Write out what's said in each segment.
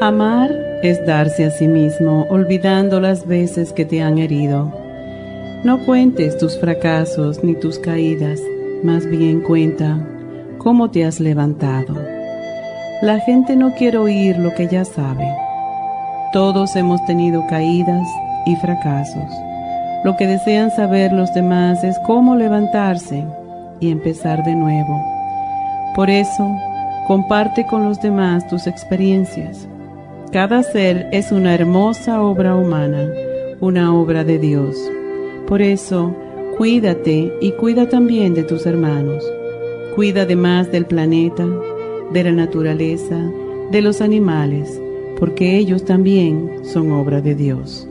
Amar es darse a sí mismo, olvidando las veces que te han herido. No cuentes tus fracasos ni tus caídas, más bien cuenta cómo te has levantado. La gente no quiere oír lo que ya sabe. Todos hemos tenido caídas y fracasos. Lo que desean saber los demás es cómo levantarse y empezar de nuevo. Por eso, comparte con los demás tus experiencias cada ser es una hermosa obra humana, una obra de Dios. Por eso, cuídate y cuida también de tus hermanos. Cuida además del planeta, de la naturaleza, de los animales, porque ellos también son obra de Dios.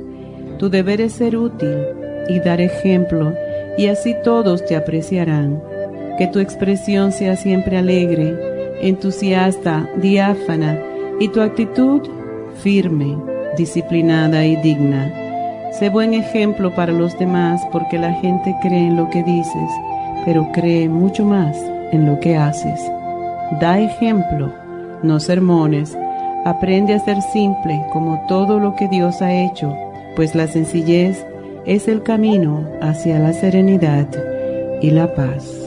Tu deber es ser útil y dar ejemplo, y así todos te apreciarán. Que tu expresión sea siempre alegre, entusiasta, diáfana, y tu actitud firme, disciplinada y digna. Sé buen ejemplo para los demás porque la gente cree en lo que dices, pero cree mucho más en lo que haces. Da ejemplo, no sermones. Aprende a ser simple como todo lo que Dios ha hecho, pues la sencillez es el camino hacia la serenidad y la paz.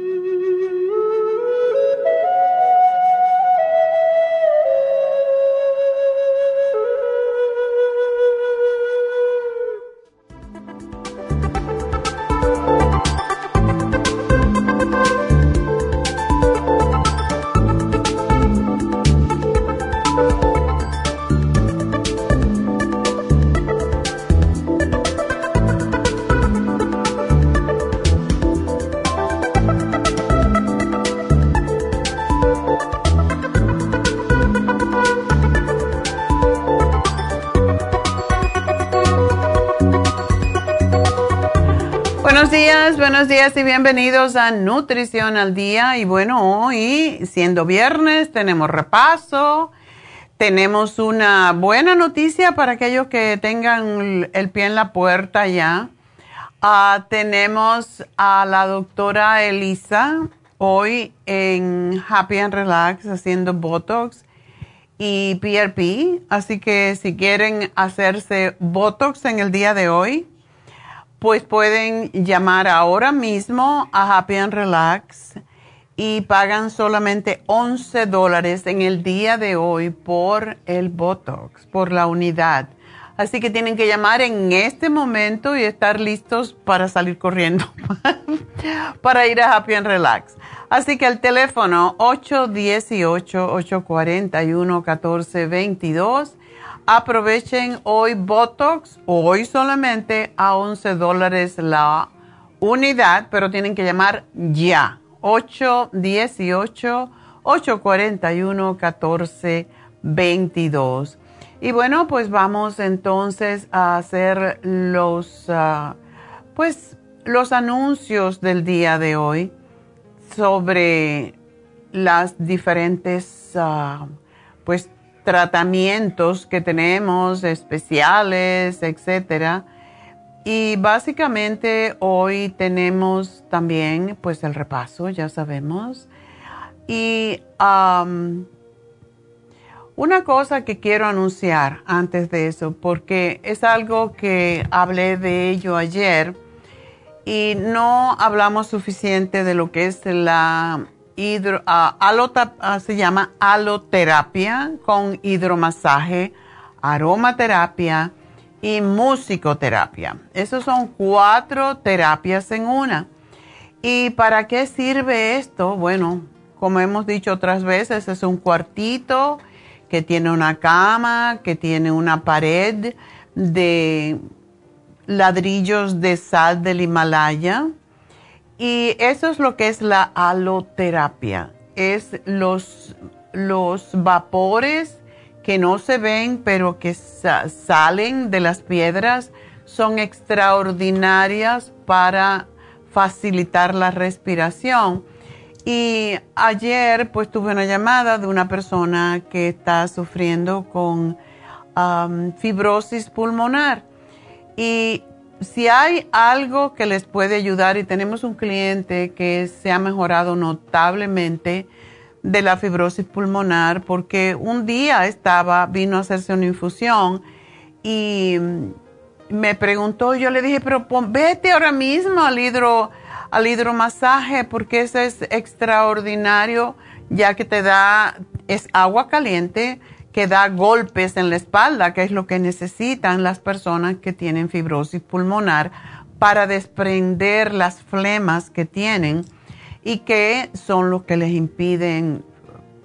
Buenos días y bienvenidos a Nutrición al Día. Y bueno, hoy, siendo viernes, tenemos repaso. Tenemos una buena noticia para aquellos que tengan el pie en la puerta ya. Ah, tenemos a la doctora Elisa hoy en Happy and Relax haciendo Botox y PRP. Así que si quieren hacerse Botox en el día de hoy, pues pueden llamar ahora mismo a Happy and Relax y pagan solamente 11 dólares en el día de hoy por el Botox, por la unidad. Así que tienen que llamar en este momento y estar listos para salir corriendo, para ir a Happy and Relax. Así que el teléfono 818-841-1422. Aprovechen hoy Botox, hoy solamente a 11 dólares la unidad, pero tienen que llamar ya. 818-841-1422. Y bueno, pues vamos entonces a hacer los, ah, pues, los anuncios del día de hoy sobre las diferentes, ah, pues, tratamientos que tenemos especiales, etcétera. Y básicamente hoy tenemos también, pues, el repaso, ya sabemos. Y una cosa que quiero anunciar antes de eso, porque es algo que hablé de ello ayer y no hablamos suficiente de lo que es la hidro, ah, ah, se llama aloterapia con hidromasaje, aromaterapia y musicoterapia. Esas son cuatro terapias en una. ¿Y para qué sirve esto? Bueno, como hemos dicho otras veces, es un cuartito que tiene una cama, que tiene una pared de ladrillos de sal del Himalaya. Y eso es lo que es la aloterapia. Es los, los vapores que no se ven, pero que salen de las piedras, son extraordinarias para facilitar la respiración y ayer pues tuve una llamada de una persona que está sufriendo con fibrosis pulmonar. Y si hay algo que les puede ayudar, y tenemos un cliente que se ha mejorado notablemente de la fibrosis pulmonar, porque un día estaba, vino a hacerse una infusión y me preguntó, yo le dije, pero vete ahora mismo al hidro al hidromasaje porque eso es extraordinario ya que te da, es agua caliente que da golpes en la espalda, que es lo que necesitan las personas que tienen fibrosis pulmonar para desprender las flemas que tienen y que son los que les impiden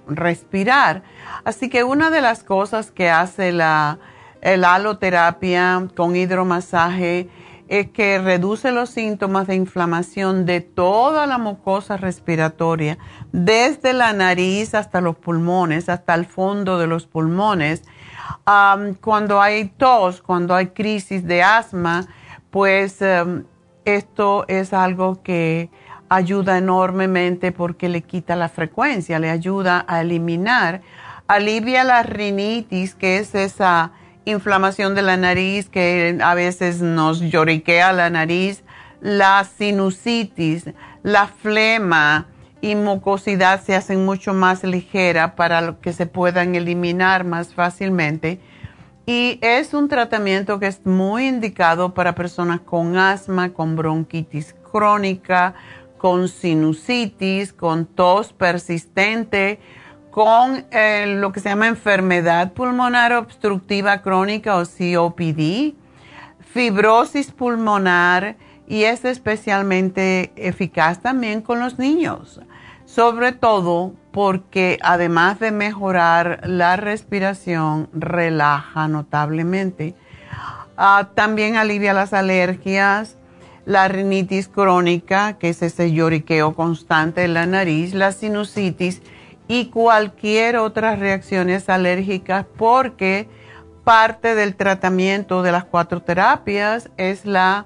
respirar. Así que una de las cosas que hace la el aloterapia con hidromasaje es que reduce los síntomas de inflamación de toda la mucosa respiratoria, desde la nariz hasta los pulmones, hasta el fondo de los pulmones. cuando hay tos, cuando hay crisis de asma, pues em, esto es algo que ayuda enormemente porque le quita la frecuencia, le ayuda a eliminar, alivia la rinitis, que es esa inflamación de la nariz que a veces nos lloriquea la nariz, la sinusitis, la flema y mucosidad se hacen mucho más ligera para que se puedan eliminar más fácilmente. Y es un tratamiento que es muy indicado para personas con asma, con bronquitis crónica, con sinusitis, con tos persistente, con eh, lo que se llama enfermedad pulmonar obstructiva crónica o COPD, fibrosis pulmonar y es especialmente eficaz también con los niños, sobre todo porque además de mejorar la respiración, relaja notablemente. Ah, también alivia las alergias, la rinitis crónica, que es ese lloriqueo constante en la nariz, la sinusitis, y cualquier otras reacciones alérgicas porque parte del tratamiento de las cuatro terapias es la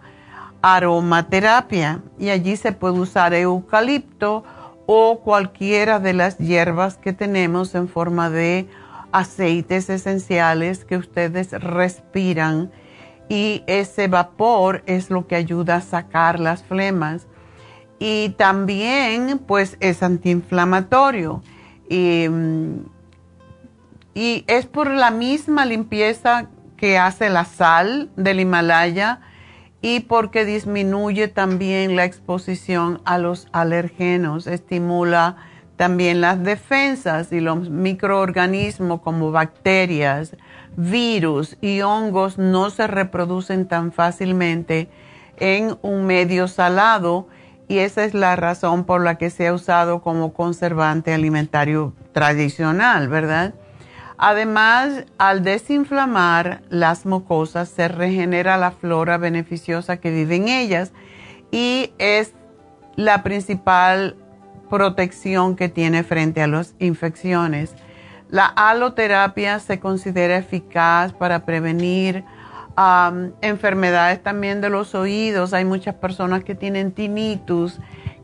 aromaterapia y allí se puede usar eucalipto o cualquiera de las hierbas que tenemos en forma de aceites esenciales que ustedes respiran y ese vapor es lo que ayuda a sacar las flemas. Y también pues es antiinflamatorio y, es por la misma limpieza que hace la sal del Himalaya y porque disminuye también la exposición a los alergenos, estimula También las defensas y los microorganismos como bacterias, virus y hongos no se reproducen tan fácilmente en un medio salado y esa es la razón por la que se ha usado como conservante alimentario tradicional, ¿verdad? Además, al desinflamar las mucosas se regenera la flora beneficiosa que vive en ellas y es la principal protección que tiene frente a las infecciones. La aloterapia se considera eficaz para prevenir enfermedades también de los oídos. Hay muchas personas que tienen tinnitus,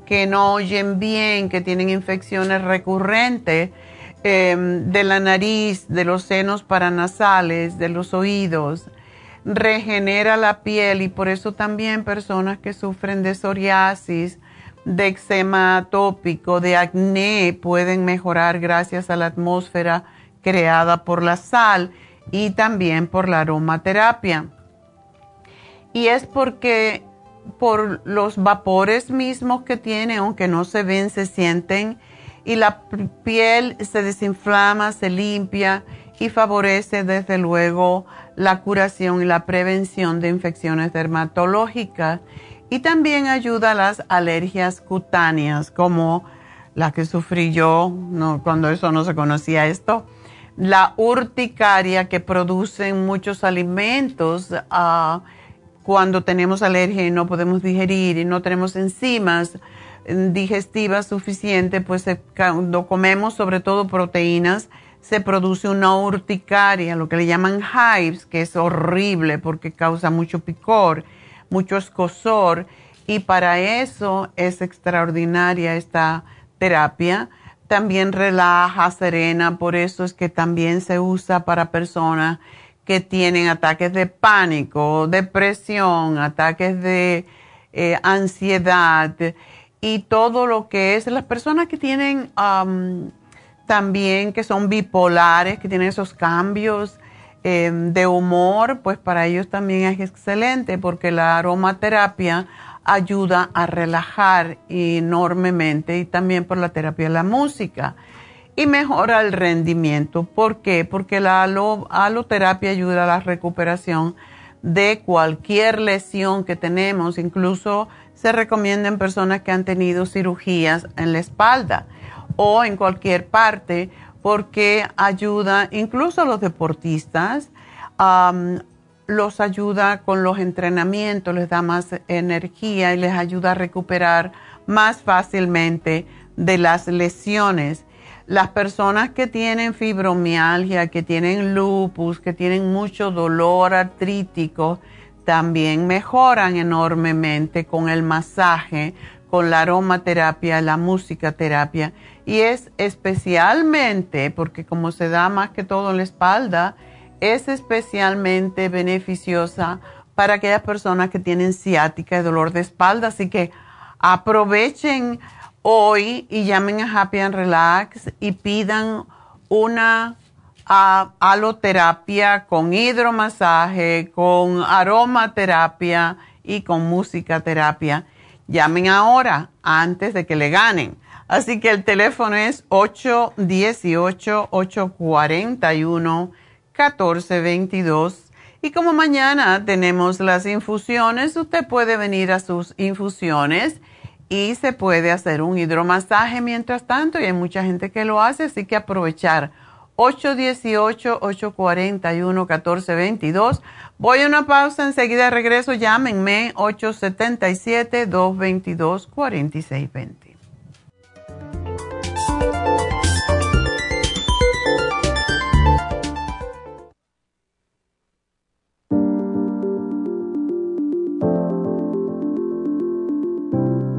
que no oyen bien, que tienen infecciones recurrentes em, de la nariz, de los senos paranasales, de los oídos. Regenera la piel y por eso también personas que sufren de psoriasis, de eczema atópico, de acné, pueden mejorar gracias a la atmósfera creada por la sal y también por la aromaterapia. Y es porque por los vapores mismos que tiene, aunque no se ven, se sienten y la piel se desinflama, se limpia y favorece desde luego la curación y la prevención de infecciones dermatológicas y también ayuda a las alergias cutáneas como la que sufrí yo cuando eso no se conocía esto la urticaria que producen muchos alimentos ah, cuando tenemos alergia y no podemos digerir y no tenemos enzimas mm, digestivas suficientes, pues cuando comemos sobre todo proteínas, se produce una urticaria, lo que le llaman hives, que es horrible porque causa mucho picor, mucho escosor y para eso es extraordinaria esta terapia también relaja, serena, por eso es que también se usa para personas que tienen ataques de pánico, depresión, ataques de eh, ansiedad. Y todo lo que es las personas que tienen también que son bipolares, que tienen esos cambios em, de humor, pues para ellos también es excelente porque la aromaterapia ayuda a relajar enormemente y también por la terapia de la música y mejora el rendimiento. ¿Por qué? Porque la aloterapia ayuda a la recuperación de cualquier lesión que tenemos, incluso se recomienda en personas que han tenido cirugías en la espalda o en cualquier parte porque ayuda incluso a los deportistas los ayuda con los entrenamientos, les da más energía y les ayuda a recuperar más fácilmente de las lesiones. Las personas que tienen fibromialgia, que tienen lupus, que tienen mucho dolor artrítico, también mejoran enormemente con el masaje, con la aromaterapia, la musicaterapia. Y es especialmente porque como se da más que todo en la espalda, es especialmente beneficiosa para aquellas personas que tienen ciática y dolor de espalda. Así que aprovechen hoy y llamen a Happy and Relax y pidan una aloterapia con hidromasaje, con aromaterapia y con musicaterapia. Llamen ahora antes de que le ganen. Así que el teléfono es 818 841 1422. Y como mañana tenemos las infusiones, usted puede venir a sus infusiones y se puede hacer un hidromasaje mientras tanto y hay mucha gente que lo hace, así que aprovechar 818-841-1422. Voy a una pausa, enseguida regreso, llámenme 877-222-4620.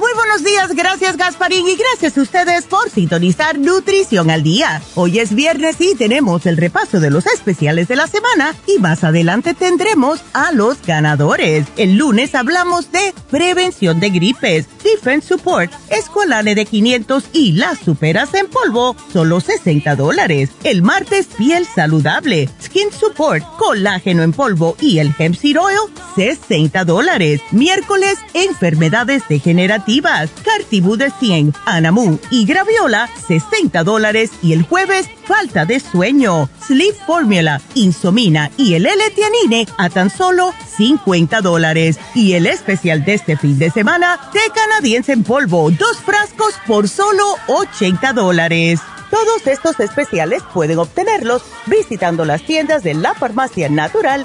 Muy buenos días, gracias Gasparín y gracias a ustedes por sintonizar Nutrición al Día. Hoy es viernes y tenemos el repaso de los especiales de la semana y más adelante tendremos a los ganadores. El lunes hablamos de prevención de gripes, Defense Support, Escolane de 500 y las superas en polvo, solo 60 dólares. El martes, piel saludable, Skin Support, colágeno en polvo y el Hemp Seed Oil, 60 dólares. Miércoles, enfermedades degenerativas Cartibú de 100, Anamu y Graviola, 60 dólares. Y el jueves, falta de sueño, Sleep Formula, Insomina y el L-Tianine a tan solo 50 dólares. Y el especial de este fin de semana, té canadiense en polvo, dos frascos por solo 80 dólares. Todos estos especiales pueden obtenerlos visitando las tiendas de la farmacia natural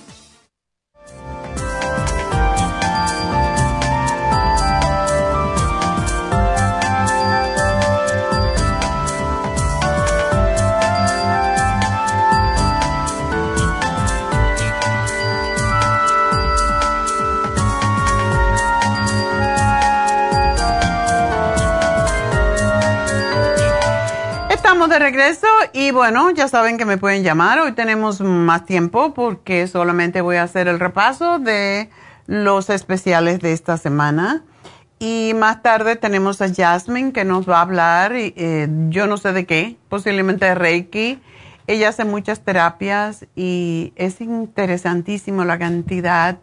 De regreso y bueno, ya saben que me pueden llamar. Hoy tenemos más tiempo porque solamente voy a hacer el repaso de los especiales de esta semana. Y más tarde tenemos a Jasmine que nos va a hablar, eh, yo no sé de qué, posiblemente de Reiki. Ella hace muchas terapias y es interesantísimo la cantidad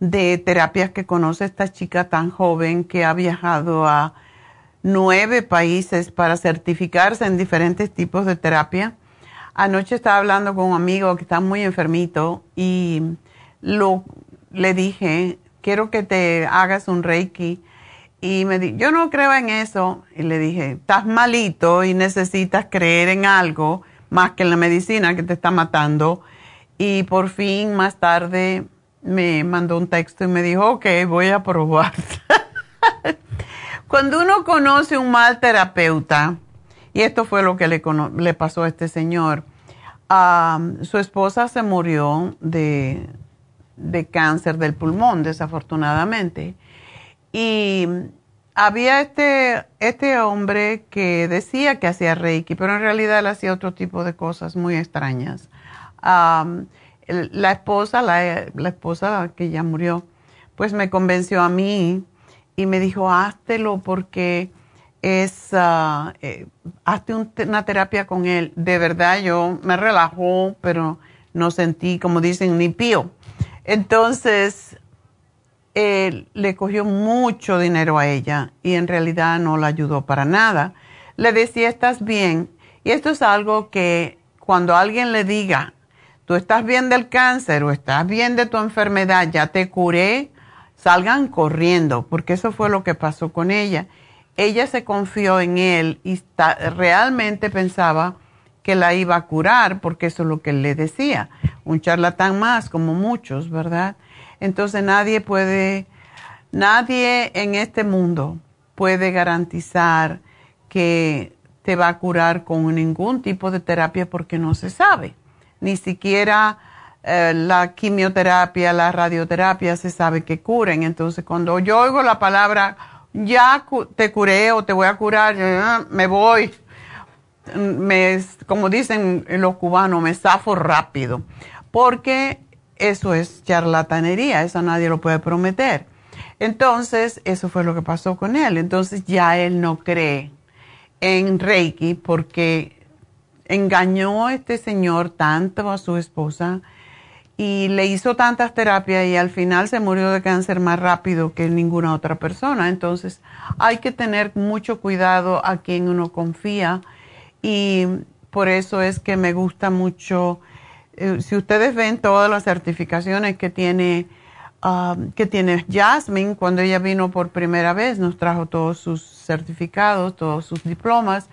de terapias que conoce esta chica tan joven que ha viajado a nueve países para certificarse en diferentes tipos de terapia. Anoche estaba hablando con un amigo que está muy enfermito y lo, le dije, quiero que te hagas un reiki. Y me dijo, yo no creo en eso. Y le dije, estás malito y necesitas creer en algo más que en la medicina que te está matando. Y por fin, más tarde, me mandó un texto y me dijo, ok, voy a probar. Cuando uno conoce un mal terapeuta, y esto fue lo que le, pasó a este señor, su esposa se murió de, cáncer del pulmón, desafortunadamente. Y había este, este hombre que decía que hacía Reiki, pero en realidad él hacía otro tipo de cosas muy extrañas. la esposa, la, esposa que ya murió, pues me convenció a mí y me dijo, háztelo porque es, uh, hazte una terapia con él. De verdad, yo me relajó, pero no sentí, como dicen, ni pío. Entonces, le cogió mucho dinero a ella y en realidad no la ayudó para nada. Le decía, estás bien. Y esto es algo que cuando alguien le diga, tú estás bien del cáncer o estás bien de tu enfermedad, ya te curé, salgan corriendo, porque eso fue lo que pasó con ella. ella se confió en él y realmente pensaba que la iba a curar, porque eso es lo que él le decía. Un charlatán más, como muchos, ¿verdad? Entonces nadie puede, nadie en este mundo puede garantizar que te va a curar con ningún tipo de terapia porque no se sabe. Ni siquiera eh, la quimioterapia, la radioterapia se sabe que curen. Entonces cuando yo oigo la palabra ya te curé o te voy a curar, ah, me voy me, como dicen los cubanos, me zafo rápido, porque eso es charlatanería, eso nadie lo puede prometer. Entonces, eso fue lo que pasó con él. Entonces ya él no cree en Reiki porque engañó a este señor tanto a su esposa y le hizo tantas terapias y al final se murió de cáncer más rápido que ninguna otra persona. Entonces hay que tener mucho cuidado a quien uno confía y por eso es que me gusta mucho, eh, si ustedes ven todas las certificaciones que tiene, um, que tiene Jasmine, cuando ella vino por primera vez, nos trajo todos sus certificados, todos sus diplomas,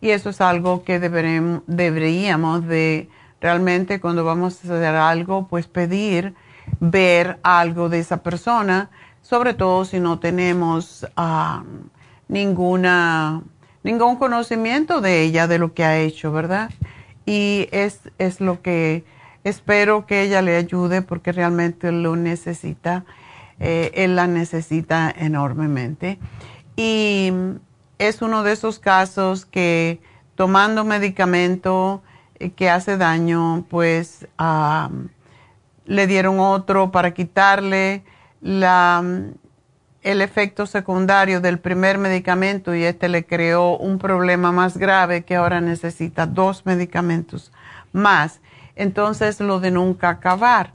y eso es algo que deberíamos de realmente cuando vamos a hacer algo, pues pedir ver algo de esa persona, sobre todo si no tenemos ninguna ningún conocimiento de ella, de lo que ha hecho, ¿verdad? Y es, es lo que espero que ella le ayude porque realmente lo necesita, eh, él la necesita enormemente. Y es uno de esos casos que tomando medicamento que hace daño, pues le dieron otro para quitarle el efecto secundario del primer medicamento y este le creó un problema más grave que ahora necesita dos medicamentos más. Entonces lo de nunca acabar.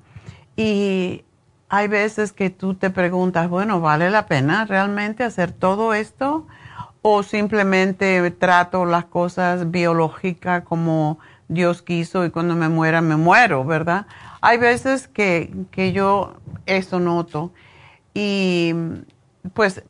Y hay veces que tú te preguntas, bueno, ¿vale la pena realmente hacer todo esto? ¿O simplemente trato las cosas biológicas como Dios quiso y cuando me muera me muero, ¿verdad? Hay veces que, que yo eso noto. Y pues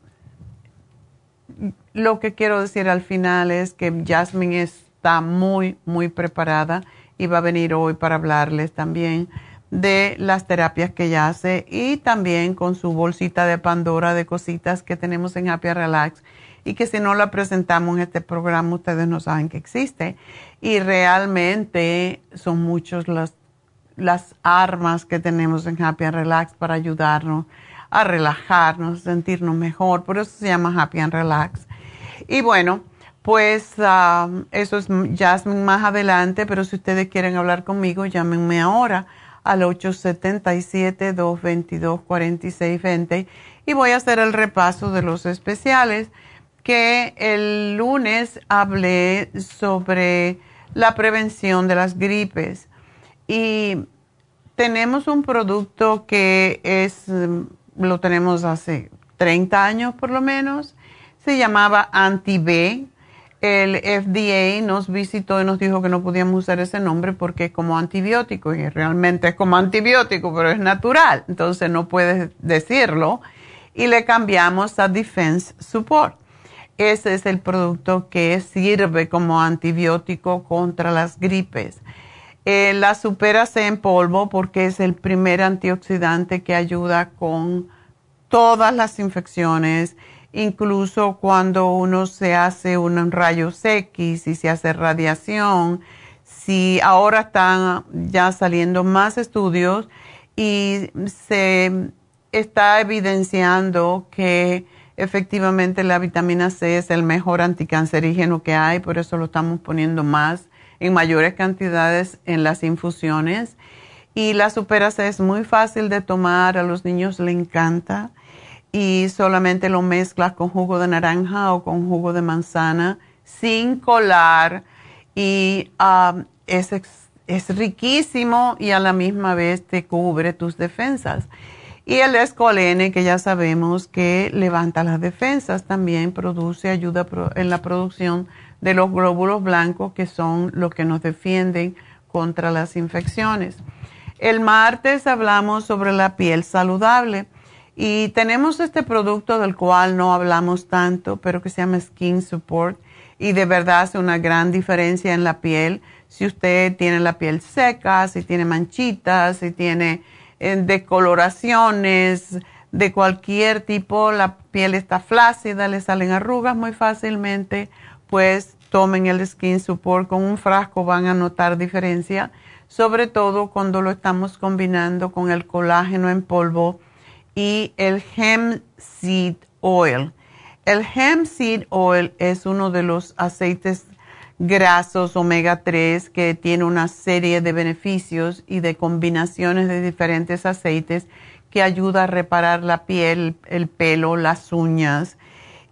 lo que quiero decir al final es que Jasmine está muy, muy preparada y va a venir hoy para hablarles también de las terapias que ella hace y también con su bolsita de Pandora de cositas que tenemos en Happy Relax y que si no la presentamos en este programa ustedes no saben que existe y realmente son muchos las, las armas que tenemos en Happy Relax para ayudarnos a relajarnos, sentirnos mejor. Por eso se llama Happy and Relax. Y bueno, pues um, eso es Jasmine más adelante, pero si ustedes quieren hablar conmigo, llámenme ahora al 877-222-4620 y voy a hacer el repaso de los especiales que el lunes hablé sobre la prevención de las gripes y tenemos un producto que es lo tenemos hace 30 años por lo menos. Se llamaba Anti-B. El FDA nos visitó y nos dijo que no podíamos usar ese nombre porque es como antibiótico y realmente es como antibiótico, pero es natural, entonces no puedes decirlo. Y le cambiamos a Defense Support. Ese es el producto que sirve como antibiótico contra las gripes. Eh, la superase en polvo porque es el primer antioxidante que ayuda con todas las infecciones, incluso cuando uno se hace un rayo X y se hace radiación. Si ahora están ya saliendo más estudios y se está evidenciando que efectivamente la vitamina C es el mejor anticancerígeno que hay, por eso lo estamos poniendo más en mayores cantidades en las infusiones. Y la superase es muy fácil de tomar, a los niños le encanta y solamente lo mezclas con jugo de naranja o con jugo de manzana sin colar y um, es, es riquísimo y a la misma vez te cubre tus defensas. Y el escolene, que ya sabemos que levanta las defensas, también produce, ayuda en la producción de los glóbulos blancos que son los que nos defienden contra las infecciones. El martes hablamos sobre la piel saludable Y tenemos este producto del cual no hablamos tanto, pero que se llama Skin Support y de verdad hace una gran diferencia en la piel. Si usted tiene la piel seca, si tiene manchitas, si tiene eh, decoloraciones de cualquier tipo, la piel está flácida, le salen arrugas muy fácilmente, pues tomen el Skin Support con un frasco, van a notar diferencia, sobre todo cuando lo estamos combinando con el colágeno en polvo y el hemp seed oil. El hemp seed oil es uno de los aceites grasos omega 3 que tiene una serie de beneficios y de combinaciones de diferentes aceites que ayuda a reparar la piel, el pelo, las uñas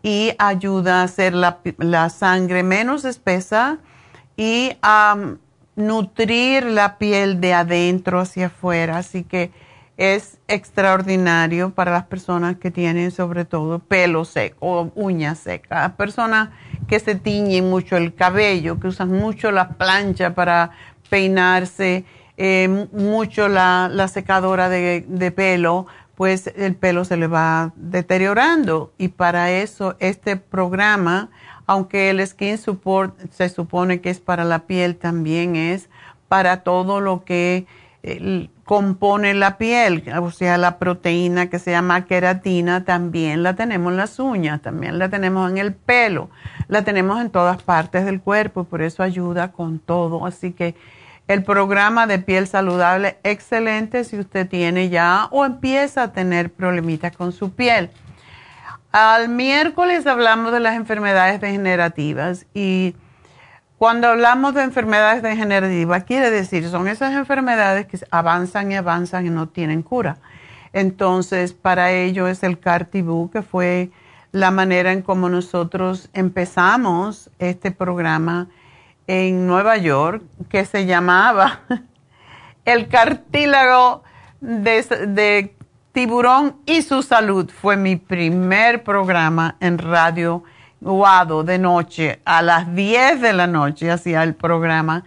y ayuda a hacer la, la sangre menos espesa y a nutrir la piel de adentro hacia afuera. Así que es extraordinario para las personas que tienen sobre todo pelo seco o uñas secas, personas que se tiñen mucho el cabello, que usan mucho la plancha para peinarse, eh, mucho la, secadora de, de, pelo, pues el pelo se le va deteriorando. Y para eso este programa, aunque el Skin Support se supone que es para la piel, también es para todo lo que compone la piel, o sea, la proteína que se llama queratina, también la tenemos en las uñas, también la tenemos en el pelo, la tenemos en todas partes del cuerpo, y por eso ayuda con todo. Así que el programa de piel saludable, excelente si usted tiene ya o empieza a tener problemitas con su piel. Al miércoles hablamos de las enfermedades degenerativas y cuando hablamos de enfermedades degenerativas, quiere decir, son esas enfermedades que avanzan y avanzan y no tienen cura. Entonces, para ello es el Cartibú, que fue la manera en cómo nosotros empezamos este programa en Nueva York, que se llamaba El cartílago de, de tiburón y su salud. Fue mi primer programa en radio Guado de noche, a las 10 de la noche hacía el programa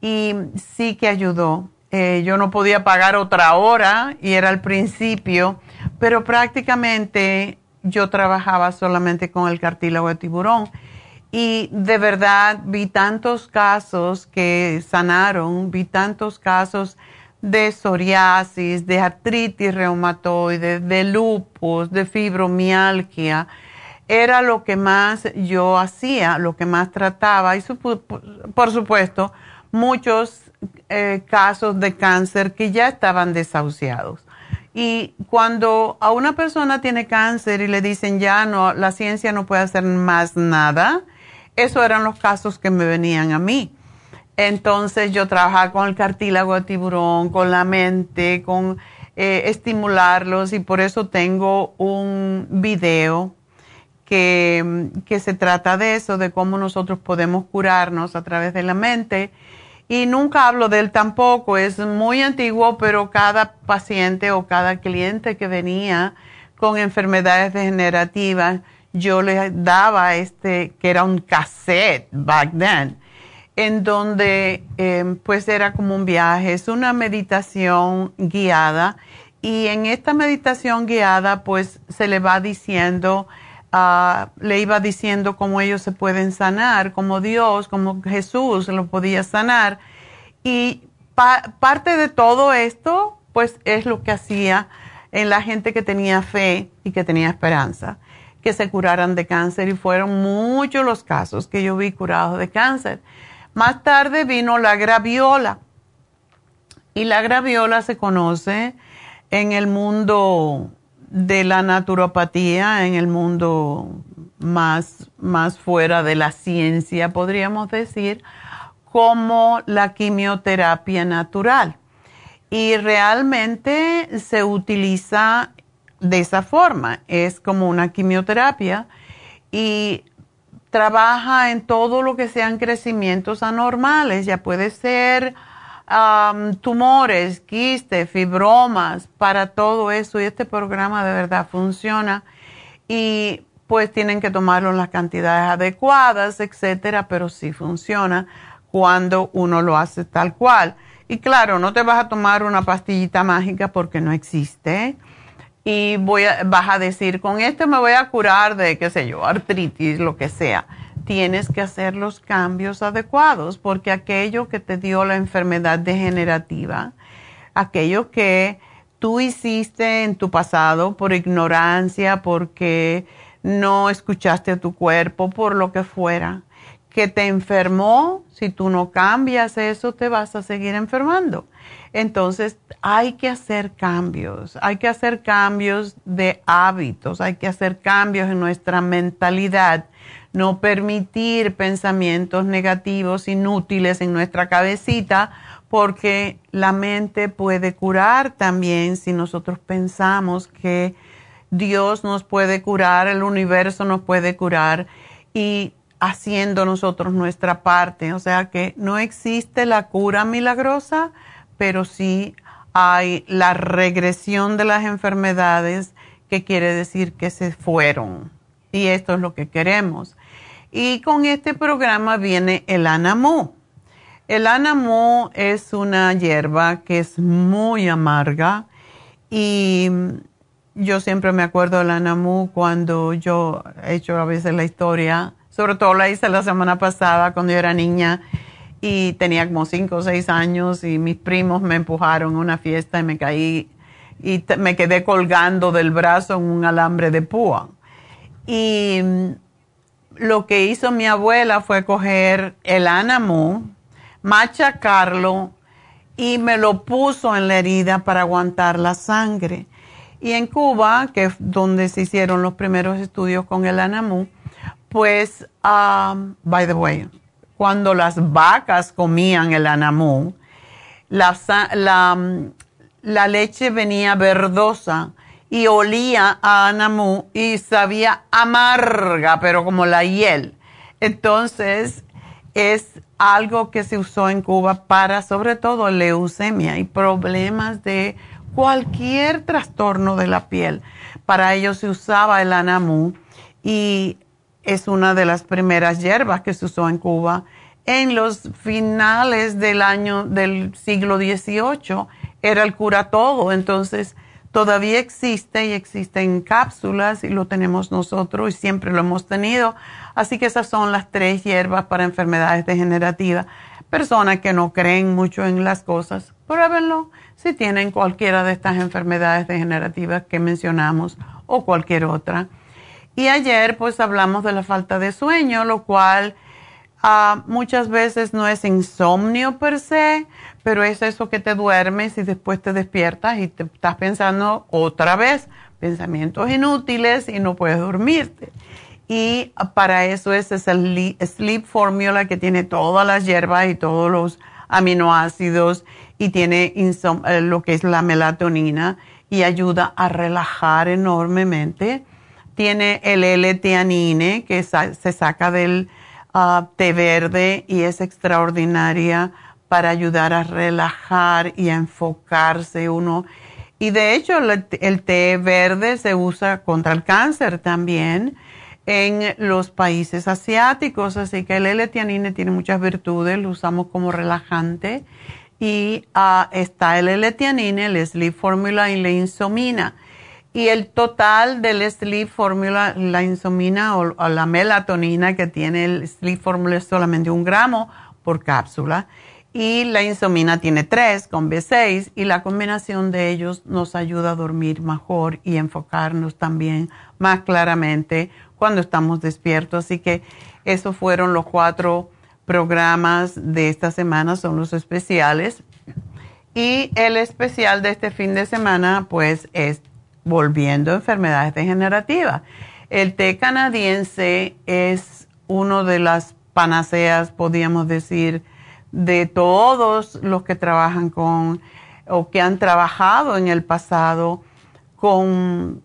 y sí que ayudó. Eh, yo no podía pagar otra hora y era al principio, pero prácticamente yo trabajaba solamente con el cartílago de tiburón. Y de verdad vi tantos casos que sanaron, vi tantos casos de psoriasis, de artritis reumatoide, de lupus, de fibromialgia era lo que más yo hacía, lo que más trataba y por supuesto muchos eh, casos de cáncer que ya estaban desahuciados. Y cuando a una persona tiene cáncer y le dicen ya no, la ciencia no puede hacer más nada, esos eran los casos que me venían a mí. Entonces yo trabajaba con el cartílago de tiburón, con la mente, con eh, estimularlos y por eso tengo un video que, se trata de eso, de cómo nosotros podemos curarnos a través de la mente. Y nunca hablo de él tampoco, es muy antiguo, pero cada paciente o cada cliente que venía con enfermedades degenerativas, yo le daba este, que era un cassette back then, en donde em, pues era como un viaje, es una meditación guiada y en esta meditación guiada pues se le va diciendo le iba diciendo cómo ellos se pueden sanar, como Dios, como Jesús lo podía sanar. Y parte de todo esto, pues es lo que hacía en la gente que tenía fe y que tenía esperanza, que se curaran de cáncer. Y fueron muchos los casos que yo vi curados de cáncer. Más tarde vino la graviola. Y la graviola se conoce en el mundo de la naturopatía en el mundo más, más fuera de la ciencia, podríamos decir, como la quimioterapia natural. Y realmente se utiliza de esa forma, es como una quimioterapia y trabaja en todo lo que sean crecimientos anormales, ya puede ser tumores, quistes, fibromas, para todo eso. Y este programa de verdad funciona. Y pues tienen que tomarlo en las cantidades adecuadas, etcétera, pero sí funciona cuando uno lo hace tal cual. Y claro, no te vas a tomar una pastillita mágica porque no existe. y voy a, vas a decir, con esto me voy a curar de, qué sé yo, artritis, lo que sea. Tienes que hacer los cambios adecuados porque aquello que te dio la enfermedad degenerativa, aquello que tú hiciste en tu pasado por ignorancia, porque no escuchaste a tu cuerpo, por lo que fuera, que te enfermó, si tú no cambias eso, te vas a seguir enfermando. Entonces, hay que hacer cambios, hay que hacer cambios de hábitos, hay que hacer cambios en nuestra mentalidad, no permitir pensamientos negativos, inútiles en nuestra cabecita, porque la mente puede curar también si nosotros pensamos que Dios nos puede curar, el universo nos puede curar y haciendo nosotros nuestra parte. O sea que no existe la cura milagrosa, pero sí hay la regresión de las enfermedades, que quiere decir que se fueron. Y esto es lo que queremos. Y con este programa viene el Anamu. El Anamu es una hierba que es muy amarga y yo siempre me acuerdo del Anamu cuando yo he hecho a veces la historia, sobre todo la hice la semana pasada cuando yo era niña y tenía como cinco o seis años y mis primos me empujaron a una fiesta y me caí y me quedé colgando del brazo en un alambre de púa. Y lo que hizo mi abuela fue coger el anamu, machacarlo y me lo puso en la herida para aguantar la sangre. Y en Cuba, que es donde se hicieron los primeros estudios con el anamu, pues, um, by the way, cuando las vacas comían el anamú, la, la, leche venía verdosa y olía a anamú y sabía amarga, pero como la hiel. Entonces, es algo que se usó en Cuba para sobre todo leucemia y problemas de cualquier trastorno de la piel. Para ello se usaba el anamú y es una de las primeras hierbas que se usó en Cuba. En los finales del año del siglo XVIII era el cura todo, entonces todavía existe y existe en cápsulas y lo tenemos nosotros y siempre lo hemos tenido. Así que esas son las tres hierbas para enfermedades degenerativas. Personas que no creen mucho en las cosas, pruébenlo si tienen cualquiera de estas enfermedades degenerativas que mencionamos o cualquier otra. Y ayer pues hablamos de la falta de sueño, lo cual ah, muchas veces no es insomnio per se, pero es eso que te duermes y después te despiertas y te estás pensando otra vez pensamientos inútiles y no puedes dormirte. Y para eso es el Sleep Formula que tiene todas las hierbas y todos los aminoácidos y tiene eh, lo que es la melatonina y ayuda a relajar enormemente tiene el L-teanine que se saca del ah, té verde y es extraordinaria para ayudar a relajar y a enfocarse uno. Y de hecho el, té verde se usa contra el cáncer también en los países asiáticos, así que el L-teanine tiene muchas virtudes, lo usamos como relajante. Y ah, está el L-teanine, el Sleep Formula y la insomina y el total del Sleep Formula, la insomina o, la melatonina que tiene el Sleep Formula es solamente un gramo por cápsula. Y la insomina tiene tres con B6 y la combinación de ellos nos ayuda a dormir mejor y enfocarnos también más claramente cuando estamos despiertos. Así que esos fueron los cuatro programas de esta semana, son los especiales. Y el especial de este fin de semana pues es volviendo a enfermedades degenerativas. El té canadiense es uno de las panaceas, podríamos decir, de todos los que trabajan con o que han trabajado en el pasado con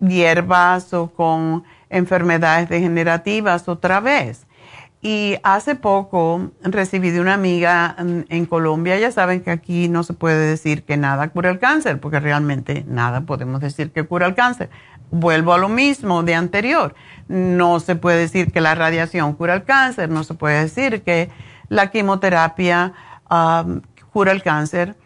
hierbas o con enfermedades degenerativas otra vez. Y hace poco recibí de una amiga en, Colombia, ya saben que aquí no se puede decir que nada cura el cáncer, porque realmente nada podemos decir que cura el cáncer. Vuelvo a lo mismo de anterior. No se puede decir que la radiación cura el cáncer, no se puede decir que la quimioterapia cura el cáncer,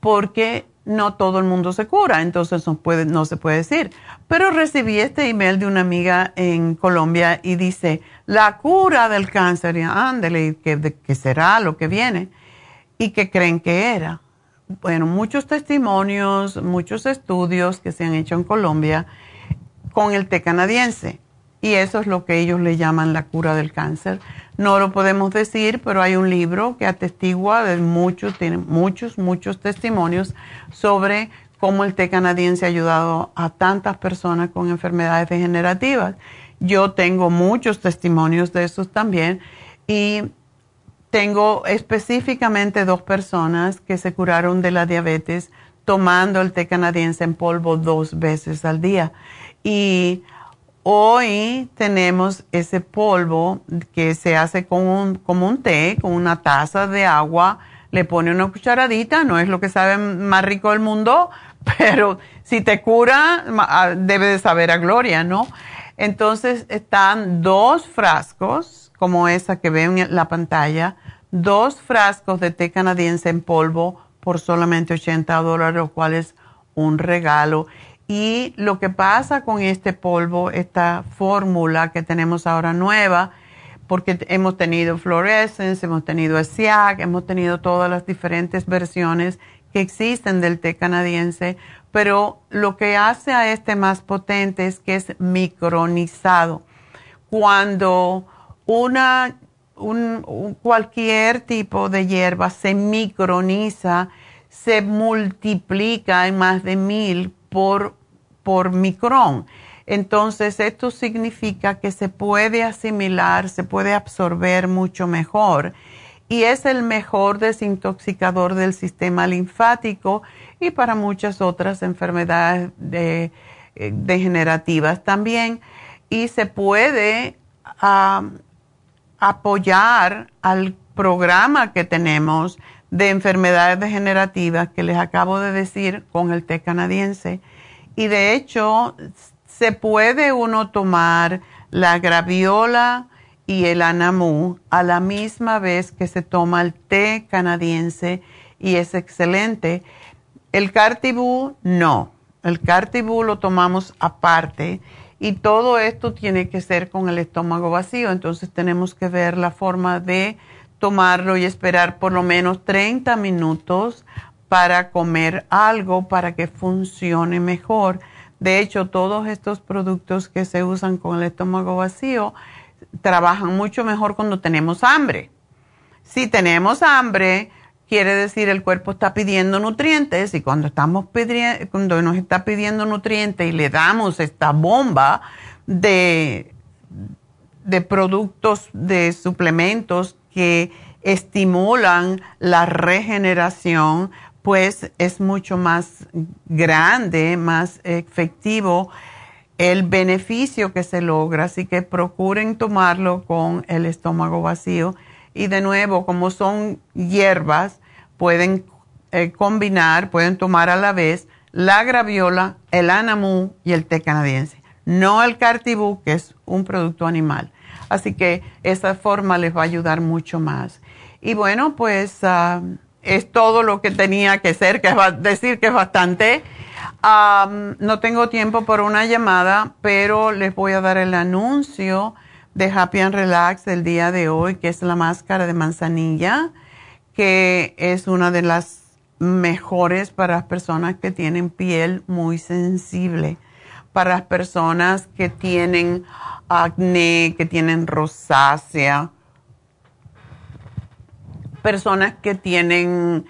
porque no todo el mundo se cura, entonces no, puede, no se puede decir. Pero recibí este email de una amiga en Colombia y dice, la cura del cáncer, y ándale, ¿qué, será lo que viene? ¿Y qué creen que era? Bueno, muchos testimonios, muchos estudios que se han hecho en Colombia con el té canadiense. Y eso es lo que ellos le llaman la cura del cáncer. No lo podemos decir, pero hay un libro que atestigua de muchos, tiene muchos, muchos testimonios sobre cómo el té canadiense ha ayudado a tantas personas con enfermedades degenerativas. Yo tengo muchos testimonios de esos también y tengo específicamente dos personas que se curaron de la diabetes tomando el té canadiense en polvo dos veces al día. Y hoy tenemos ese polvo que se hace con un, como un té, con una taza de agua, le pone una cucharadita, no es lo que sabe más rico del mundo, pero si te cura, ah, debe de saber a gloria, ¿no? Entonces están dos frascos, como esa que ven en la pantalla, dos frascos de té canadiense en polvo por solamente 80 dólares, lo cual es un regalo. Y lo que pasa con este polvo, esta fórmula que tenemos ahora nueva, porque hemos tenido Fluorescence, hemos tenido SIAC, hemos tenido todas las diferentes versiones que existen del té canadiense, pero lo que hace a este más potente es que es micronizado. Cuando una, cualquier tipo de hierba se microniza, se multiplica en más de mil por, por micrón. Entonces, esto significa que se puede asimilar, se puede absorber mucho mejor y es el mejor desintoxicador del sistema linfático y para muchas otras enfermedades eh, degenerativas también. Y se puede apoyar al programa que tenemos de enfermedades degenerativas que les acabo de decir con el té canadiense. Y de hecho, se puede uno tomar la graviola, y el anamú a la misma vez que se toma el té canadiense y es excelente. El cartibú no, el cartibú lo tomamos aparte y todo esto tiene que ser con el estómago vacío, entonces tenemos que ver la forma de tomarlo y esperar por lo menos 30 minutos para comer algo para que funcione mejor. De hecho, todos estos productos que se usan con el estómago vacío, trabajan mucho mejor cuando tenemos hambre. Si tenemos hambre, quiere decir el cuerpo está pidiendo nutrientes y cuando estamos cuando nos está pidiendo nutrientes y le damos esta bomba de, de productos, de suplementos que estimulan la regeneración, pues es mucho más grande, más efectivo el beneficio que se logra, así que procuren tomarlo con el estómago vacío. Y de nuevo, como son hierbas, pueden eh, combinar, pueden tomar a la vez la graviola, el anamú y el té canadiense, no el cartibú, que es un producto animal. Así que esa forma les va a ayudar mucho más. Y bueno, pues ah, es todo lo que tenía que ser, que es decir que es bastante. No tengo tiempo por una llamada, pero les voy a dar el anuncio de Happy and Relax del día de hoy, que es la máscara de manzanilla, que es una de las mejores para las personas que tienen piel muy sensible, para las personas que tienen acné, que tienen rosácea, personas que tienen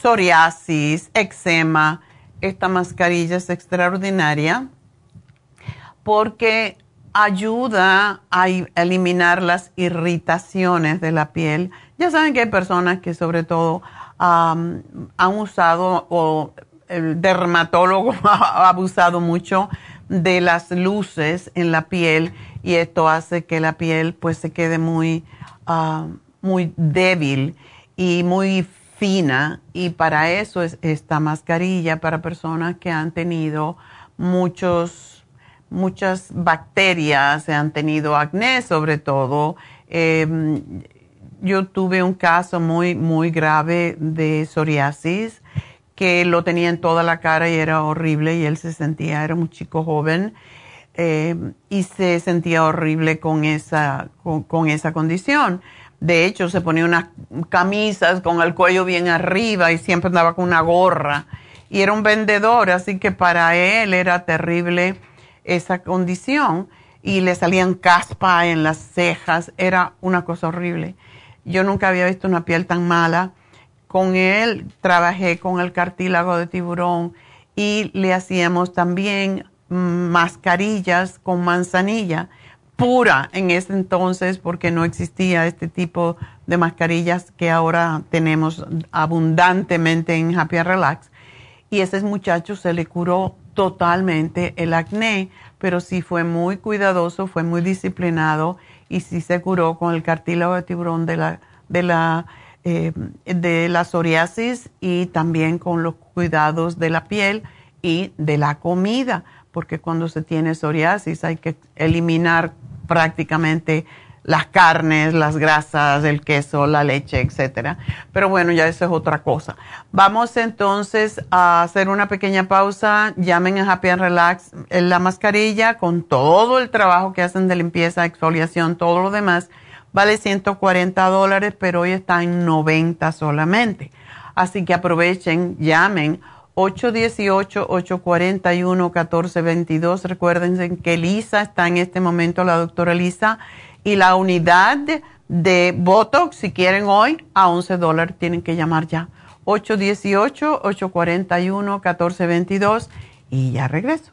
psoriasis, eczema, esta mascarilla es extraordinaria porque ayuda a eliminar las irritaciones de la piel. Ya saben que hay personas que sobre todo han usado o el dermatólogo ha abusado mucho de las luces en la piel y esto hace que la piel pues se quede muy, muy débil y muy fina y para eso es esta mascarilla para personas que han tenido muchos, muchas bacterias, han tenido acné sobre todo. Em, yo tuve un caso muy, muy grave de psoriasis que lo tenía en toda la cara y era horrible y él se sentía, era un chico joven eh, y se sentía horrible con esa, con, esa condición. De hecho, se ponía unas camisas con el cuello bien arriba y siempre andaba con una gorra. Y era un vendedor, así que para él era terrible esa condición. Y le salían caspa en las cejas, era una cosa horrible. Yo nunca había visto una piel tan mala con él trabajé con el cartílago de tiburón y le hacíamos también mascarillas con manzanilla pura en ese entonces porque no existía este tipo de mascarillas que ahora tenemos abundantemente en Happy Relax. Y ese muchacho se le curó totalmente el acné, pero sí fue muy cuidadoso, fue muy disciplinado y sí se curó con el cartílago de tiburón de la, de la eh, de la psoriasis y también con los cuidados de la piel y de la comida, porque cuando se tiene psoriasis hay que eliminar prácticamente las carnes, las grasas, el queso, la leche, etcétera. Pero bueno, ya eso es otra cosa. Vamos entonces a hacer una pequeña pausa. Llamen a Happy and Relax en la mascarilla con todo el trabajo que hacen de limpieza, exfoliación, todo lo demás vale 140 dólares, pero hoy está en 90 solamente. Así que aprovechen, llamen 818-841-1422. Recuerden que Lisa está en este momento, la doctora Lisa, y la unidad de Botox, si quieren hoy, a 11 dólares tienen que llamar ya. 818-841-1422 y ya regreso.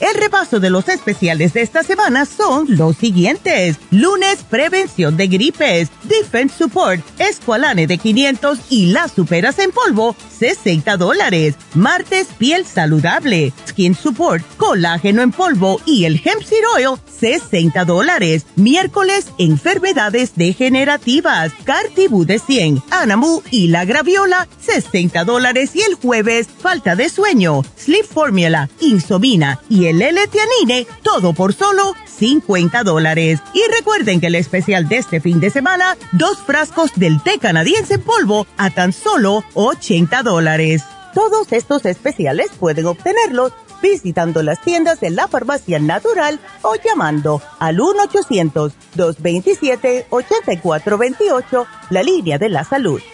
El repaso de los especiales de esta semana son los siguientes. Lunes, prevención de gripes, Defense Support, Esqualane de 500 y las superas en polvo, 60 dólares. Martes, piel saludable, Skin Support, colágeno en polvo y el Hemp Seed Oil, 60 dólares. Miércoles, enfermedades degenerativas, Cartibú de 100, Anamu y la graviola, 60 dólares. Y el jueves, falta de sueño, Sleep Formula, Insomina y el L-Tianine, todo por solo 50 dólares. Y recuerden que el especial de este fin de semana, dos frascos del té canadiense en polvo a tan solo 80 dólares. Todos estos especiales pueden obtenerlos visitando las tiendas de la farmacia natural o llamando al 1-800-227-8428, la línea de la salud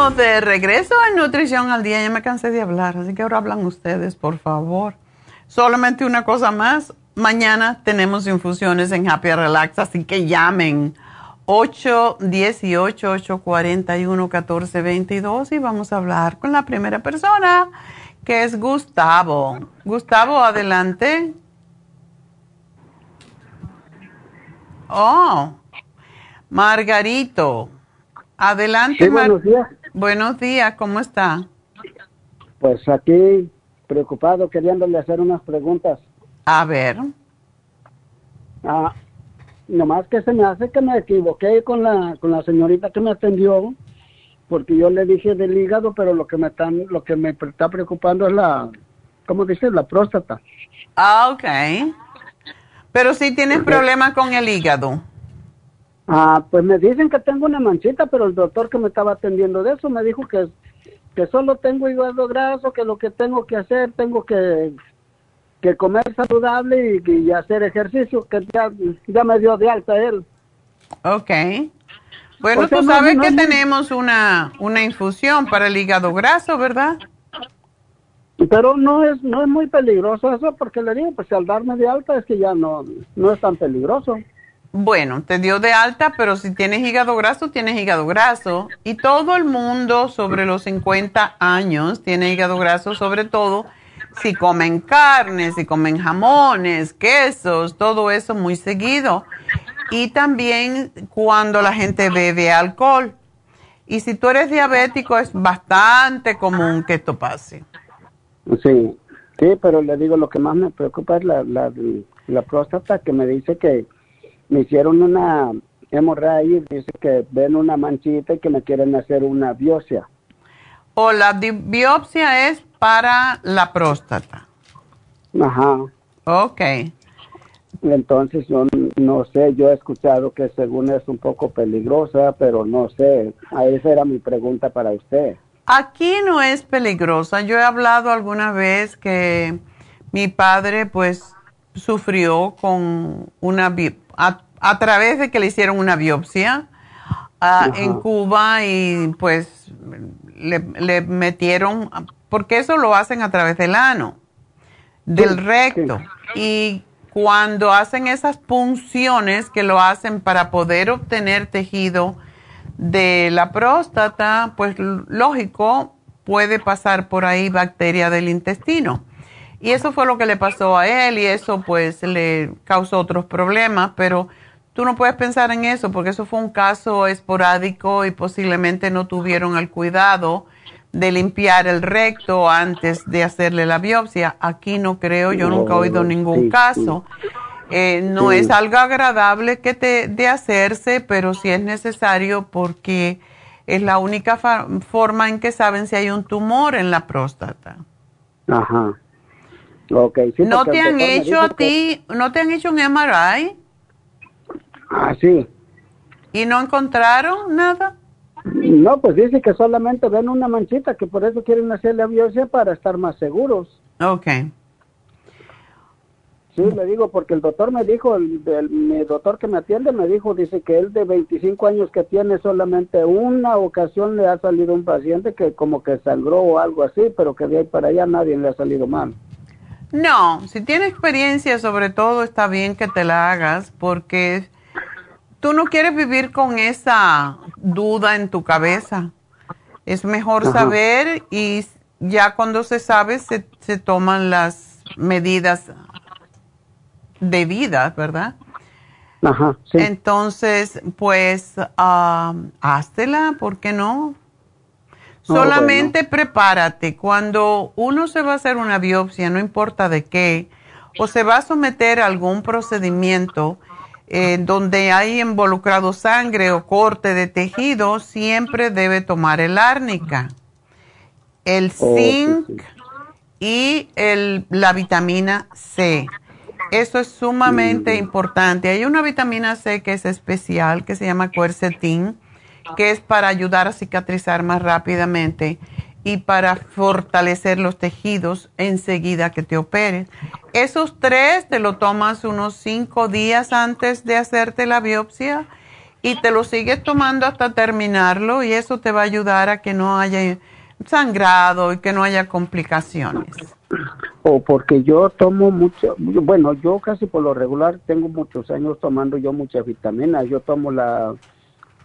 Estamos de regreso en Nutrición al Día. Ya me cansé de hablar, así que ahora hablan ustedes, por favor. Solamente una cosa más. Mañana tenemos infusiones en Happy Relax, así que llamen 818-841-1422 y vamos a hablar con la primera persona, que es Gustavo. Gustavo, adelante. Oh, Margarito. Adelante, buenos días. Buenos días, ¿cómo está? Pues aquí preocupado, queriéndole hacer unas preguntas. A ver. Ah, nomás que se me hace que me equivoqué con la, con la señorita que me atendió, porque yo le dije del hígado, pero lo que me están, lo que me está preocupando es la, ¿cómo dices? La próstata. Ah, ok. Pero si tienes problemas con el hígado. Ah, pues me dicen que tengo una manchita, pero el doctor que me estaba atendiendo de eso me dijo que, que solo tengo hígado graso, que lo que tengo que hacer, tengo que, que comer saludable y, hacer ejercicio, que ya, ya, me dio de alta él. Ok. Bueno, tú sabes que tenemos una, una infusión para el hígado graso, ¿verdad? Pero no es no es muy peligroso eso, porque le digo, pues al darme de alta es que ya no, no es tan peligroso. Bueno, te dio de alta, pero si tienes hígado graso, tienes hígado graso. Y todo el mundo sobre los 50 años tiene hígado graso, sobre todo si comen carnes, si comen jamones, quesos, todo eso muy seguido. Y también cuando la gente bebe alcohol. Y si tú eres diabético, es bastante común que esto pase. Sí, sí, pero le digo, lo que más me preocupa es la, la, la próstata que me dice que me hicieron una hemorragia y dice que ven una manchita y que me quieren hacer una biopsia. O la biopsia es para la próstata. Ajá. Ok. Entonces yo no sé, yo he escuchado que según es un poco peligrosa, pero no sé. Esa era mi pregunta para usted. Aquí no es peligrosa. Yo he hablado alguna vez que mi padre pues sufrió con una a, través de que le hicieron una biopsia ah, en Cuba y pues le, metieron, porque eso lo hacen a través del ano, del recto. Y cuando hacen esas punciones que lo hacen para poder obtener tejido de la próstata, pues lógico, puede pasar por ahí bacteria del intestino. Y eso fue lo que le pasó a él y eso pues le causó otros problemas, pero tú no puedes pensar en eso porque eso fue un caso esporádico y posiblemente no tuvieron el cuidado de limpiar el recto antes de hacerle la biopsia. Aquí no creo, yo nunca he oído ningún caso. Eh, no es algo agradable que te, de hacerse, pero sí es necesario porque es la única forma en que saben si hay un tumor en la próstata. Ajá. ¿No te han hecho a ti, no te han hecho un MRI? Ah, sí. ¿Y no encontraron nada? No, pues dice que solamente ven una manchita, que por eso quieren hacer la biopsia para estar más seguros. Ok. Sí, le digo, porque el doctor me dijo, el, mi doctor que me atiende me dijo, dice que él de 25 años que tiene solamente una ocasión le ha salido un paciente que como que sangró o algo así, pero que de ahí para allá nadie le ha salido mal. No, si tiene experiencia sobre todo está bien que te la hagas porque tú no quieres vivir con esa duda en tu cabeza. Es mejor saber y ya cuando se sabe se, se toman las medidas debidas, ¿verdad? Ajá, sí. Entonces, pues, um, háztela, ¿por qué no? Solamente prepárate. Cuando uno se va a hacer una biopsia, no importa de qué, o se va a someter a algún procedimiento eh, donde hay involucrado sangre o corte de tejido, siempre debe tomar el árnica, el oh, zinc y el, la vitamina C. Eso es sumamente mm. importante. Hay una vitamina C que es especial, que se llama quercetin que es para ayudar a cicatrizar más rápidamente y para fortalecer los tejidos enseguida que te operes. Esos tres te lo tomas unos cinco días antes de hacerte la biopsia y te lo sigues tomando hasta terminarlo y eso te va a ayudar a que no haya sangrado y que no haya complicaciones. O porque yo tomo mucho, bueno, yo casi por lo regular tengo muchos años tomando yo muchas vitaminas. Yo tomo la,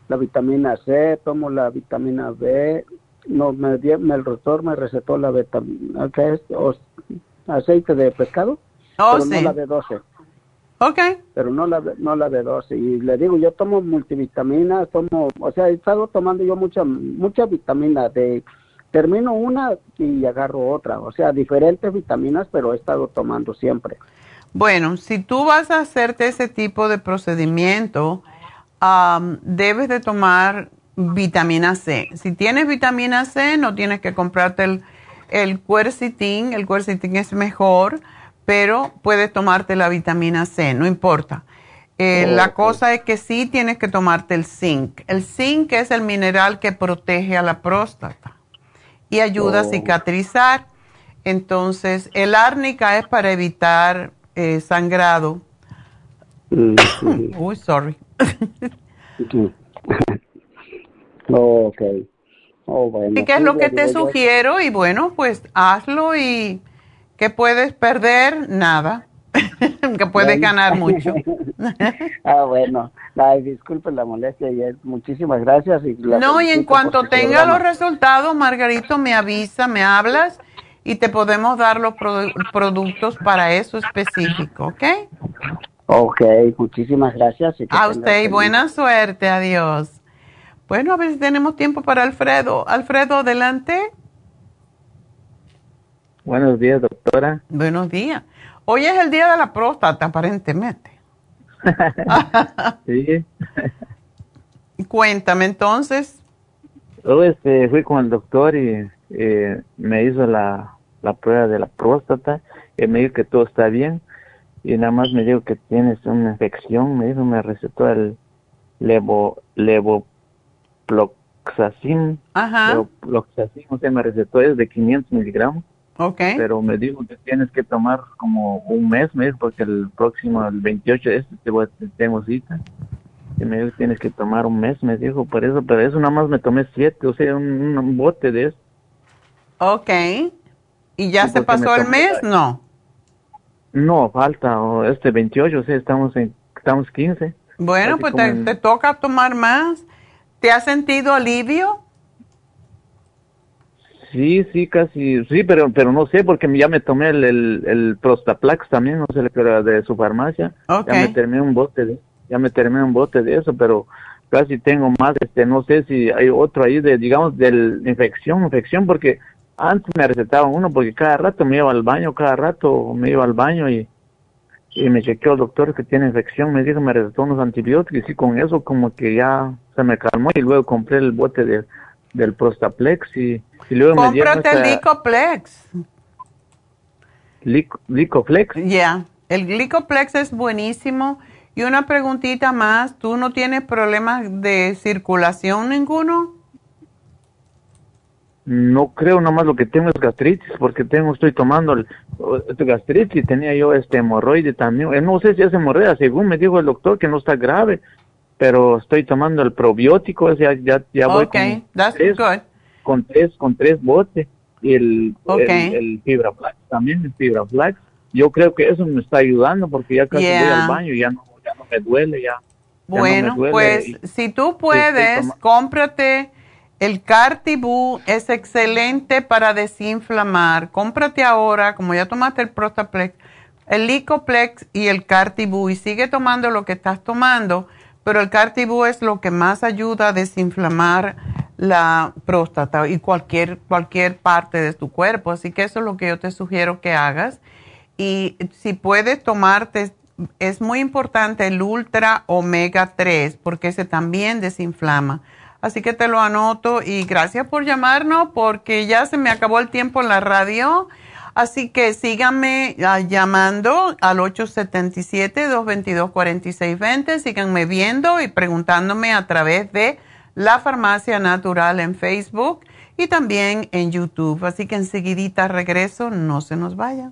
la vitamina C, tomo la vitamina B. No, me, el doctor me recetó la vitamina, ¿qué es? aceite de pescado, oh, pero no la B12. Ok. Pero no la, no la B12. Y le digo, yo tomo multivitaminas, tomo, o sea, he estado tomando yo mucha, mucha vitamina de termino una y agarro otra, o sea, diferentes vitaminas, pero he estado tomando siempre. Bueno, si tú vas a hacerte ese tipo de procedimiento, debes de tomar vitamina C. Si tienes vitamina C, no tienes que comprarte el, el el quercetin es mejor, pero puedes tomarte la vitamina C, no importa. Eh, la cosa es que sí tienes que tomarte el zinc. El zinc es el mineral que protege a la próstata y ayuda a oh. cicatrizar. Entonces, el árnica es para evitar eh, sangrado. Uy, sorry. ok. Oh, bueno. ¿Y qué es lo que te sugiero? Y bueno, pues hazlo y ¿qué puedes perder? Nada. que puedes ganar mucho. ah, bueno. Ay, disculpe la molestia y muchísimas gracias. Y no, y en cuanto tenga los resultados, Margarito, me avisa, me hablas y te podemos dar los productos para eso específico, ¿ok? Ok, muchísimas gracias. a usted y buena suerte, adiós. Bueno, a ver si tenemos tiempo para Alfredo. Alfredo, adelante. Buenos días, doctora. Buenos días. Hoy es el día de la próstata, aparentemente. sí. Cuéntame entonces. Yo este, fui con el doctor y eh, me hizo la, prueba de la próstata y me dijo que todo está bien y nada más me dijo que tienes una infección, me dijo, me recetó el levo, levoploxacin, Ajá. Levoploxacin, o sea, me recetó es de 500 miligramos Okay. Pero me dijo que tienes que tomar como un mes, mes, porque el próximo, el 28 de este, te voy, tengo cita. Y me dijo que tienes que tomar un mes, me dijo, por eso, pero eso nada más me tomé siete, o sea, un, bote de eso. Ok. ¿Y ya se pasó el mes? No. No, falta, este 28, o sea, estamos en, estamos 15. Bueno, pues te, te toca tomar más. ¿Te has sentido alivio? Sí, sí, casi, sí, pero pero no sé, porque ya me tomé el, el, Prostaplax también, no sé, pero de su farmacia. Ya me terminé un bote de, ya me terminé un bote de eso, pero casi tengo más, este, no sé si hay otro ahí de, digamos, de infección, infección, porque antes me recetaban uno, porque cada rato me iba al baño, cada rato me iba al baño y, y me chequeó el doctor que tiene infección, me dijo, me recetó unos antibióticos y con eso como que ya se me calmó y luego compré el bote de, del Prostaplex y y luego Cómprate el Licoplex. Licoplex. Ya, el Licoplex es buenísimo. Y una preguntita más, ¿tú no tienes problemas de circulación ninguno? No creo, nomás lo que tengo es gastritis, porque tengo, estoy tomando el, este gastritis, tenía yo este hemorroide también. Eh, no sé si es hemorroide, según me dijo el doctor que no está grave, pero estoy tomando el probiótico, ya, ya, ya voy con that's good con tres, con tres botes y el, el, Fibra Flax también, el Fibra Flax. Yo creo que eso me está ayudando porque ya casi voy al baño y ya no, ya no me duele, ya. Bueno, pues si tú puedes, cómprate el Cartibú, es excelente para desinflamar. Cómprate ahora, como ya tomaste el Prostaplex, el Licoplex y el Cartibú y sigue tomando lo que estás tomando, pero el Cartibú es lo que más ayuda a desinflamar la próstata y cualquier, cualquier parte de tu cuerpo. Así que eso es lo que yo te sugiero que hagas. Y si puedes tomarte, es muy importante el ultra omega 3 porque ese también desinflama. Así que te lo anoto y gracias por llamarnos porque ya se me acabó el tiempo en la radio. Así que síganme ah, llamando al 877-222-4620. Síganme viendo y preguntándome a través de la Farmacia Natural en Facebook y también en YouTube. Así que enseguidita regreso, no se nos vaya.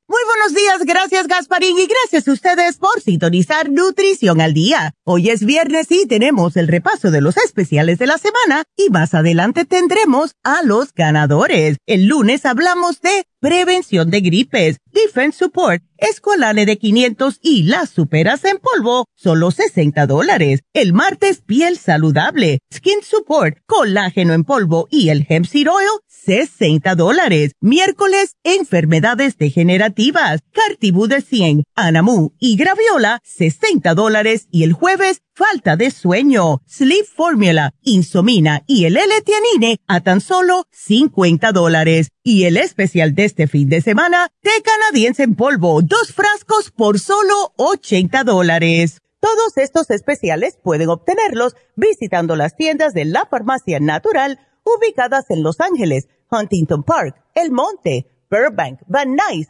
Muy buenos días, gracias Gasparín y gracias a ustedes por sintonizar Nutrición al Día. Hoy es viernes y tenemos el repaso de los especiales de la semana y más adelante tendremos a los ganadores. El lunes hablamos de prevención de gripes, Defense Support, Escolane de 500 y las superas en polvo, solo 60 dólares. El martes, piel saludable, Skin Support, colágeno en polvo y el Hemp Seed Oil, 60 dólares. Miércoles, enfermedades degenerativas, Cartibú de 100, Anamu y Graviola, 60 dólares. Y el jueves, falta de sueño, Sleep Formula, Insomina y el L-Tianine a tan solo 50 dólares. Y el especial de este fin de semana, té canadiense en polvo, dos frascos por solo 80 dólares. Todos estos especiales pueden obtenerlos visitando las tiendas de la farmacia natural ubicadas en Los Ángeles, Huntington Park, El Monte, Burbank, Van Nuys,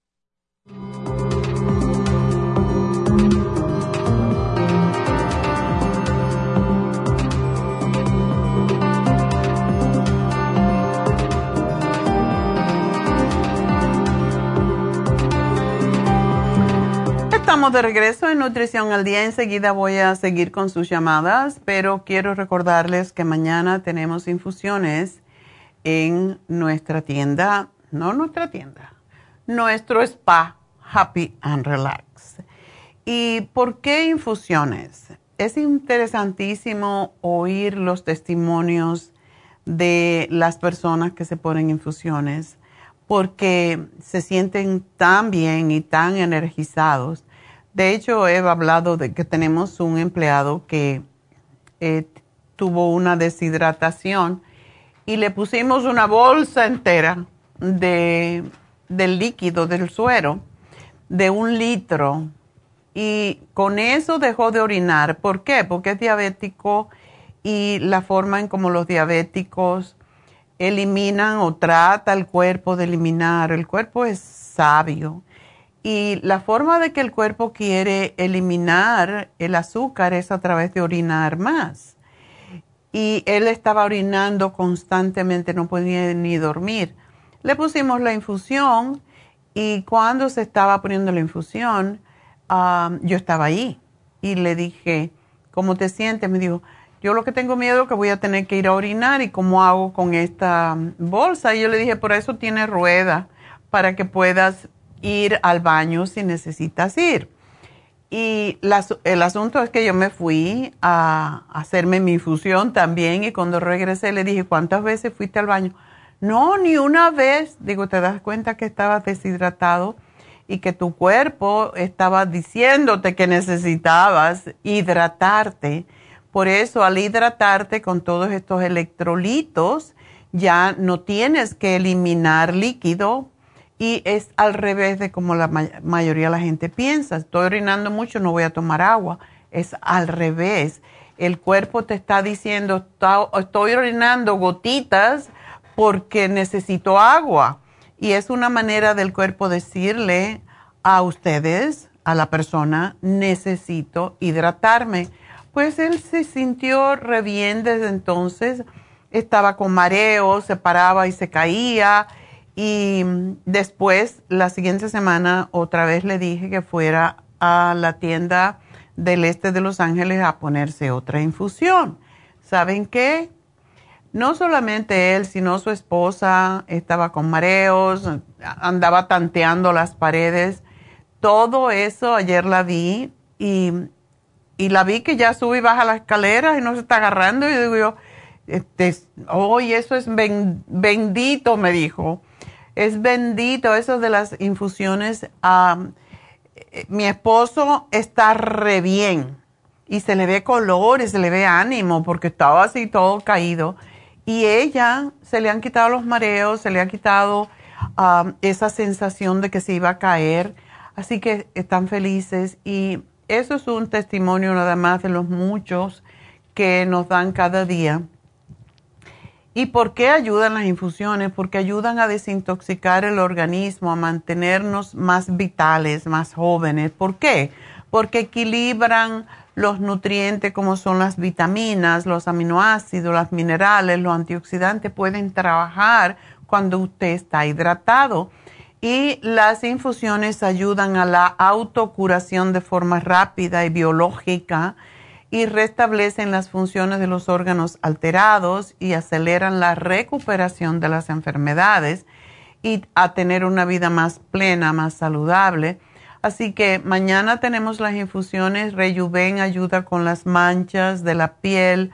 Estamos de regreso en Nutrición al Día. Enseguida voy a seguir con sus llamadas, pero quiero recordarles que mañana tenemos infusiones en nuestra tienda, no nuestra tienda, nuestro spa Happy and Relax. ¿Y por qué infusiones? Es interesantísimo oír los testimonios de las personas que se ponen infusiones porque se sienten tan bien y tan energizados de hecho, he hablado de que tenemos un empleado que eh, tuvo una deshidratación y le pusimos una bolsa entera de, del líquido del suero de un litro y con eso dejó de orinar. ¿Por qué? Porque es diabético y la forma en como los diabéticos eliminan o trata el cuerpo de eliminar, el cuerpo es sabio y la forma de que el cuerpo quiere eliminar el azúcar es a través de orinar más. Y él estaba orinando constantemente, no podía ni dormir. Le pusimos la infusión y cuando se estaba poniendo la infusión, yo estaba ahí y le dije, ¿cómo te sientes? Me dijo, yo lo que tengo miedo es que voy a tener que ir a orinar y cómo hago con esta bolsa. Y yo le dije, por eso tiene rueda, para que puedas ir al baño si necesitas ir. Y el asunto es que yo me fui a hacerme mi infusión también y cuando regresé le dije, ¿cuántas veces fuiste al baño? No, ni una vez. Digo, ¿te das cuenta que estabas deshidratado y que tu cuerpo estaba diciéndote que necesitabas hidratarte? Por eso al hidratarte con todos estos electrolitos, ya no tienes que eliminar líquido y es al revés de como la mayoría de la gente piensa. Estoy orinando mucho, no voy a tomar agua. Es al revés. El cuerpo te está diciendo, estoy orinando gotitas porque necesito agua. Y es una manera del cuerpo decirle a ustedes, a la persona, necesito hidratarme. Pues él se sintió re bien desde entonces. Estaba con mareo, se paraba y se caía y después, la siguiente semana, otra vez le dije que fuera a la tienda del este de Los Ángeles a ponerse otra infusión. ¿Saben qué? No solamente él, sino su esposa estaba con mareos, andaba tanteando las paredes. Todo eso ayer la vi y, la vi que ya sube y baja las escaleras y no se está agarrando. Y digo yo, este, hoy eso es bendito, me dijo es bendito eso de las infusiones. mi esposo está re bien y se le ve color y se le ve ánimo porque estaba así todo caído. Y ella se le han quitado los mareos, se le ha quitado esa sensación de que se iba a caer. Así que están felices y eso es un testimonio nada más de los muchos que nos dan cada día ¿Y por qué ayudan las infusiones? Porque ayudan a desintoxicar el organismo, a mantenernos más vitales, más jóvenes. ¿Por qué? Porque equilibran los nutrientes como son las vitaminas, los aminoácidos, los minerales, los antioxidantes pueden trabajar cuando usted está hidratado. Y las infusiones ayudan a la autocuración de forma rápida y biológica y restablecen las funciones de los órganos alterados y aceleran la recuperación de las enfermedades y a tener una vida más plena, más saludable. Así que mañana tenemos las infusiones. Rejuven ayuda con las manchas de la piel,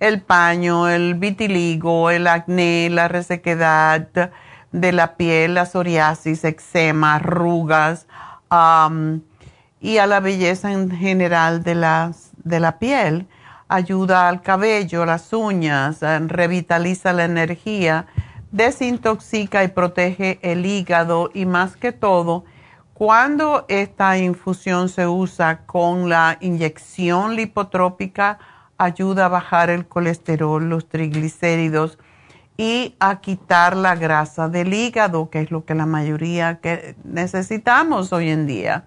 el paño, el vitiligo, el acné, la resequedad de la piel, la psoriasis, eczema, arrugas y a la belleza en general de las de la piel, ayuda al cabello, las uñas, eh, revitaliza la energía, desintoxica y protege el hígado y más que todo, cuando esta infusión se usa con la inyección lipotrópica, ayuda a bajar el colesterol, los triglicéridos y a quitar la grasa del hígado, que es lo que la mayoría que necesitamos hoy en día.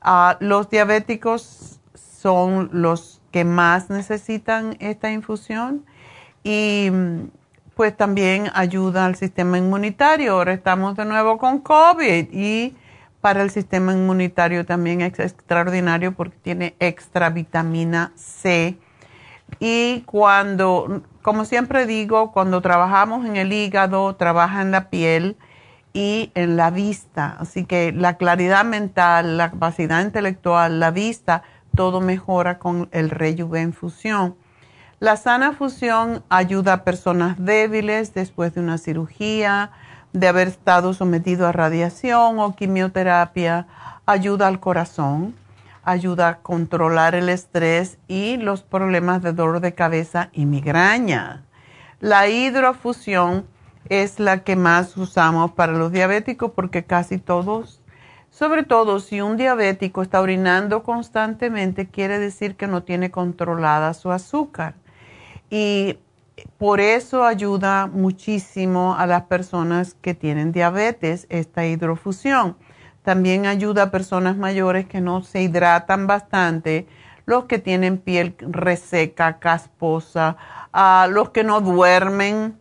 Ah, los diabéticos son los que más necesitan esta infusión y pues también ayuda al sistema inmunitario. Ahora estamos de nuevo con COVID y para el sistema inmunitario también es extraordinario porque tiene extra vitamina C. Y cuando, como siempre digo, cuando trabajamos en el hígado, trabaja en la piel y en la vista. Así que la claridad mental, la capacidad intelectual, la vista, todo mejora con el Rejuven Fusión. La sana fusión ayuda a personas débiles después de una cirugía, de haber estado sometido a radiación o quimioterapia, ayuda al corazón, ayuda a controlar el estrés y los problemas de dolor de cabeza y migraña. La hidrofusión es la que más usamos para los diabéticos porque casi todos sobre todo si un diabético está orinando constantemente, quiere decir que no tiene controlada su azúcar. Y por eso ayuda muchísimo a las personas que tienen diabetes esta hidrofusión. También ayuda a personas mayores que no se hidratan bastante, los que tienen piel reseca, casposa, a los que no duermen,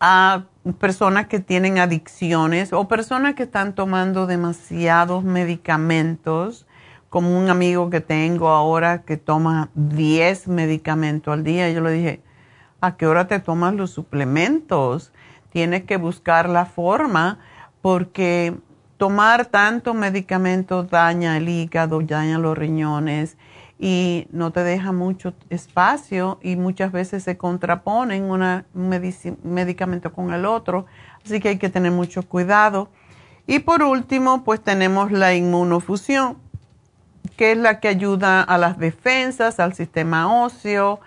a personas que tienen adicciones o personas que están tomando demasiados medicamentos, como un amigo que tengo ahora que toma 10 medicamentos al día. Yo le dije, ¿a qué hora te tomas los suplementos? Tienes que buscar la forma porque tomar tanto medicamento daña el hígado, daña los riñones y no te deja mucho espacio y muchas veces se contraponen un medicamento con el otro, así que hay que tener mucho cuidado. Y por último, pues tenemos la inmunofusión, que es la que ayuda a las defensas, al sistema óseo,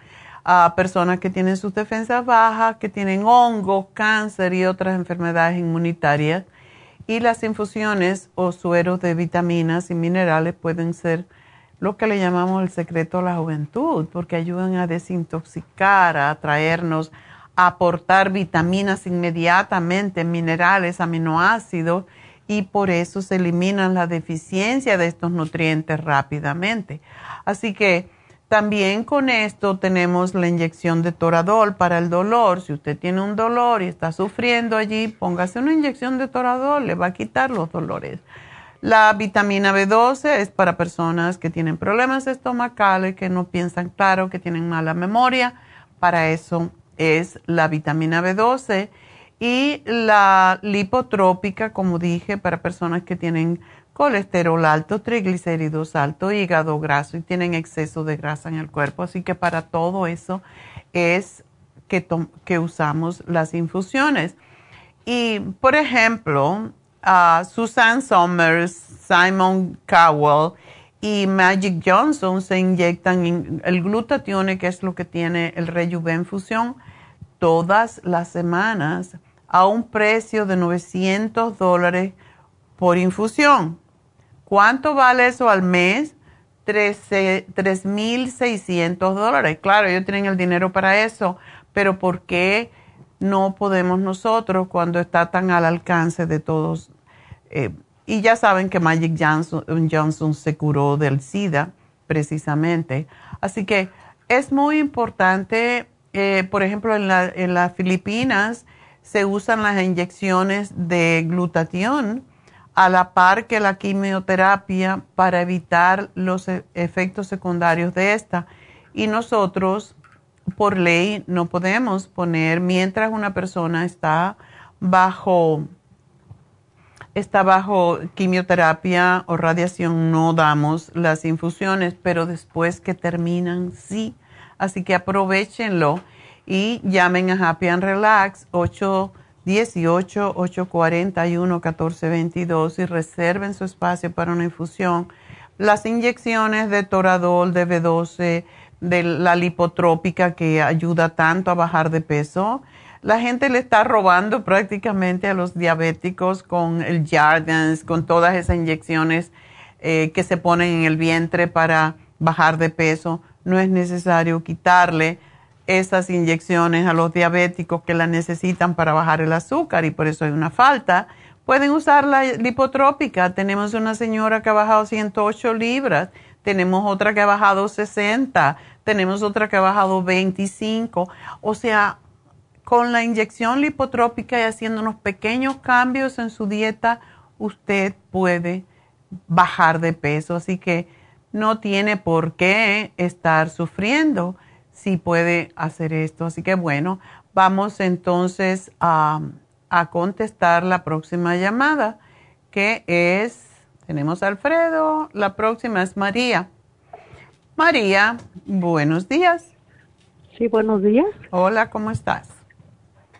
a personas que tienen sus defensas bajas, que tienen hongos, cáncer y otras enfermedades inmunitarias. Y las infusiones o sueros de vitaminas y minerales pueden ser lo que le llamamos el secreto a la juventud, porque ayudan a desintoxicar, a atraernos, a aportar vitaminas inmediatamente, minerales, aminoácidos, y por eso se eliminan la deficiencia de estos nutrientes rápidamente. Así que también con esto tenemos la inyección de toradol para el dolor. Si usted tiene un dolor y está sufriendo allí, póngase una inyección de toradol, le va a quitar los dolores. La vitamina B12 es para personas que tienen problemas estomacales, que no piensan claro, que tienen mala memoria. Para eso es la vitamina B12. Y la lipotrópica, como dije, para personas que tienen colesterol alto, triglicéridos alto, hígado graso y tienen exceso de grasa en el cuerpo. Así que para todo eso es que, que usamos las infusiones. Y, por ejemplo, Susan Somers, Simon Cowell y Magic Johnson se inyectan el glutatión, que es lo que tiene el Rejuven Fusión, todas las semanas a un precio de 900 dólares por infusión. ¿Cuánto vale eso al mes? 3.600 dólares. Claro, ellos tienen el dinero para eso, pero ¿por qué? No podemos nosotros cuando está tan al alcance de todos. Eh, y ya saben que Magic Johnson, se curó del SIDA precisamente. Así que es muy importante, eh, por ejemplo, en, las Filipinas se usan las inyecciones de glutatión a la par que la quimioterapia para evitar los e, efectos secundarios de esta. Y nosotros por ley no podemos poner mientras una persona está bajo está bajo quimioterapia o radiación no damos las infusiones, pero después que terminan sí. Así que aprovechenlo y llamen a Happy and Relax 818-841-1422 y reserven su espacio para una infusión. Las inyecciones de Toradol, de B12, de la lipotrópica que ayuda tanto a bajar de peso. La gente le está robando prácticamente a los diabéticos con el Jardins, con todas esas inyecciones eh, que se ponen en el vientre para bajar de peso. No es necesario quitarle esas inyecciones a los diabéticos que la necesitan para bajar el azúcar y por eso hay una falta. Pueden usar la lipotrópica. Tenemos una señora que ha bajado 108 libras, tenemos otra que ha bajado 60 tenemos otra que ha bajado 25. O sea, con la inyección lipotrópica y haciendo unos pequeños cambios en su dieta, usted puede bajar de peso. Así que no tiene por qué estar sufriendo si puede hacer esto. Así que bueno, vamos entonces a, a contestar la próxima llamada, que es, tenemos a Alfredo, la próxima es María. María, buenos días. Sí, buenos días. Hola, ¿cómo estás?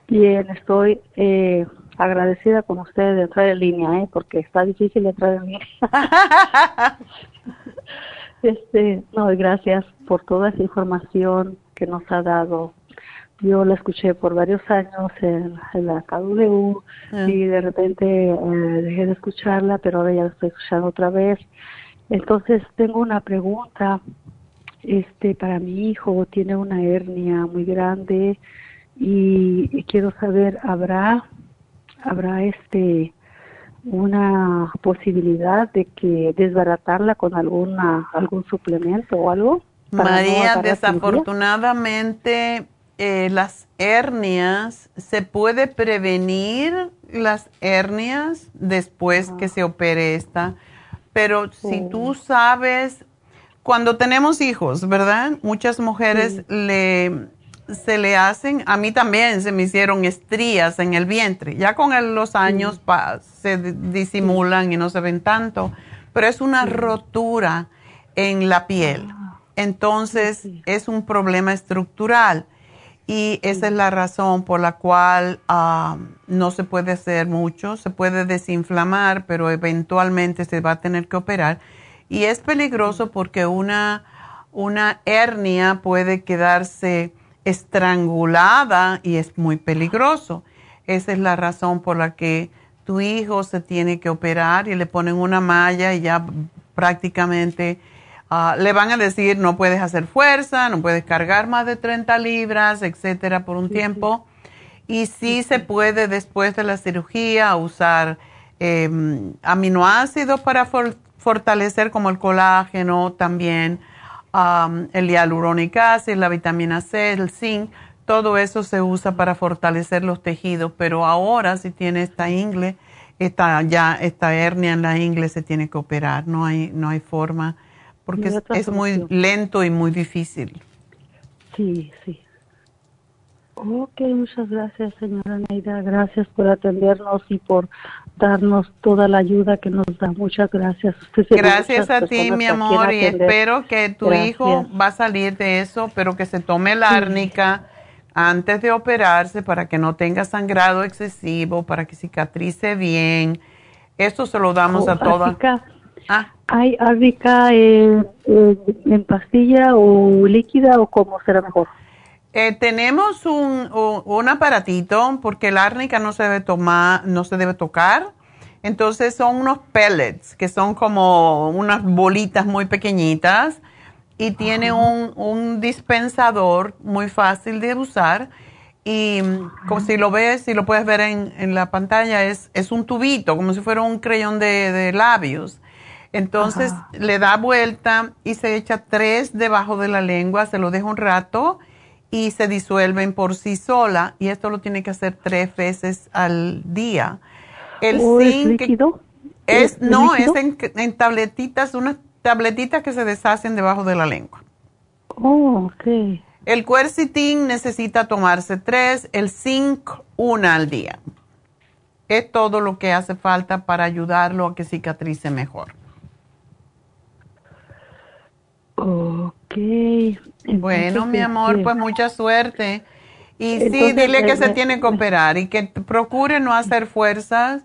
Bien, estoy eh, agradecida con usted de entrar en línea, ¿eh? porque está difícil entrar en línea. este, no, gracias por toda esa información que nos ha dado. Yo la escuché por varios años en, la KW ah. y de repente eh, dejé de escucharla, pero ahora ya la estoy escuchando otra vez. Entonces tengo una pregunta este para mi hijo tiene una hernia muy grande y, quiero saber habrá habrá este una posibilidad de que desbaratarla con alguna algún suplemento o algo María desafortunadamente eh, las hernias, se puede prevenir las hernias después que se opere esta, pero si tú sabes, cuando tenemos hijos, ¿verdad? Muchas mujeres le se le hacen, a mí también se me hicieron estrías en el vientre. Ya con los años se disimulan y no se ven tanto, pero es una rotura en la piel. Ah. Entonces es un problema estructural y esa es la razón por la cual no se puede hacer mucho. Se puede desinflamar, pero eventualmente se va a tener que operar. Y es peligroso porque una, una hernia puede quedarse estrangulada y es muy peligroso. Esa es la razón por la que tu hijo se tiene que operar y le ponen una malla y ya prácticamente ah, le van a decir no puedes hacer fuerza, no puedes cargar más de 30 libras, etcétera, por un tiempo. Y sí se puede después de la cirugía usar em, aminoácidos para fortalecer como el colágeno también el hialurónico ácido, la vitamina C, el zinc, todo eso se usa para fortalecer los tejidos, pero ahora si tiene esta ingle, esta, ya esta hernia en la ingle se tiene que operar, no hay, no hay forma, porque es, muy lento y muy difícil. Sí, sí. Ok, muchas gracias, señora Neida. Gracias por atendernos y por darnos toda la ayuda que nos da. Muchas gracias. gracias a ti, mi amor, y espero que tu hijo va a salir de eso, pero que se tome la árnica antes de operarse para que no tenga sangrado excesivo, para que cicatrice bien. Esto se lo damos a oh, todas. Ah. ¿Hay árnica en pastilla o líquida o cómo será mejor? Eh, tenemos un, un, aparatito porque el árnica no se debe tomar, no se debe tocar. Entonces son unos pellets que son como unas bolitas muy pequeñitas y tiene un, un, dispensador muy fácil de usar. Y como si lo ves, si lo puedes ver en, en, la pantalla, es, es un tubito, como si fuera un creyón de, de labios. Entonces le da vuelta y se echa tres debajo de la lengua, se lo deja un rato y se disuelven por sí sola y esto lo tiene que hacer tres veces al día. El zinc ¿Es, no, es en, tabletitas, unas tabletitas que se deshacen debajo de la lengua. Oh, ok. El quercitin necesita tomarse tres, el zinc una al día. Es todo lo que hace falta para ayudarlo a que cicatrice mejor. Ok. bueno, mi amor, pues mucha suerte. Y sí, dile que se tiene que operar y que procure no hacer fuerzas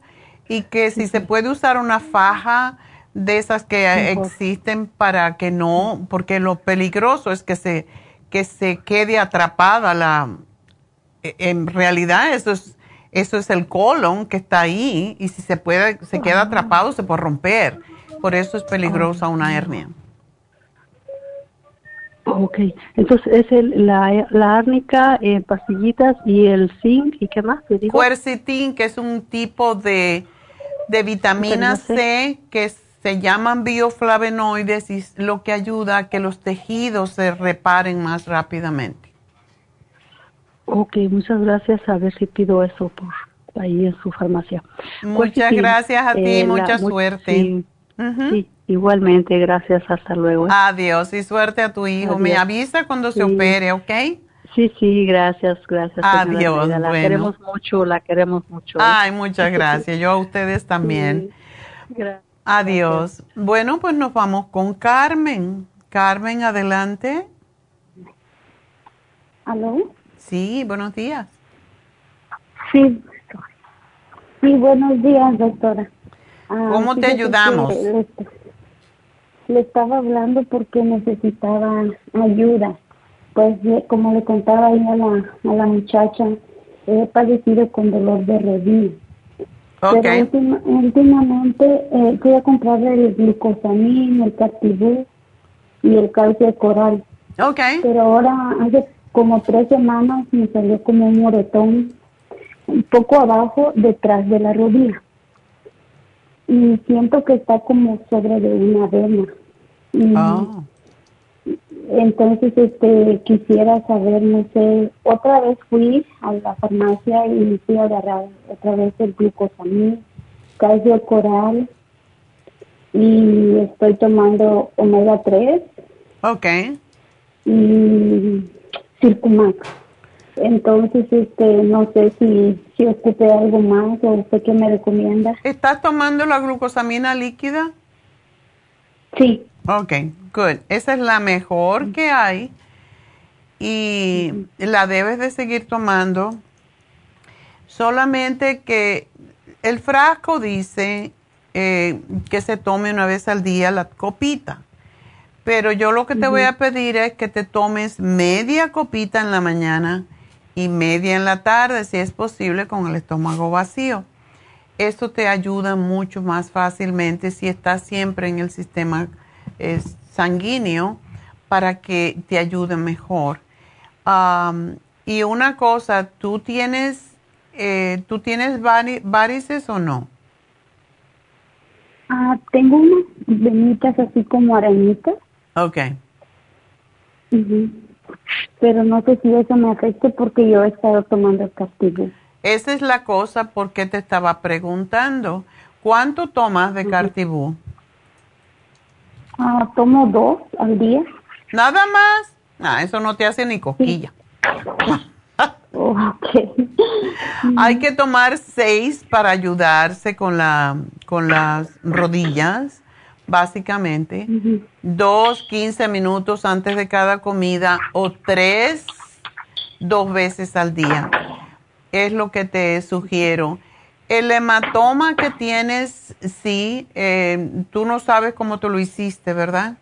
y que si se puede usar una faja de esas que existen para que no, porque lo peligroso es que se, que se quede atrapada la, e, en realidad eso es, eso es el colon que está ahí y si se puede, se queda atrapado se puede romper. Por eso es peligrosa una hernia. Ok, entonces es el, la, la árnica en pastillitas y el zinc y qué más. Quercetin, que es un tipo de, de vitamina C. que se llaman bioflavonoides y lo que ayuda a que los tejidos se reparen más rápidamente. Ok, muchas gracias. A ver si pido eso por ahí en su farmacia. Muchas gracias a ti, eh, mucha suerte. sí, Igualmente, gracias, hasta luego. Adiós y suerte a tu hijo. Me avisa cuando se opere, ¿ok? Sí, sí, gracias, gracias. Adiós. La queremos mucho, la queremos mucho. Ay, muchas gracias. Yo a ustedes también. Adiós. Bueno, pues nos vamos con Carmen. Carmen, adelante. ¿Aló? Sí, buenos días. Sí, sí, buenos días, doctora. Ah, ¿Cómo te ayudamos? Le estaba hablando porque necesitaba ayuda. Pues como le contaba ahí a la, a la muchacha, he padecido con dolor de rodilla. Okay. Pero últimamente eh, fui a comprar el glucosamín, el cartibú y el calcio coral. Okay. Pero ahora hace como tres semanas me salió como un moretón un poco abajo detrás de la rodilla y siento que está como sobre de una vena. Oh. Entonces, este, quisiera saber, no sé, otra vez fui a la farmacia y fui a agarrar otra vez el glucosamil, calcio coral y estoy tomando omega 3. Ok. Y Circumax. Entonces, este, no sé si, si ocupe algo más o usted qué me recomienda. ¿Estás tomando la glucosamina líquida? Sí. Ok, good. Esa es la mejor que hay y la debes de seguir tomando. Solamente que el frasco dice eh, que se tome una vez al día la copita. Pero yo lo que te voy a pedir es que te tomes media copita en la mañana y media en la tarde, si es posible, con el estómago vacío. Esto te ayuda mucho más fácilmente si estás siempre en el sistema sanguíneo para que te ayude mejor. y una cosa, ¿tú tienes, eh, ¿tú tienes varices o no? Ah, tengo unas venitas así como arañitas. Ok. Pero no sé si eso me afecte porque yo he estado tomando el Cartibú. Esa es la cosa porque te estaba preguntando. ¿Cuánto tomas de Cartibú? Ah, tomo dos al día. ¿Nada más? Ah, eso no te hace ni coquilla. Hay que tomar seis para ayudarse con, la, con las rodillas, básicamente. Dos, quince minutos antes de cada comida o tres, dos veces al día. Es lo que te sugiero. El hematoma que tienes, sí, eh, tú no sabes cómo tú lo hiciste, ¿verdad?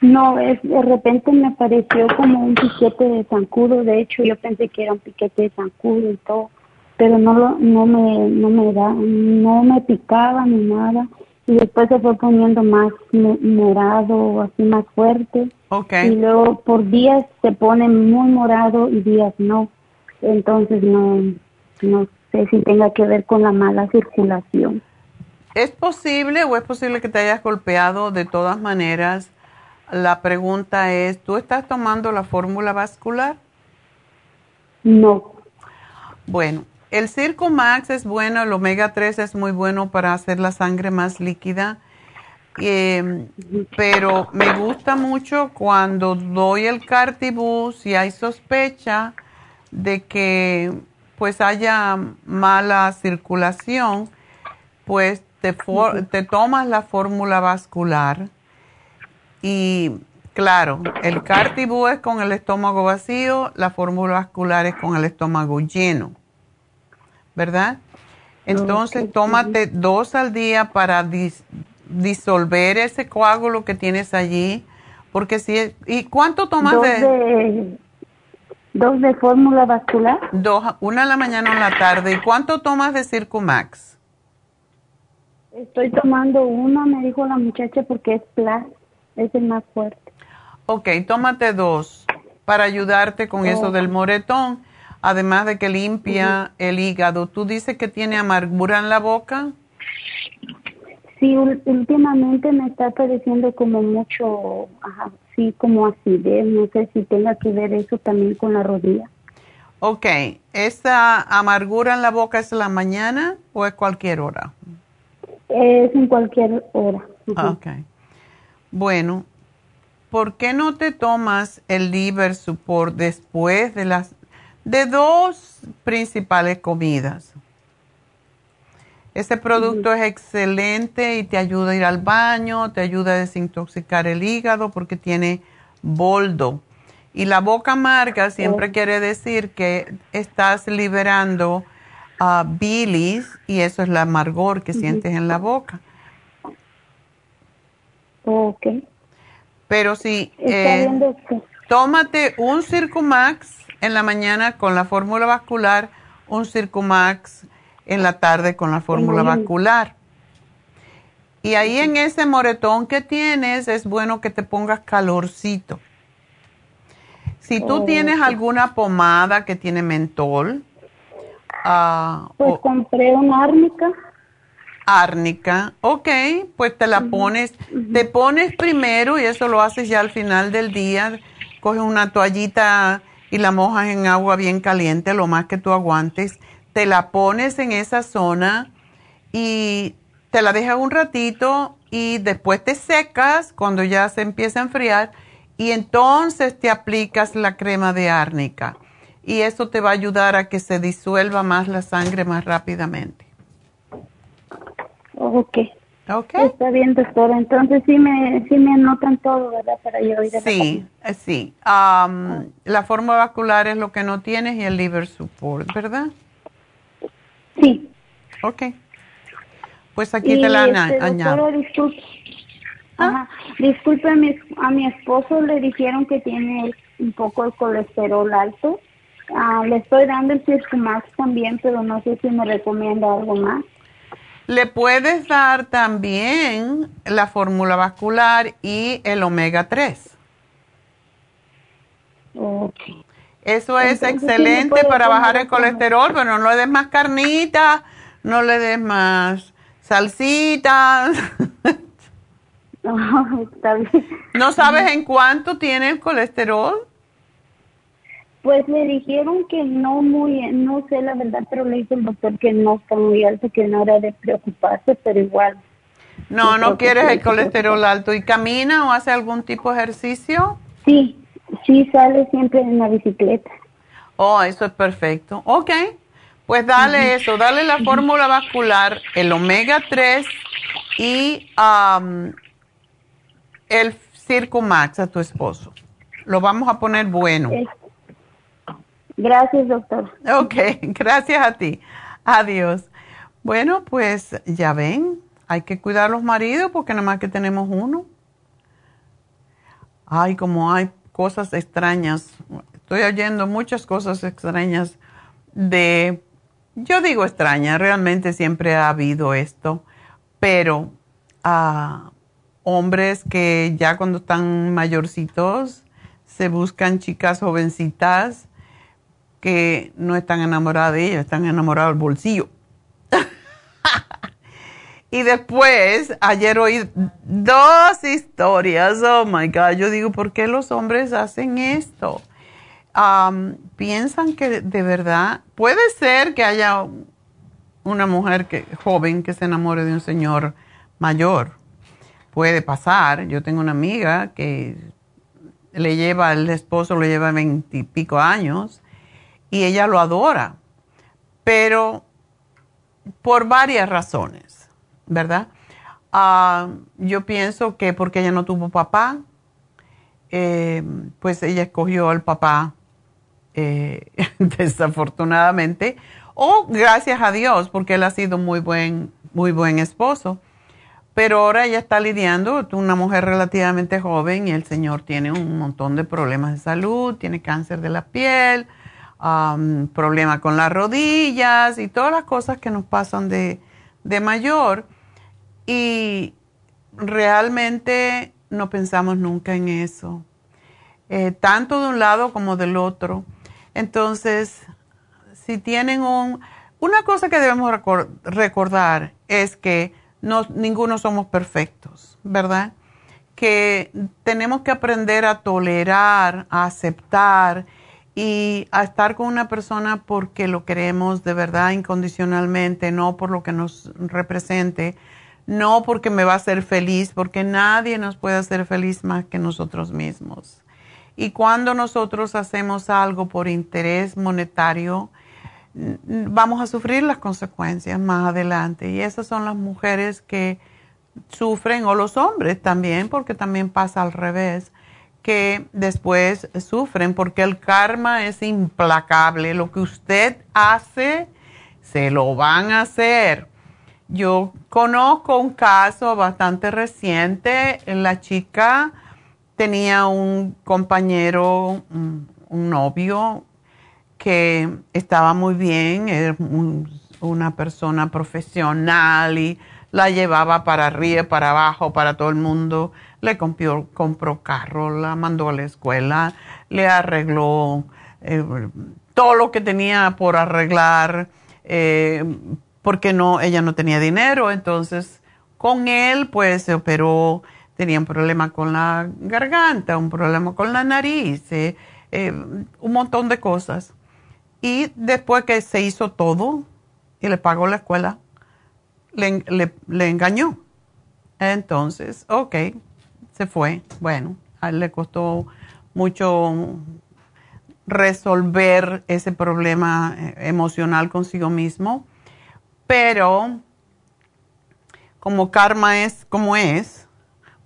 No, es, de repente me pareció como un piquete de zancudo. De hecho, yo pensé que era un piquete de zancudo y todo, pero no lo, no me, no me da, no me picaba ni nada. Y después se fue poniendo más morado, así más fuerte. Okay. Y luego por días se pone muy morado y días no. Entonces no, no sé si tenga que ver con la mala circulación. ¿Es posible o es posible que te hayas golpeado de todas maneras? La pregunta es, ¿tú estás tomando la fórmula vascular? No. Bueno, el Circo Max es bueno, el omega 3 es muy bueno para hacer la sangre más líquida, em, pero me gusta mucho cuando doy el Cartibus y hay sospecha de que pues haya mala circulación, pues te, te tomas la fórmula vascular y claro, el cartibú es con el estómago vacío, la fórmula vascular es con el estómago lleno, ¿verdad? Entonces, tómate dos al día para disolver ese coágulo que tienes allí, porque si... ¿Y cuánto tomas dos de... ¿Dos de fórmula vascular? Dos, una en la mañana o en la tarde. ¿Y cuánto tomas de Circumax? Estoy tomando una, me dijo la muchacha, porque es Plus es el más fuerte. Ok, tómate dos para ayudarte con eso del moretón, además de que limpia el hígado. ¿Tú dices que tiene amargura en la boca? Sí, últimamente me está pareciendo como mucho, sí, como acidez. No sé si tenga que ver eso también con la rodilla. Ok, ¿esa amargura en la boca es en la mañana o es cualquier hora? Es en cualquier hora. Ok. Bueno, ¿por qué no te tomas el liver support después de las de dos principales comidas? Ese producto es excelente y te ayuda a ir al baño, te ayuda a desintoxicar el hígado porque tiene boldo. Y la boca amarga siempre oh. quiere decir que estás liberando uh, bilis y eso es la amargor que sientes en la boca. Ok. Pero sí, eh, tómate un Circumax en la mañana con la fórmula vascular, un Circumax en la tarde con la fórmula vascular. Y ahí en ese moretón que tienes es bueno que te pongas calorcito. Si tú tienes alguna pomada que tiene mentol. Uh, pues compré una árnica. árnica, ok, pues te la pones, te pones primero y eso lo haces ya al final del día, coges una toallita y la mojas en agua bien caliente, lo más que tú aguantes, te la pones en esa zona y te la dejas un ratito y después te secas cuando ya se empieza a enfriar y entonces te aplicas la crema de árnica y eso te va a ayudar a que se disuelva más la sangre más rápidamente. Ok. Ok. Está bien, doctora. Entonces sí me, sí me anotan todo, ¿verdad? Para yo ir a Sí, eh, sí. la forma vascular es lo que no tienes y el liver support, ¿verdad? Sí. Ok. Pues aquí te la este, añado. Disculpe, ¿Ah? disculpe a, mi, a mi esposo le dijeron que tiene un poco el colesterol alto. Ah, le estoy dando el Circumax también, pero no sé si me recomienda algo más. Le puedes dar también la fórmula vascular y el omega 3. Okay. Eso es excelente para bajar el colesterol, pero no le des más carnita, no le des más salsita. ¿No sabes en cuánto tiene el colesterol? Pues le dijeron que no muy, no sé la verdad, pero le dijo el doctor que no está muy alto, que no era de preocuparse, pero igual. No, no quieres el colesterol alto. ¿Y camina o hace algún tipo de ejercicio? Sí, sí sale siempre en la bicicleta. Oh, eso es perfecto. Ok, pues dale eso, dale la fórmula vascular, el omega 3 y el Circumax a tu esposo. Lo vamos a poner bueno. Gracias, doctor. Ok, gracias a ti. Adiós. Bueno, pues ya ven, hay que cuidar a los maridos porque nada más que tenemos uno. Ay, como hay cosas extrañas. Estoy oyendo muchas cosas extrañas de, yo digo extraña, realmente siempre ha habido esto, pero a ah, hombres que ya cuando están mayorcitos se buscan chicas jovencitas que no están enamoradas de ella, están enamorados del bolsillo. y después, ayer oí dos historias, oh my God, yo digo, ¿por qué los hombres hacen esto? piensan que de verdad, puede ser que haya una mujer que, joven que se enamore de un señor mayor. Puede pasar. Yo tengo una amiga que le lleva, el esposo le lleva veintipico años y ella lo adora, pero por varias razones, ¿verdad? Ah, yo pienso que porque ella no tuvo papá, eh, pues ella escogió al papá eh, desafortunadamente, o gracias a Dios, porque él ha sido muy buen, muy buen esposo. Pero ahora ella está lidiando, una mujer relativamente joven y el señor tiene un montón de problemas de salud, tiene cáncer de la piel, um, problema con las rodillas y todas las cosas que nos pasan de, mayor. Y realmente no pensamos nunca en eso, eh, tanto de un lado como del otro. Entonces, si tienen un... Una cosa que debemos recordar es que no, ninguno somos perfectos, ¿verdad? Que tenemos que aprender a tolerar, a aceptar y a estar con una persona porque lo queremos de verdad incondicionalmente, no por lo que nos represente, no porque me va a hacer feliz, porque nadie nos puede hacer feliz más que nosotros mismos. Y cuando nosotros hacemos algo por interés monetario, vamos a sufrir las consecuencias más adelante. Y esas son las mujeres que sufren, o los hombres también, porque también pasa al revés que después sufren porque el karma es implacable. Lo que usted hace, se lo van a hacer. Yo conozco un caso bastante reciente. La chica tenía un compañero, un, novio que estaba muy bien, era una persona profesional y la llevaba para arriba, para abajo, para todo el mundo le compró, compró carro, la mandó a la escuela, le arregló eh, todo lo que tenía por arreglar, eh, porque no, ella no tenía dinero, entonces con él pues se operó, tenía un problema con la garganta, un problema con la nariz, eh, un montón de cosas. Y después que se hizo todo y le pagó la escuela, le, le engañó. Entonces, ok, se fue. Bueno, a él le costó mucho resolver ese problema eh, emocional consigo mismo, pero como karma es como es,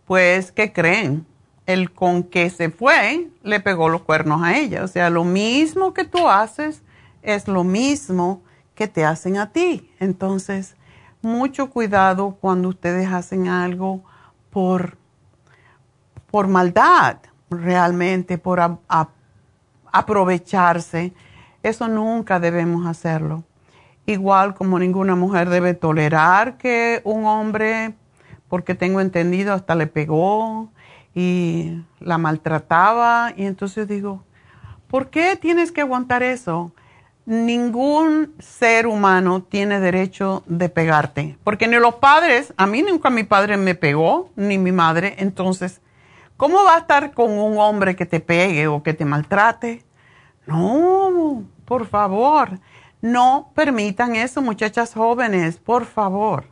pues, ¿qué creen? El con que se fue le pegó los cuernos a ella. O sea, lo mismo que tú haces es lo mismo que te hacen a ti. Entonces, mucho cuidado cuando ustedes hacen algo por, por maldad, realmente, por aprovecharse. Eso nunca debemos hacerlo. Igual como ninguna mujer debe tolerar que un hombre, porque tengo entendido, hasta le pegó y la maltrataba. Y entonces digo, ¿por qué tienes que aguantar eso? Ningún ser humano tiene derecho de pegarte, porque ni los padres, a mí nunca mi padre me pegó, ni mi madre, entonces, ¿cómo va a estar con un hombre que te pegue o que te maltrate? No, por favor. No permitan eso, muchachas jóvenes, por favor.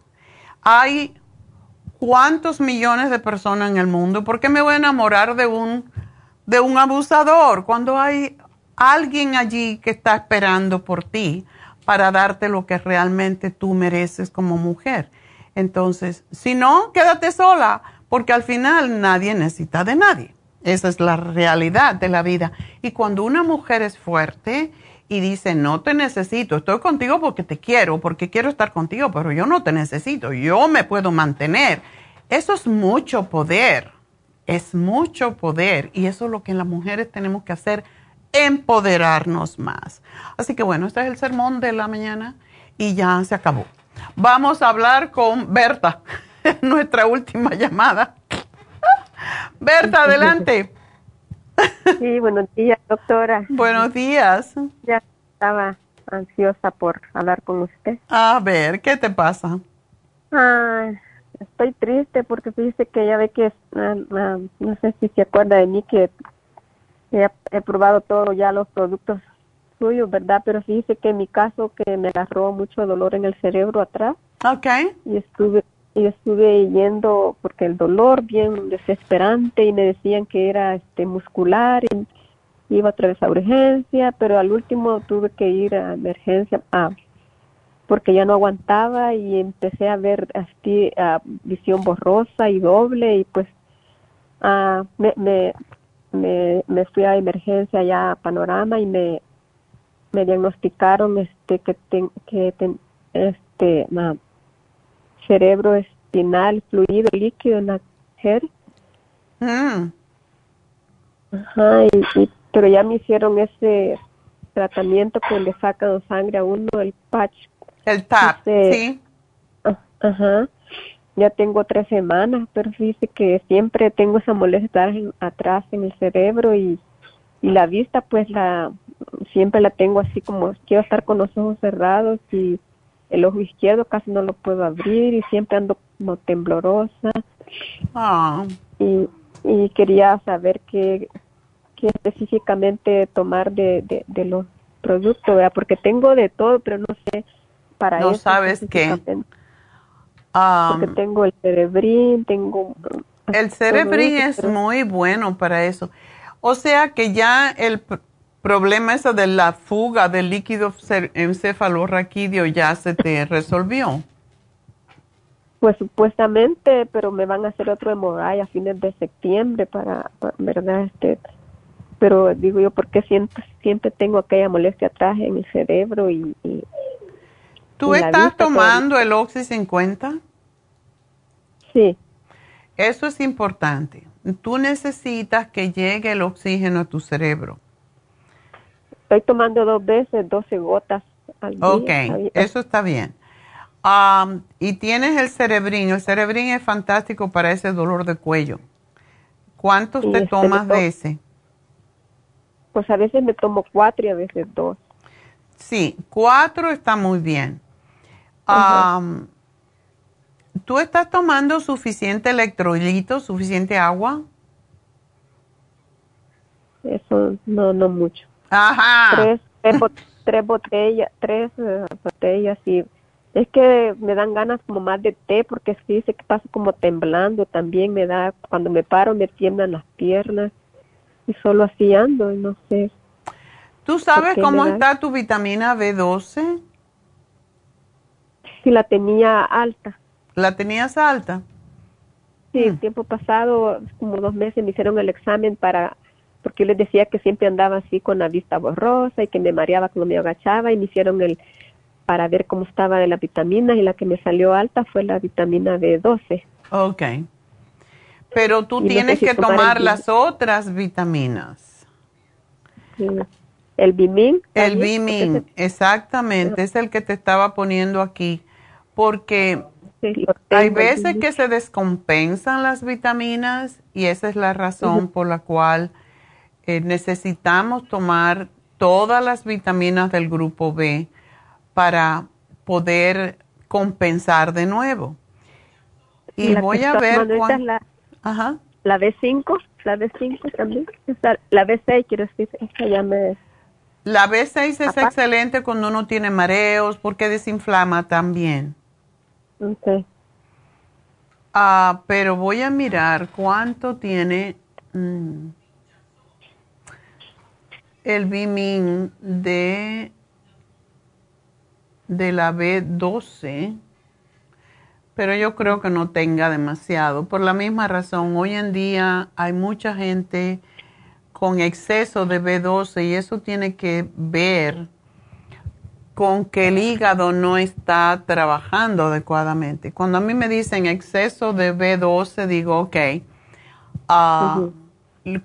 Hay cuántos millones de personas en el mundo. ¿Por qué me voy a enamorar de un, de un abusador cuando hay alguien allí que está esperando por ti para darte lo que realmente tú mereces como mujer? Entonces, si no, quédate sola, porque al final nadie necesita de nadie. Esa es la realidad de la vida. Y cuando una mujer es fuerte y dice, no te necesito, estoy contigo porque te quiero, porque quiero estar contigo, pero yo no te necesito, yo me puedo mantener. Eso es mucho poder, es mucho poder y eso es lo que las mujeres tenemos que hacer, empoderarnos más. Así que bueno, este es el sermón de la mañana y ya se acabó. Vamos a hablar con Berta, nuestra última llamada. Berta, adelante. Sí, buenos días, doctora. Buenos días. Ya estaba ansiosa por hablar con usted. A ver, ¿qué te pasa? Ah, estoy triste porque fíjese que ya ve que, ah, ah, no sé si se acuerda de mí, que he, probado todos ya los productos suyos, ¿verdad? Pero fíjese que en mi caso que me agarró mucho dolor en el cerebro atrás. Ok. Y estuve y estuve yendo porque el dolor bien desesperante y me decían que era este muscular y iba otra vez a urgencia pero al último tuve que ir a emergencia ah, porque ya no aguantaba y empecé a ver así a visión borrosa y doble y pues ah, me, me, me, fui a emergencia ya a panorama y me me diagnosticaron este que que este cerebro espinal, fluido líquido en la mujer. Mm. Ajá, y, pero ya me hicieron ese tratamiento que le sacan sangre a uno, el patch. El TAP, sí. Ah, ajá. Ya tengo tres semanas, pero dice que siempre tengo esa molestia atrás en el cerebro y, y la vista, pues la siempre la tengo así como quiero estar con los ojos cerrados y el ojo izquierdo casi no lo puedo abrir y siempre ando como temblorosa. Ah. Y, y quería saber qué, qué específicamente tomar de, de, los productos, ¿verdad? porque tengo de todo, pero no sé para no sabes qué. porque tengo el cerebrín, tengo... El cerebrín es muy bueno para eso. O sea que ya el problema ese de la fuga del líquido encefalorraquídeo ya se te resolvió? Pues supuestamente, pero me van a hacer otro hemorragia a fines de septiembre para, ¿verdad? Este, pero digo yo, porque siempre, siempre tengo aquella molestia atrás en el cerebro y... ¿Tú estás tomando el Oxy 50? Sí. Eso es importante. Tú necesitas que llegue el oxígeno a tu cerebro Estoy tomando dos veces, 12 gotas al día. Ok, eso está bien. y tienes el cerebrín. El cerebrín es fantástico para ese dolor de cuello. ¿Cuántos te este, tomas de ese? Pues a veces me tomo cuatro y a veces dos. Sí, cuatro está muy bien. ¿Tú estás tomando suficiente electrolito, suficiente agua? Eso no, no mucho. Ajá. Tres, tres, botellas, tres eh, botellas y es que me dan ganas como más de té porque sí sé que paso como temblando también me da cuando me paro me tiemblan las piernas y solo así ando no sé. ¿Tú sabes cómo está tu vitamina B12? Sí, la tenía alta. ¿La tenías alta? Sí, el mm. tiempo pasado, como dos meses, me hicieron el examen para, porque yo les decía que siempre andaba así con la vista borrosa y que me mareaba cuando me agachaba y me hicieron el, para ver cómo estaba de la vitamina y la que me salió alta fue la vitamina B12. Ok. Pero tú tienes que tomar, las otras vitaminas. El Bimin. El Bimin, exactamente, es el que te estaba poniendo aquí, porque hay veces que se descompensan las vitaminas y esa es la razón por la cual eh, necesitamos tomar todas las vitaminas del grupo B para poder compensar de nuevo. Y voy a ver la, Ajá. la B5, la B5 también, la B6 quiero decir, esta ya me... La B6 es excelente cuando uno tiene mareos porque desinflama también. Okay. Ah, pero voy a mirar cuánto tiene mm, el Bimin de, de la B12, pero yo creo que no tenga demasiado. Por la misma razón, hoy en día hay mucha gente con exceso de B12 y eso tiene que ver con que el hígado no está trabajando adecuadamente. Cuando a mí me dicen exceso de B12, digo, ok, uh,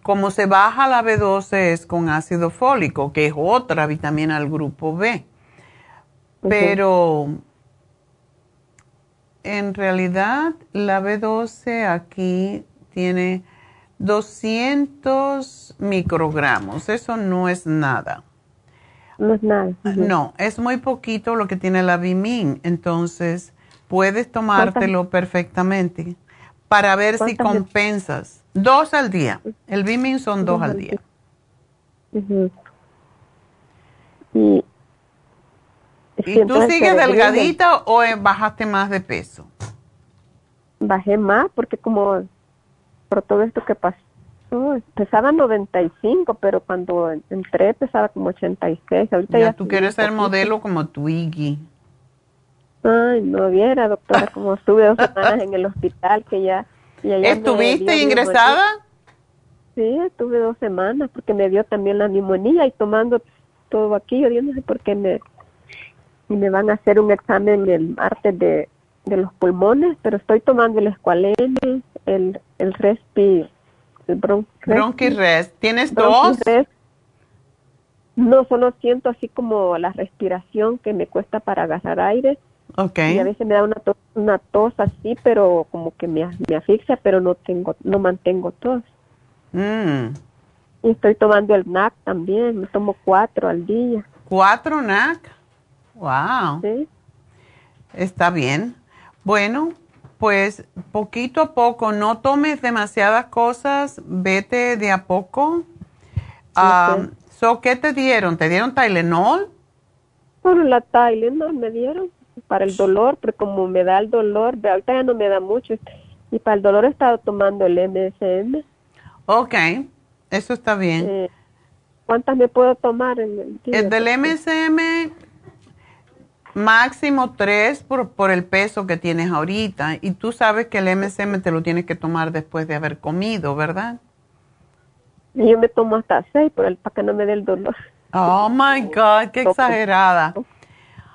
como se baja la B12 es con ácido fólico, que es otra vitamina del grupo B. Pero en realidad la B12 aquí tiene 200 microgramos, eso no es nada. No es nada. No, es muy poquito lo que tiene la Bimin, entonces puedes tomártelo perfectamente para ver si compensas. Dos al día. El Bimin son dos, al día. Y, tú sigues delgadita o bajaste más de peso? Bajé más porque como por todo esto que pasó pesaba 95, pero cuando entré pesaba como 86. Ahorita ya, tú quieres ser modelo como Twiggy. Ay, no viera, doctora, como estuve dos semanas en el hospital, que ya... ¿Estuviste ingresada? Sí, estuve dos semanas, porque me dio también la neumonía y tomando todo aquí, yo no sé por qué me... Y me van a hacer un examen el martes de, de los pulmones, pero estoy tomando el escualene, el, el respi Bronquirres. ¿Tienes dos? No, solo siento así como la respiración que me cuesta para agarrar aire. Okay. Y a veces me da una tos, una tos así, pero como que me, me asfixia, pero no tengo, no mantengo tos. Mm. Y estoy tomando el NAC también, me tomo cuatro al día. ¿Cuatro NAC? Wow. Sí. Está bien. Bueno, pues poquito a poco, no tomes demasiadas cosas, vete de a poco. Um, ¿Qué te dieron? ¿Te dieron Tylenol? Bueno, la Tylenol me dieron para el dolor, pero como me da el dolor, ahorita ya no me da mucho. Y para el dolor he estado tomando el MSM. Ok, eso está bien. Eh, ¿Cuántas me puedo tomar en el día? El del MSM máximo tres por, por, el peso que tienes ahorita. Y tú sabes que el MSM te lo tienes que tomar después de haber comido, ¿verdad? Yo me tomo hasta seis por el, para que no me dé el dolor. Oh my God, qué exagerada.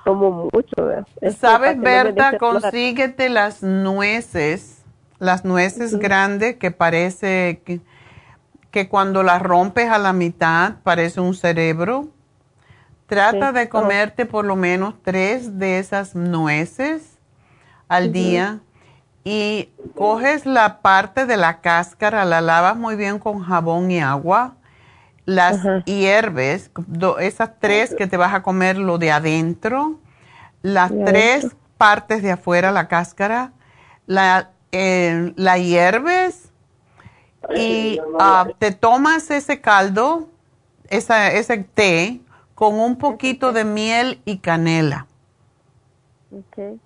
Tomo mucho. ¿verdad? ¿Sabes, Berta? consíguete las nueces, las nueces grandes que parece que, que cuando las rompes a la mitad parece un cerebro Trata de comerte por lo menos tres de esas nueces al día y coges la parte de la cáscara, la lavas muy bien con jabón y agua, las hierves, esas tres que te vas a comer lo de adentro, las tres partes de afuera, la cáscara, la, eh, la hierves y ah, te tomas ese caldo, ese té, con un poquito de miel y canela. Okay.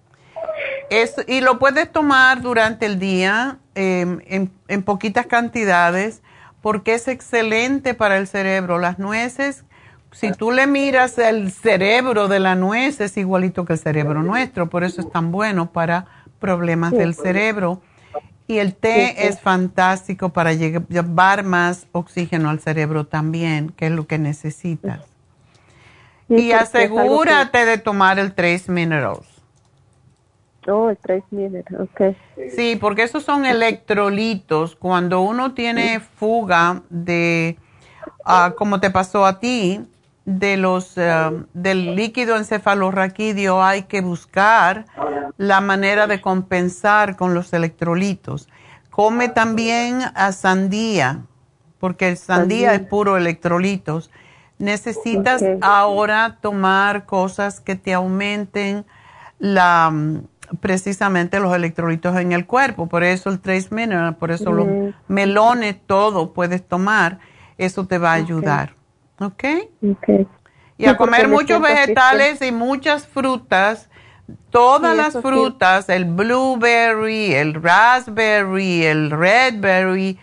y lo puedes tomar durante el día em, en, en, poquitas cantidades porque es excelente para el cerebro. Las nueces, si tú le miras el cerebro de la nuez, es igualito que el cerebro nuestro, por eso es tan bueno para problemas del cerebro. Y el té es fantástico para llevar más oxígeno al cerebro también, que es lo que necesitas. y asegúrate de tomar el Trace Minerals. Oh, el Trace ok. Sí, porque esos son electrolitos. Cuando uno tiene fuga de, uh, como te pasó a ti, de los uh, del líquido encefalorraquídeo hay que buscar la manera de compensar con los electrolitos. Come también a sandía, porque el sandía es puro electrolitos. Necesitas ahora tomar cosas que te aumenten la precisamente los electrolitos en el cuerpo, por eso el Trace Mineral, por eso los melones, todo puedes tomar, eso te va a ayudar. ¿Ok? Y a comer muchos vegetales y muchas frutas, todas las frutas, el blueberry, el raspberry, el redberry,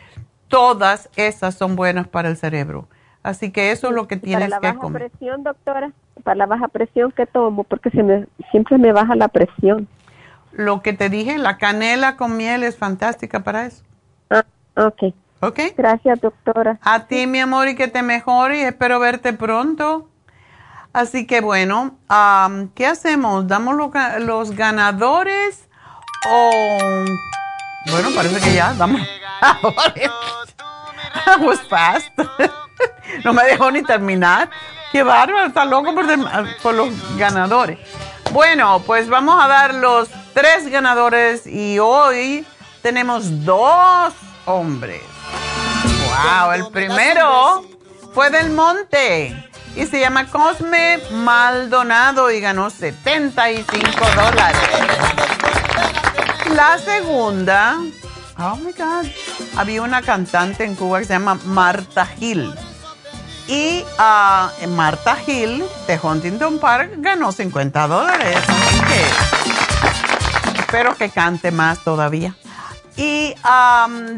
todas esas son buenas para el cerebro. Así que eso es lo que tienes para la baja presión, doctora, para la baja presión que tomo, porque se me, siempre me baja la presión. Lo que te dije, la canela con miel es fantástica para eso. Ah, ok. Ok. Gracias, doctora. A ti, mi amor, y que te mejore y espero verte pronto. Así que bueno, ¿qué hacemos? ¿Damos los ganadores o...? Bueno, parece que ya, vamos. was fast. no me dejó ni terminar. Qué bárbaro, está loco por, por los ganadores. Bueno, pues vamos a dar los tres ganadores y hoy tenemos dos hombres. ¡Wow! El primero fue del Monte y se llama Cosme Maldonado y ganó 75 dólares. La segunda, oh my God, había una cantante en Cuba que se llama Marta Gil y uh, Marta Hill de Huntington Park ganó 50 dólares. Espero que cante más todavía. Y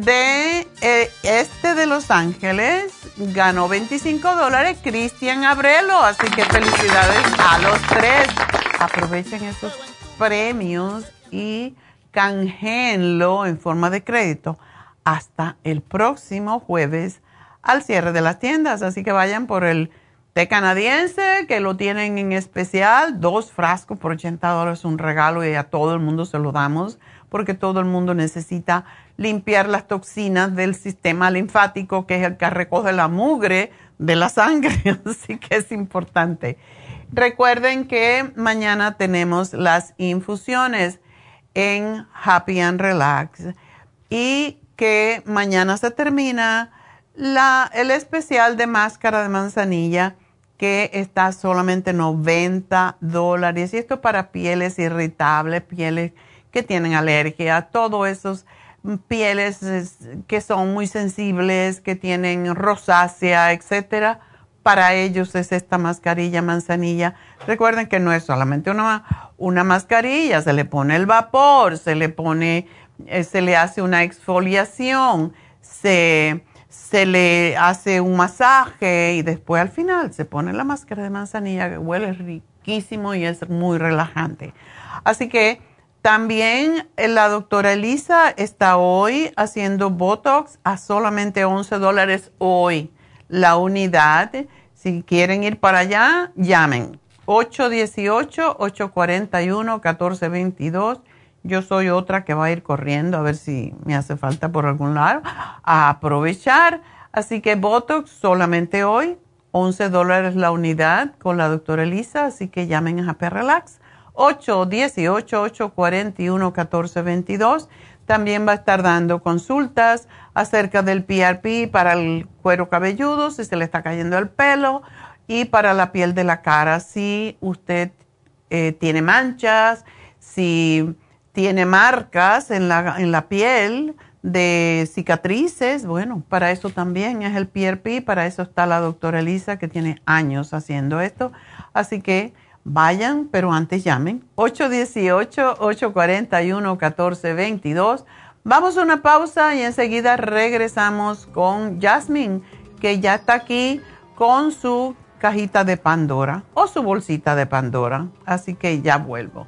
de eh, este de Los Ángeles ganó 25 dólares Cristian Abrelo. Así que felicidades a los tres. Aprovechen esos premios y canjeenlo en forma de crédito hasta el próximo jueves al cierre de las tiendas. Así que vayan por el té canadiense, que lo tienen en especial, dos frascos por 80 dólares, un regalo y a todo el mundo se lo damos, porque todo el mundo necesita limpiar las toxinas del sistema linfático, que es el que recoge la mugre de la sangre, así que es importante. Recuerden que mañana tenemos las infusiones en Happy and Relax y que mañana se termina la, el especial de máscara de manzanilla que está solamente 90 dólares y esto para pieles irritables, pieles que tienen alergia, todos esos pieles que son muy sensibles, que tienen rosácea, etcétera. Para ellos es esta mascarilla manzanilla. Recuerden que no es solamente una, una mascarilla, se le pone el vapor, se le pone, eh, se le hace una exfoliación, se se le hace un masaje y después al final se pone la máscara de manzanilla que huele riquísimo y es muy relajante. Así que también eh, la doctora Elisa está hoy haciendo Botox a solamente 11 dólares hoy la unidad. Si quieren ir para allá, llamen 818-841-1422 yo soy otra que va a ir corriendo a ver si me hace falta por algún lado, a aprovechar. Así que Botox solamente hoy, 11 dólares la unidad con la doctora Elisa, así que llamen a Happy Relax. 818-841-1422. También va a estar dando consultas acerca del PRP para el cuero cabelludo, si se le está cayendo el pelo, y para la piel de la cara, si usted eh, tiene manchas, Si tiene marcas en la, en la piel de cicatrices, bueno, para eso también es el PRP, para eso está la doctora Elisa que tiene años haciendo esto. Así que vayan, pero antes llamen 818-841-1422. Vamos a una pausa y enseguida regresamos con Jasmine, que ya está aquí con su cajita de Pandora o su bolsita de Pandora. Así que ya vuelvo.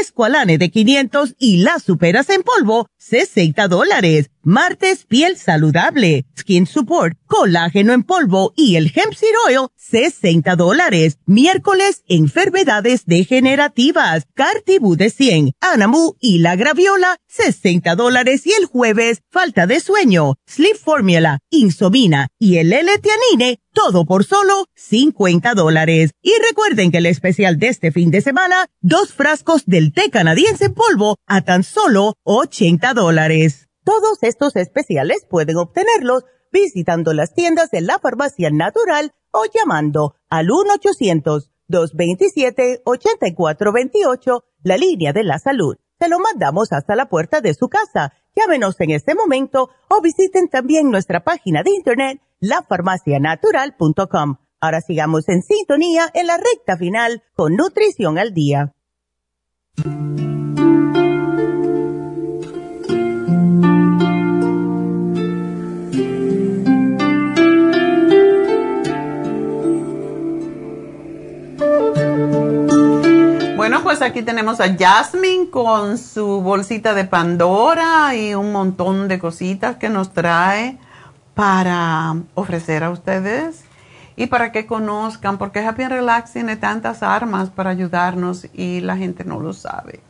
Esqualane de 500 y las superas en polvo, 60 dólares. Martes, piel saludable, Skin Support, colágeno en polvo y el Hemp Seed Oil, 60 dólares. Miércoles, enfermedades degenerativas, Cartibú de 100, Anamu y la Graviola, 60 dólares. Y el jueves, falta de sueño, Sleep Formula, Insomina y el L-Tianine, todo por solo 50 dólares. Y recuerden que el especial de este fin de semana, dos frascos del té canadiense en polvo a tan solo 80 dólares. Todos estos especiales pueden obtenerlos visitando las tiendas de la farmacia natural o llamando al 1-800-227-8428, la línea de la salud. Se lo mandamos hasta la puerta de su casa. Llámenos en este momento o visiten también nuestra página de internet, lafarmacianatural.com. Ahora sigamos en sintonía en la recta final con Nutrición al Día. Bueno, pues aquí tenemos a Jasmine con su bolsita de Pandora y un montón de cositas que nos trae para ofrecer a ustedes y para que conozcan, porque Happy and Relax tiene tantas armas para ayudarnos y la gente no lo sabe.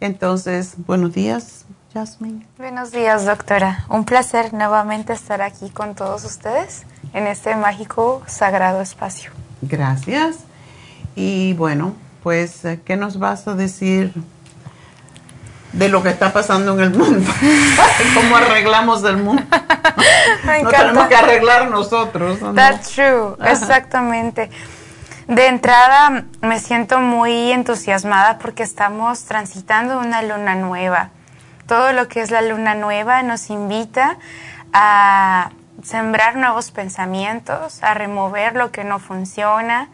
Entonces, buenos días, Jasmine. Buenos días, doctora. Un placer nuevamente estar aquí con todos ustedes en este mágico, sagrado espacio. Gracias. Y bueno, pues, ¿qué nos vas a decir de lo que está pasando en el mundo? ¿Cómo arreglamos el mundo? no tenemos que arreglar nosotros. That's true, exactamente. De entrada, me siento muy entusiasmada porque estamos transitando una luna nueva. Todo lo que es la luna nueva nos invita a sembrar nuevos pensamientos, a remover lo que no funciona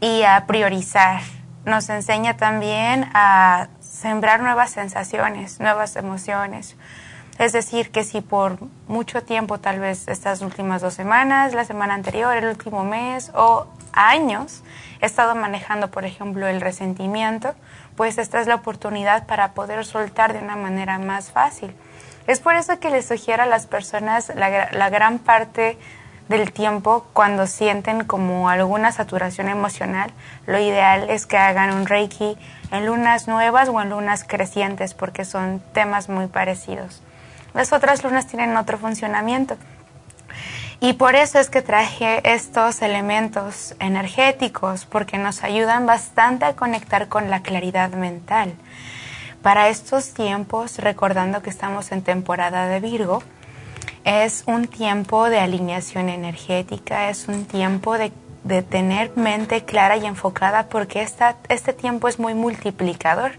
y a priorizar nos enseña también a sembrar nuevas sensaciones, nuevas emociones. Es decir, que si por mucho tiempo, tal vez estas últimas dos semanas, la semana anterior, el último mes o años, he estado manejando, por ejemplo, el resentimiento, pues esta es la oportunidad para poder soltar de una manera más fácil. Es por eso que les sugiero a las personas la, la gran parte del tiempo cuando sienten como alguna saturación emocional, lo ideal es que hagan un reiki en lunas nuevas o en lunas crecientes porque son temas muy parecidos. Las otras lunas tienen otro funcionamiento. Y por eso es que traje estos elementos energéticos, porque nos ayudan bastante a conectar con la claridad mental. Para estos tiempos, recordando que estamos en temporada de Virgo, es un tiempo de alineación energética, es un tiempo de, tener mente clara y enfocada porque esta, este tiempo es muy multiplicador.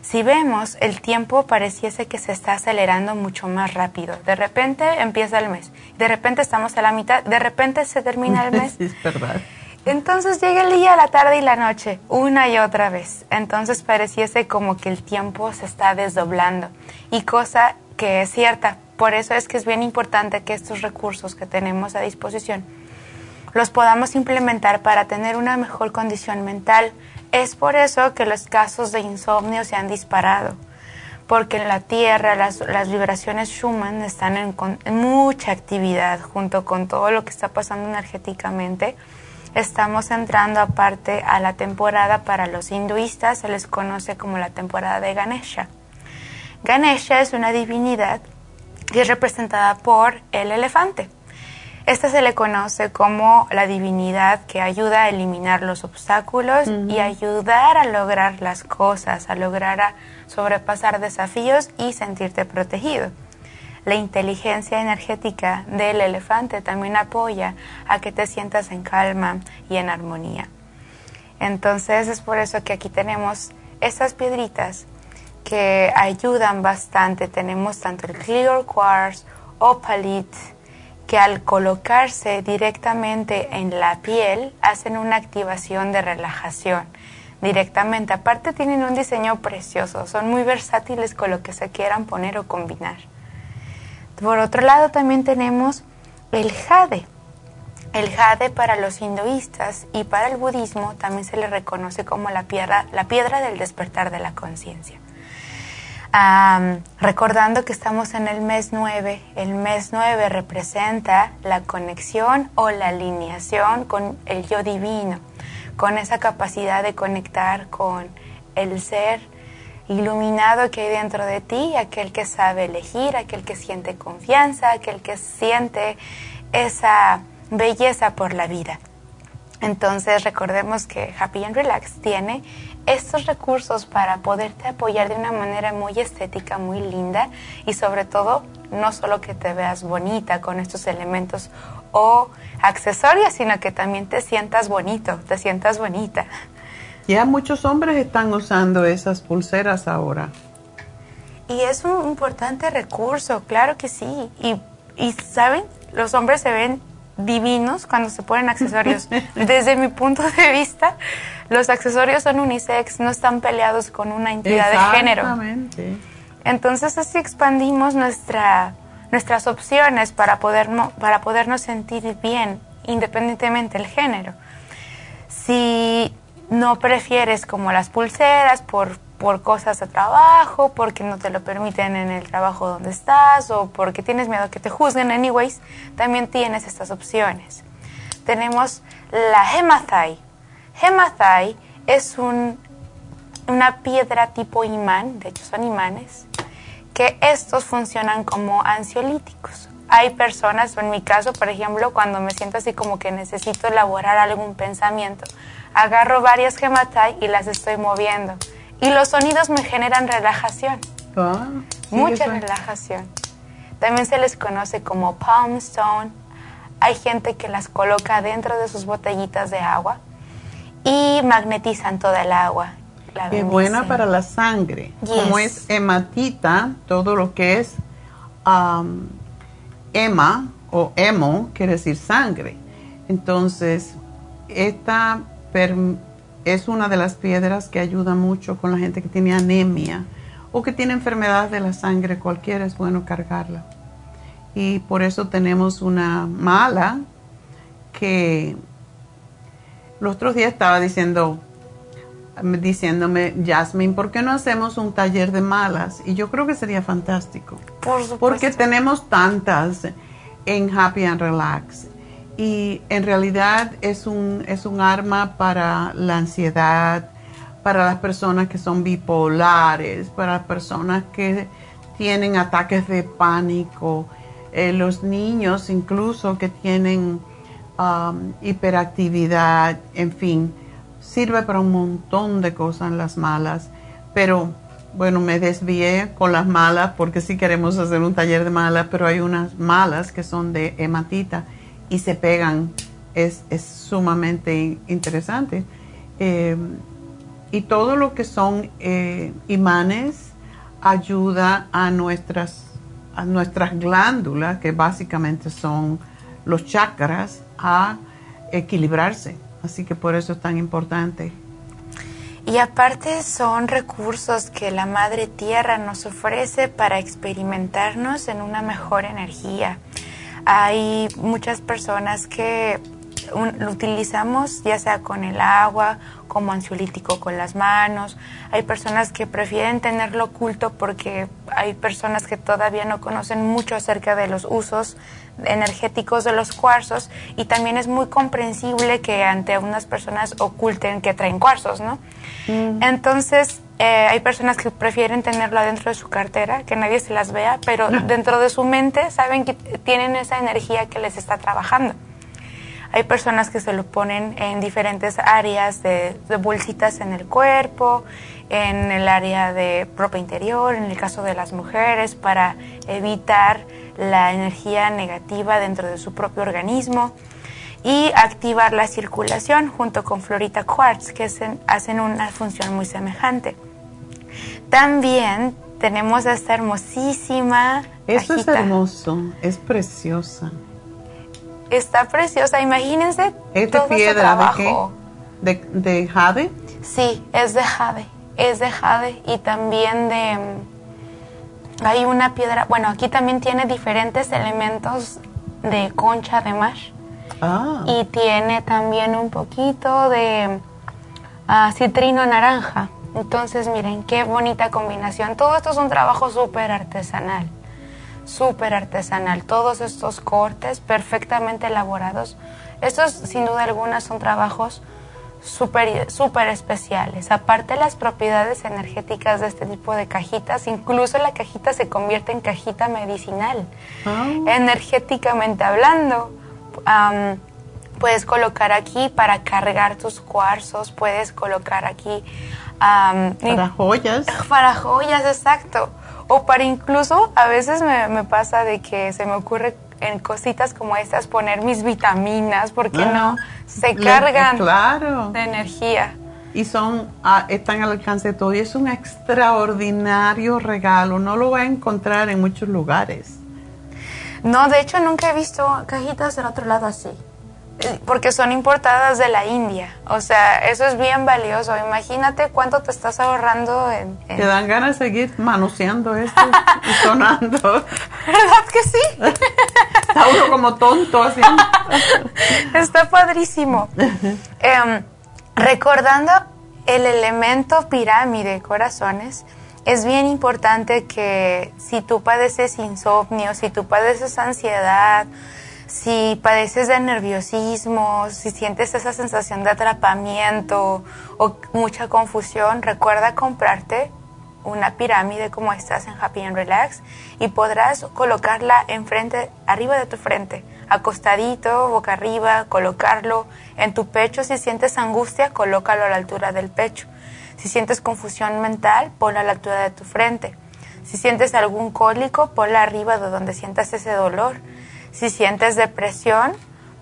Si vemos, el tiempo pareciese que se está acelerando mucho más rápido. De repente empieza el mes, de repente estamos a la mitad, de repente se termina el mes. es verdad. Entonces llega el día, la tarde y la noche, una y otra vez. Entonces pareciese como que el tiempo se está desdoblando. Y cosa que es cierta. Por eso es que es bien importante que estos recursos que tenemos a disposición los podamos implementar para tener una mejor condición mental, es por eso que los casos de insomnio se han disparado, porque en la Tierra las, vibraciones Schumann están en, mucha actividad junto con todo lo que está pasando energéticamente. Estamos entrando aparte a la temporada para los hinduistas, se les conoce como la temporada de Ganesha. Ganesha es una divinidad que es representada por el elefante. Esta se le conoce como la divinidad que ayuda a eliminar los obstáculos y ayudar a lograr las cosas, a lograr a sobrepasar desafíos y sentirte protegido. La inteligencia energética del elefante también apoya a que te sientas en calma y en armonía. Entonces es por eso que aquí tenemos estas piedritas que ayudan bastante. Tenemos tanto el Clear Quartz, Opalite, que al colocarse directamente en la piel hacen una activación de relajación directamente. Aparte tienen un diseño precioso, son muy versátiles con lo que se quieran poner o combinar. Por otro lado también tenemos el jade. El jade para los hinduistas y para el budismo también se le reconoce como la piedra, la piedra del despertar de la conciencia recordando que estamos en el mes 9, el mes 9 representa la conexión o la alineación con el yo divino, con esa capacidad de conectar con el ser iluminado que hay dentro de ti, aquel que sabe elegir, aquel que siente confianza, aquel que siente esa belleza por la vida. Entonces recordemos que Happy and Relax tiene estos recursos para poderte apoyar de una manera muy estética, muy linda y sobre todo no solo que te veas bonita con estos elementos o accesorios, sino que también te sientas bonito, te sientas bonita. Ya muchos hombres están usando esas pulseras ahora. Y es un importante recurso, claro que sí. Y, y saben, los hombres se ven divinos cuando se ponen accesorios. Desde mi punto de vista, los accesorios son unisex, no están peleados con una entidad de género. Exactamente. Entonces así expandimos nuestra, nuestras opciones para, poder, para podernos sentir bien, independientemente del género. Si no prefieres como las pulseras por por cosas de trabajo, porque no te lo permiten en el trabajo donde estás o porque tienes miedo que te juzguen anyways, también tienes estas opciones. Tenemos la hematite. Hematite es un, una piedra tipo imán, de hecho son imanes, que estos funcionan como ansiolíticos. Hay personas, en mi caso, por ejemplo, cuando me siento así como que necesito elaborar algún pensamiento, agarro varias hematite y las estoy moviendo y los sonidos me generan relajación. Ah, Mucha relajación. También se les conoce como palm stone. Hay gente que las coloca dentro de sus botellitas de agua y magnetizan toda el agua. Qué buena para la sangre. Como es hematita, todo lo que es um, ema o emo quiere decir sangre. Entonces, esta es una de las piedras que ayuda mucho con la gente que tiene anemia o que tiene enfermedad de la sangre, cualquiera es bueno cargarla. Y por eso tenemos una mala que los otros días estaba diciendo, diciéndome, Jasmine, ¿por qué no hacemos un taller de malas? Y yo creo que sería fantástico. Por supuesto. Porque tenemos tantas en Happy and Relax y en realidad es un, es un arma para la ansiedad, para las personas que son bipolares, para las personas que tienen ataques de pánico, eh, los niños incluso que tienen um, hiperactividad, en fin, sirve para un montón de cosas las malas, pero bueno, me desvié con las malas porque sí queremos hacer un taller de malas, pero hay unas malas que son de hematita y se pegan. Es, sumamente interesante. Eh, y todo lo que son eh, imanes ayuda a nuestras, a nuestras glándulas, que básicamente son los chakras, a equilibrarse. Así que por eso es tan importante. Y aparte son recursos que la Madre Tierra nos ofrece para experimentarnos en una mejor energía. Hay muchas personas que lo utilizamos ya sea con el agua, como ansiolítico con las manos. Hay personas que prefieren tenerlo oculto porque hay personas que todavía no conocen mucho acerca de los usos energéticos de los cuarzos y también es muy comprensible que ante unas personas oculten que traen cuarzos, ¿no? Mm. Entonces, eh, hay personas que prefieren tenerlo adentro de su cartera, que nadie se las vea, pero dentro de su mente saben que tienen esa energía que les está trabajando. Hay personas que se lo ponen en diferentes áreas de, de bolsitas en el cuerpo, en el área de ropa interior, en el caso de las mujeres, para evitar la energía negativa dentro de su propio organismo y activar la circulación junto con Florita Quartz, que hacen una función muy semejante. También tenemos esta hermosísima. Esto es hermoso, es preciosa. Está preciosa, imagínense. ¿Es de piedra de qué? ¿De, jade? Sí, es de jade. Es de jade y también de. Hay una piedra. Bueno, aquí también tiene diferentes elementos de concha de mar. Ah. Y tiene también un poquito de uh, citrino naranja. Entonces, miren, qué bonita combinación. Todo esto es un trabajo súper artesanal. Súper artesanal. Todos estos cortes perfectamente elaborados. Estos, sin duda alguna, son trabajos súper super especiales. Aparte las propiedades energéticas de este tipo de cajitas, incluso la cajita se convierte en cajita medicinal, ah. energéticamente hablando puedes colocar aquí para cargar tus cuarzos, puedes colocar aquí... para joyas. Para joyas, exacto. O para incluso, a veces me, pasa de que se me ocurre en cositas como estas poner mis vitaminas, porque ah, no se cargan de energía. Y son, ah, están al alcance de todo. Y es un extraordinario regalo. No lo va a encontrar en muchos lugares. No, de hecho nunca he visto cajitas del otro lado así. Eh, porque son importadas de la India. O sea, eso es bien valioso. Imagínate cuánto te estás ahorrando en... Te dan ganas de seguir manoseando esto y sonando. ¿Verdad que sí? Está uno como tonto haciendo. Está padrísimo. Em, recordando el elemento pirámide, corazones, es bien importante que si tú padeces insomnio, si tú padeces ansiedad, si padeces de nerviosismo, si sientes esa sensación de atrapamiento o mucha confusión, recuerda comprarte una pirámide como estás en Happy and Relax y podrás colocarla enfrente, arriba de tu frente, acostadito, boca arriba, colocarlo en tu pecho. Si sientes angustia, colócalo a la altura del pecho. Si sientes confusión mental, ponla a la altura de tu frente. Si sientes algún cólico, ponla arriba de donde sientas ese dolor. Si sientes depresión,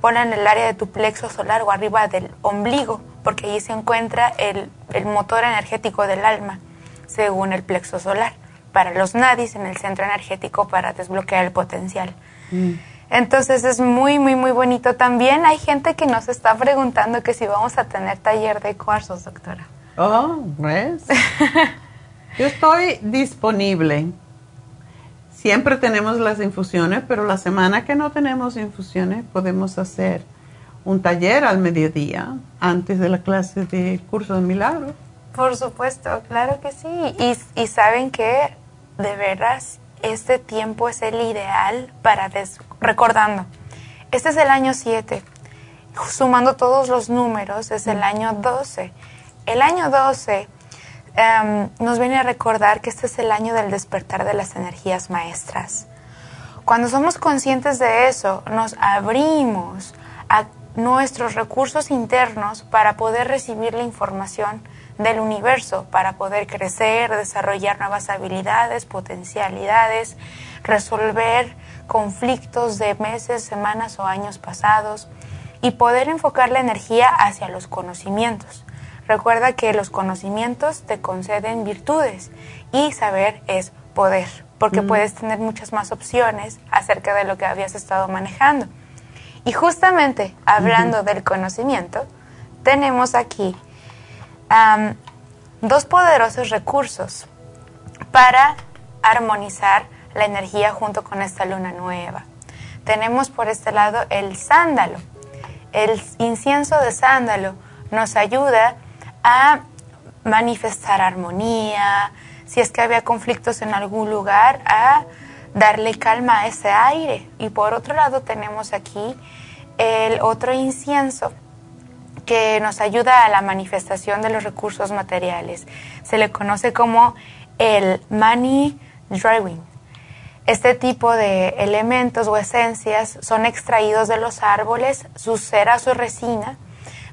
ponla en el área de tu plexo solar o arriba del ombligo, porque ahí se encuentra el, motor energético del alma, según el plexo solar. Para los nadis, en el centro energético, para desbloquear el potencial. Mm. Entonces es muy, muy, muy bonito. También hay gente que nos está preguntando que si vamos a tener taller de cuarzos, doctora. Oh, ¿ves? Yo estoy disponible. Siempre tenemos las infusiones, pero la semana que no tenemos infusiones podemos hacer un taller al mediodía antes de la clase de curso de milagros. Por supuesto, claro que sí. Y, saben que de veras este tiempo es el ideal para recordando. Este es el año 7. Sumando todos los números es el año 12 el año 12 em, nos viene a recordar que este es el año del despertar de las energías maestras. Cuando somos conscientes de eso, nos abrimos a nuestros recursos internos para poder recibir la información del universo, para poder crecer, desarrollar nuevas habilidades, potencialidades, resolver conflictos de meses, semanas o años pasados y poder enfocar la energía hacia los conocimientos. Recuerda que los conocimientos te conceden virtudes y saber es poder, porque puedes tener muchas más opciones acerca de lo que habías estado manejando. Y justamente hablando del conocimiento, tenemos aquí dos poderosos recursos para armonizar la energía junto con esta luna nueva. Tenemos por este lado el sándalo. El incienso de sándalo nos ayuda a manifestar armonía, si es que había conflictos en algún lugar, a darle calma a ese aire. Y por otro lado tenemos aquí el otro incienso que nos ayuda a la manifestación de los recursos materiales. Se le conoce como el money drawing. Este tipo de elementos o esencias son extraídos de los árboles, su cera, su resina,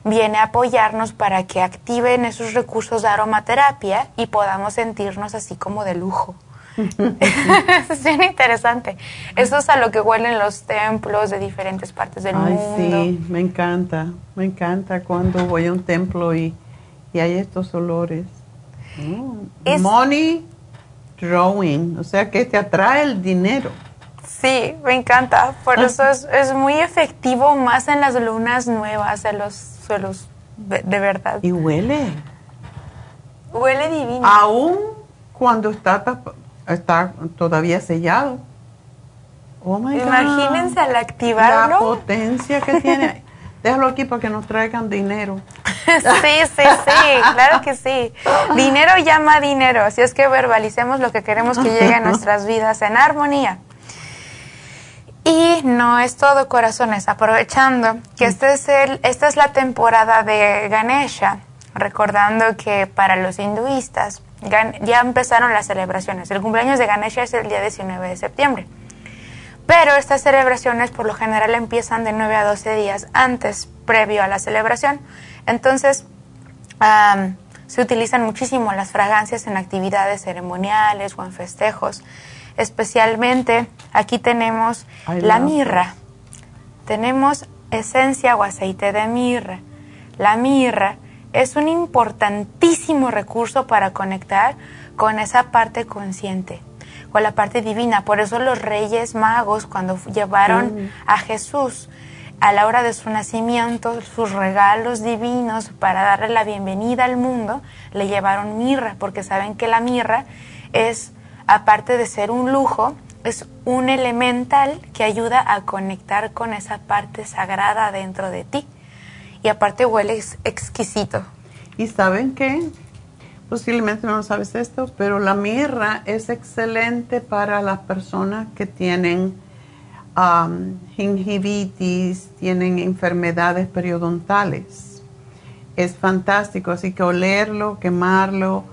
viene a apoyarnos para que activen esos recursos de aromaterapia y podamos sentirnos así como de lujo. es bien interesante. Esto es a lo que huelen los templos de diferentes partes del Ay, mundo. Sí, me encanta, me encanta cuando voy a un templo y, hay estos olores. Mm, money drawing, o sea que te atrae el dinero. Sí, me encanta. Por eso es, es, muy efectivo más en las lunas nuevas, en los suelos de, de verdad. Y huele. Huele divino. Aún cuando está está todavía sellado. Oh my Imagínense al activarlo. La potencia que tiene. Déjalo aquí para que nos traigan dinero. sí, sí, sí, claro que sí. Dinero llama dinero, así es que verbalicemos lo que queremos que llegue a nuestras vidas en armonía. Y no es todo, corazones, aprovechando que este es el, esta es la temporada de Ganesha, recordando que para los hinduistas ya empezaron las celebraciones. El cumpleaños de Ganesha es el día 19 de septiembre. Pero estas celebraciones por lo general empiezan de 9 a 12 días antes, previo a la celebración. Entonces, se utilizan muchísimo las fragancias en actividades ceremoniales o en festejos. Especialmente aquí tenemos la mirra. Tenemos esencia o aceite de mirra. La mirra es un importantísimo recurso para conectar con esa parte consciente, con la parte divina. Por eso los reyes magos, cuando llevaron mm. a Jesús a la hora de su nacimiento, sus regalos divinos para darle la bienvenida al mundo, le llevaron mirra, porque saben que la mirra es, aparte de ser un lujo, es un elemental que ayuda a conectar con esa parte sagrada dentro de ti y aparte huele exquisito. ¿Y saben qué? Posiblemente no sabes esto, pero la mirra es excelente para las personas que tienen gingivitis, tienen enfermedades periodontales. Es fantástico, así que olerlo, quemarlo,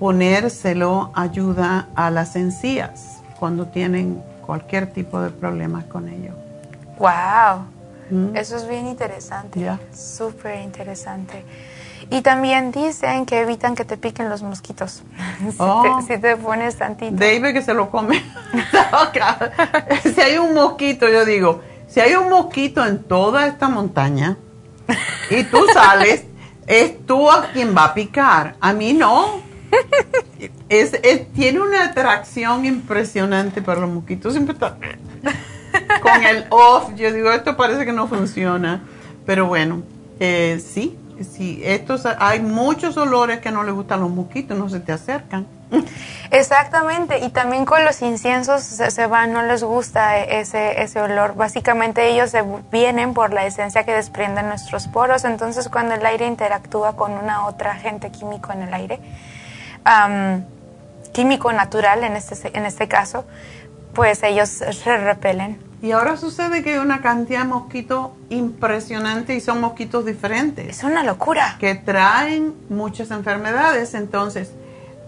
ponérselo ayuda a las encías cuando tienen cualquier tipo de problemas con ello. ¡Wow! Eso es bien interesante. Súper interesante. Y también dicen que evitan que te piquen los mosquitos. Oh. si, te, pones tantito. David que se lo come. si hay un mosquito, yo digo, si hay un mosquito en toda esta montaña y tú sales, es tú a quien va a picar. A mí no. Es, tiene una atracción impresionante para los mosquitos. Siempre está con el off. Yo digo, esto parece que no funciona. Pero bueno, eh, sí, sí. Estos, hay muchos olores que no les gustan los mosquitos, no se te acercan. Exactamente, y también con los inciensos se, van, no les gusta ese, ese olor. Básicamente ellos se vienen por la esencia que desprenden nuestros poros, entonces cuando el aire interactúa con una otra agente químico en el aire, químico natural en este, en este caso, pues ellos se repelen Y ahora sucede que hay una cantidad de mosquitos impresionante y son mosquitos diferentes. Es una locura. Que traen muchas enfermedades. Entonces,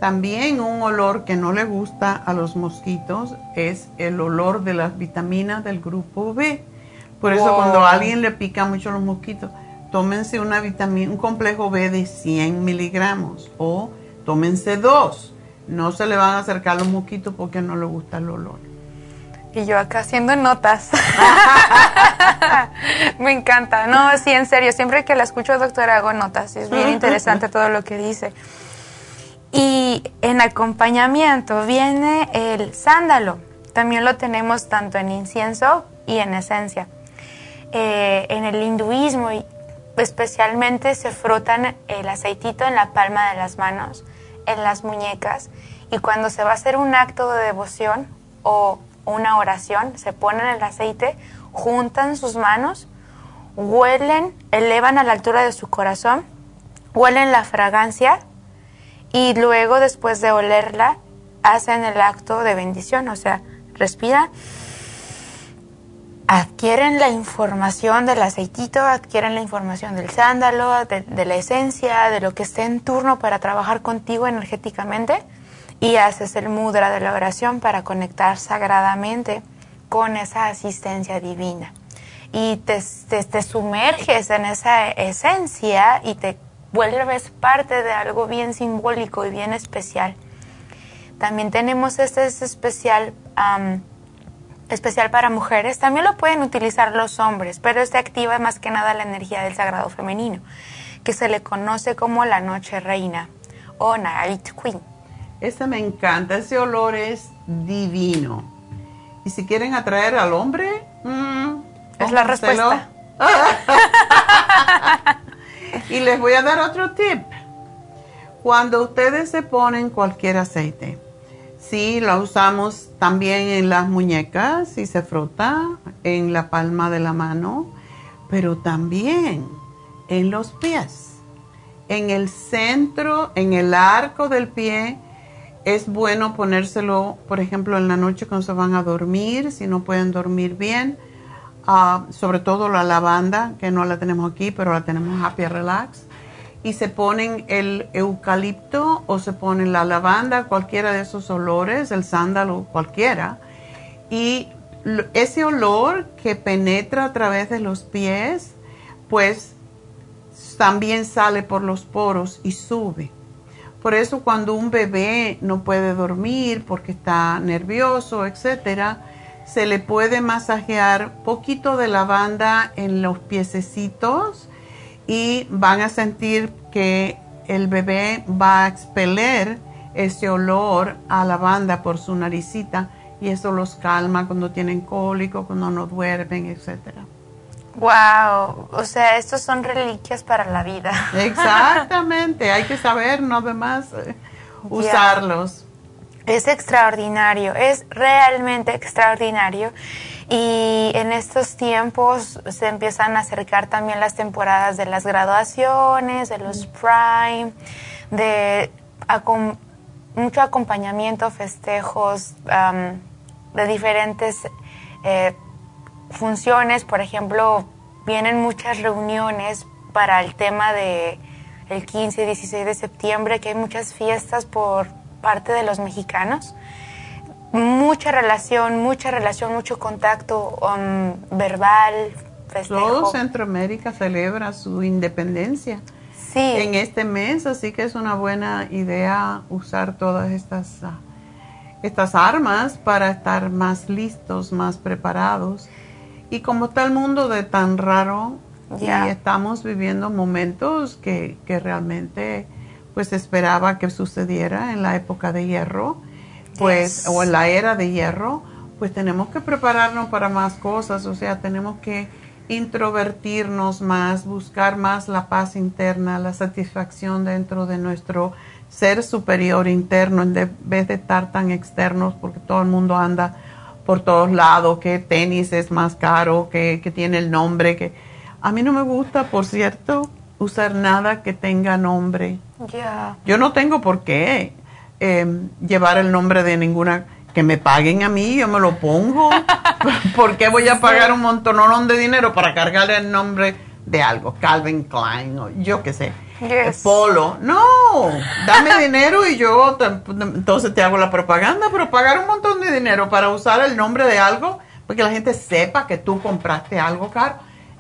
también un olor que no le gusta a los mosquitos es el olor de las vitaminas del grupo B. Por eso cuando a alguien le pica mucho los mosquitos, tómense una vitamina, un complejo B de 100 miligramos o tómense dos. No se le van a acercar los mosquitos porque no le gusta el olor. Y yo acá haciendo notas. Me encanta. No, sí, en serio. Siempre que la escucho, doctora, hago notas. Es bien interesante todo lo que dice. Y en acompañamiento viene el sándalo. También lo tenemos tanto en incienso y en esencia. Eh, en el hinduismo especialmente se frotan el aceitito en la palma de las manos, en las muñecas, y cuando se va a hacer un acto de devoción o una oración, se ponen el aceite, juntan sus manos, huelen, elevan a la altura de su corazón, huelen la fragancia y luego después de olerla hacen el acto de bendición, o sea, respiran, adquieren la información del aceitito, adquieren la información del sándalo, de, la esencia, de lo que esté en turno para trabajar contigo energéticamente y haces el mudra de la oración para conectar sagradamente con esa asistencia divina. Y te, te sumerges en esa esencia y te vuelves parte de algo bien simbólico y bien especial. También tenemos este especial, especial para mujeres. También lo pueden utilizar los hombres, pero este activa más que nada la energía del sagrado femenino, que se le conoce como la noche reina o night queen. Ese me encanta, ese olor es divino. Y si quieren atraer al hombre, mm, es la respuesta. Y les voy a dar otro tip. Cuando ustedes se ponen cualquier aceite, sí, lo usamos también en las muñecas y se frota en la palma de la mano, pero también en los pies. En el centro, en el arco del pie, es bueno ponérselo, por ejemplo, en la noche cuando se van a dormir, si no pueden dormir bien Ah, sobre todo la lavanda, que no la tenemos aquí, pero la tenemos Happy Relax. Y se ponen el eucalipto o se ponen la lavanda, cualquiera de esos olores, el sándalo, cualquiera. Y ese olor que penetra a través de los pies, pues también sale por los poros y sube. Por eso cuando un bebé no puede dormir porque está nervioso, etcétera, se le puede masajear poquito de lavanda en los piececitos y van a sentir que el bebé va a expeler ese olor a lavanda por su naricita y eso los calma cuando tienen cólico, cuando no duermen, etcétera. Wow, o sea, estos son reliquias para la vida. Exactamente, hay que saber no además eh, usarlos. Es extraordinario, es realmente extraordinario. Y en estos tiempos se empiezan a acercar también las temporadas de las graduaciones, de los prime, de mucho acompañamiento, festejos, de diferentes eh, funciones. Por ejemplo, vienen muchas reuniones para el tema de el 15 y 16 de septiembre, que hay muchas fiestas por parte de los mexicanos. Mucha relación, mucha relación, mucho contacto um, verbal, festejo. Todo Centroamérica celebra su independencia sí. en este mes, así que es una buena idea usar todas estas, ah, estas armas para estar más listos, más preparados. Y como está el mundo de tan raro, y estamos viviendo momentos que, que realmente pues esperaba que sucediera en la época de hierro, pues, o en la era de hierro, pues tenemos que prepararnos para más cosas, o sea, tenemos que introvertirnos más, buscar más la paz interna, la satisfacción dentro de nuestro ser superior interno, en vez de estar tan externos, porque todo el mundo anda por todos lados, que tenis es más caro, que, que tiene el nombre, que a mí no me gusta, por cierto, usar nada que tenga nombre. Yo no tengo por qué em, llevar el nombre de ninguna que me paguen a mí, yo me lo pongo. ¿Por qué voy a pagar un montón de dinero para cargarle el nombre de algo? Calvin Klein o yo qué sé. Polo. No, dame dinero y yo entonces te hago la propaganda, pero pagar un montón de dinero para usar el nombre de algo, porque la gente sepa que tú compraste algo caro,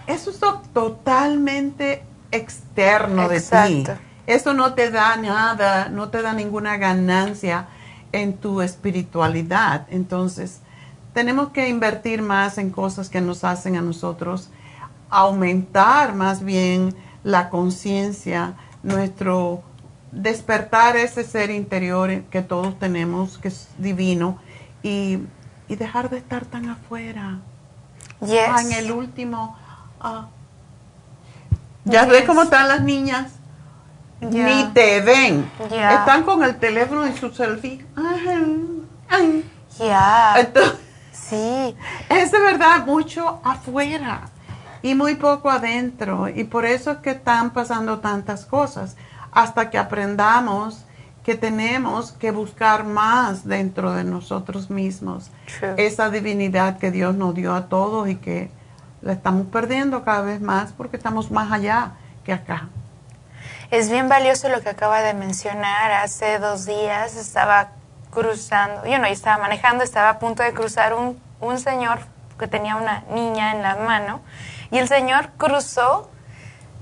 eso es totalmente externo de ti. Eso no te da nada, no te da ninguna ganancia en tu espiritualidad. Entonces, tenemos que invertir más en cosas que nos hacen a nosotros aumentar más bien la conciencia, nuestro despertar ese ser interior que todos tenemos, que es divino, y, dejar de estar tan afuera. Ah, en el último. Ah. ya ves cómo están las niñas. Ni te ven. Están con el teléfono y su selfie. Ya. sí. Es de verdad mucho afuera y muy poco adentro. Y por eso es que están pasando tantas cosas. Hasta que aprendamos que tenemos que buscar más dentro de nosotros mismos. Esa divinidad que Dios nos dio a todos y que la estamos perdiendo cada vez más porque estamos más allá que acá. Es bien valioso lo que acaba de mencionar. Hace dos días estaba cruzando, yo no, estaba manejando, estaba a punto de cruzar un, un señor que tenía una niña en la mano y el señor cruzó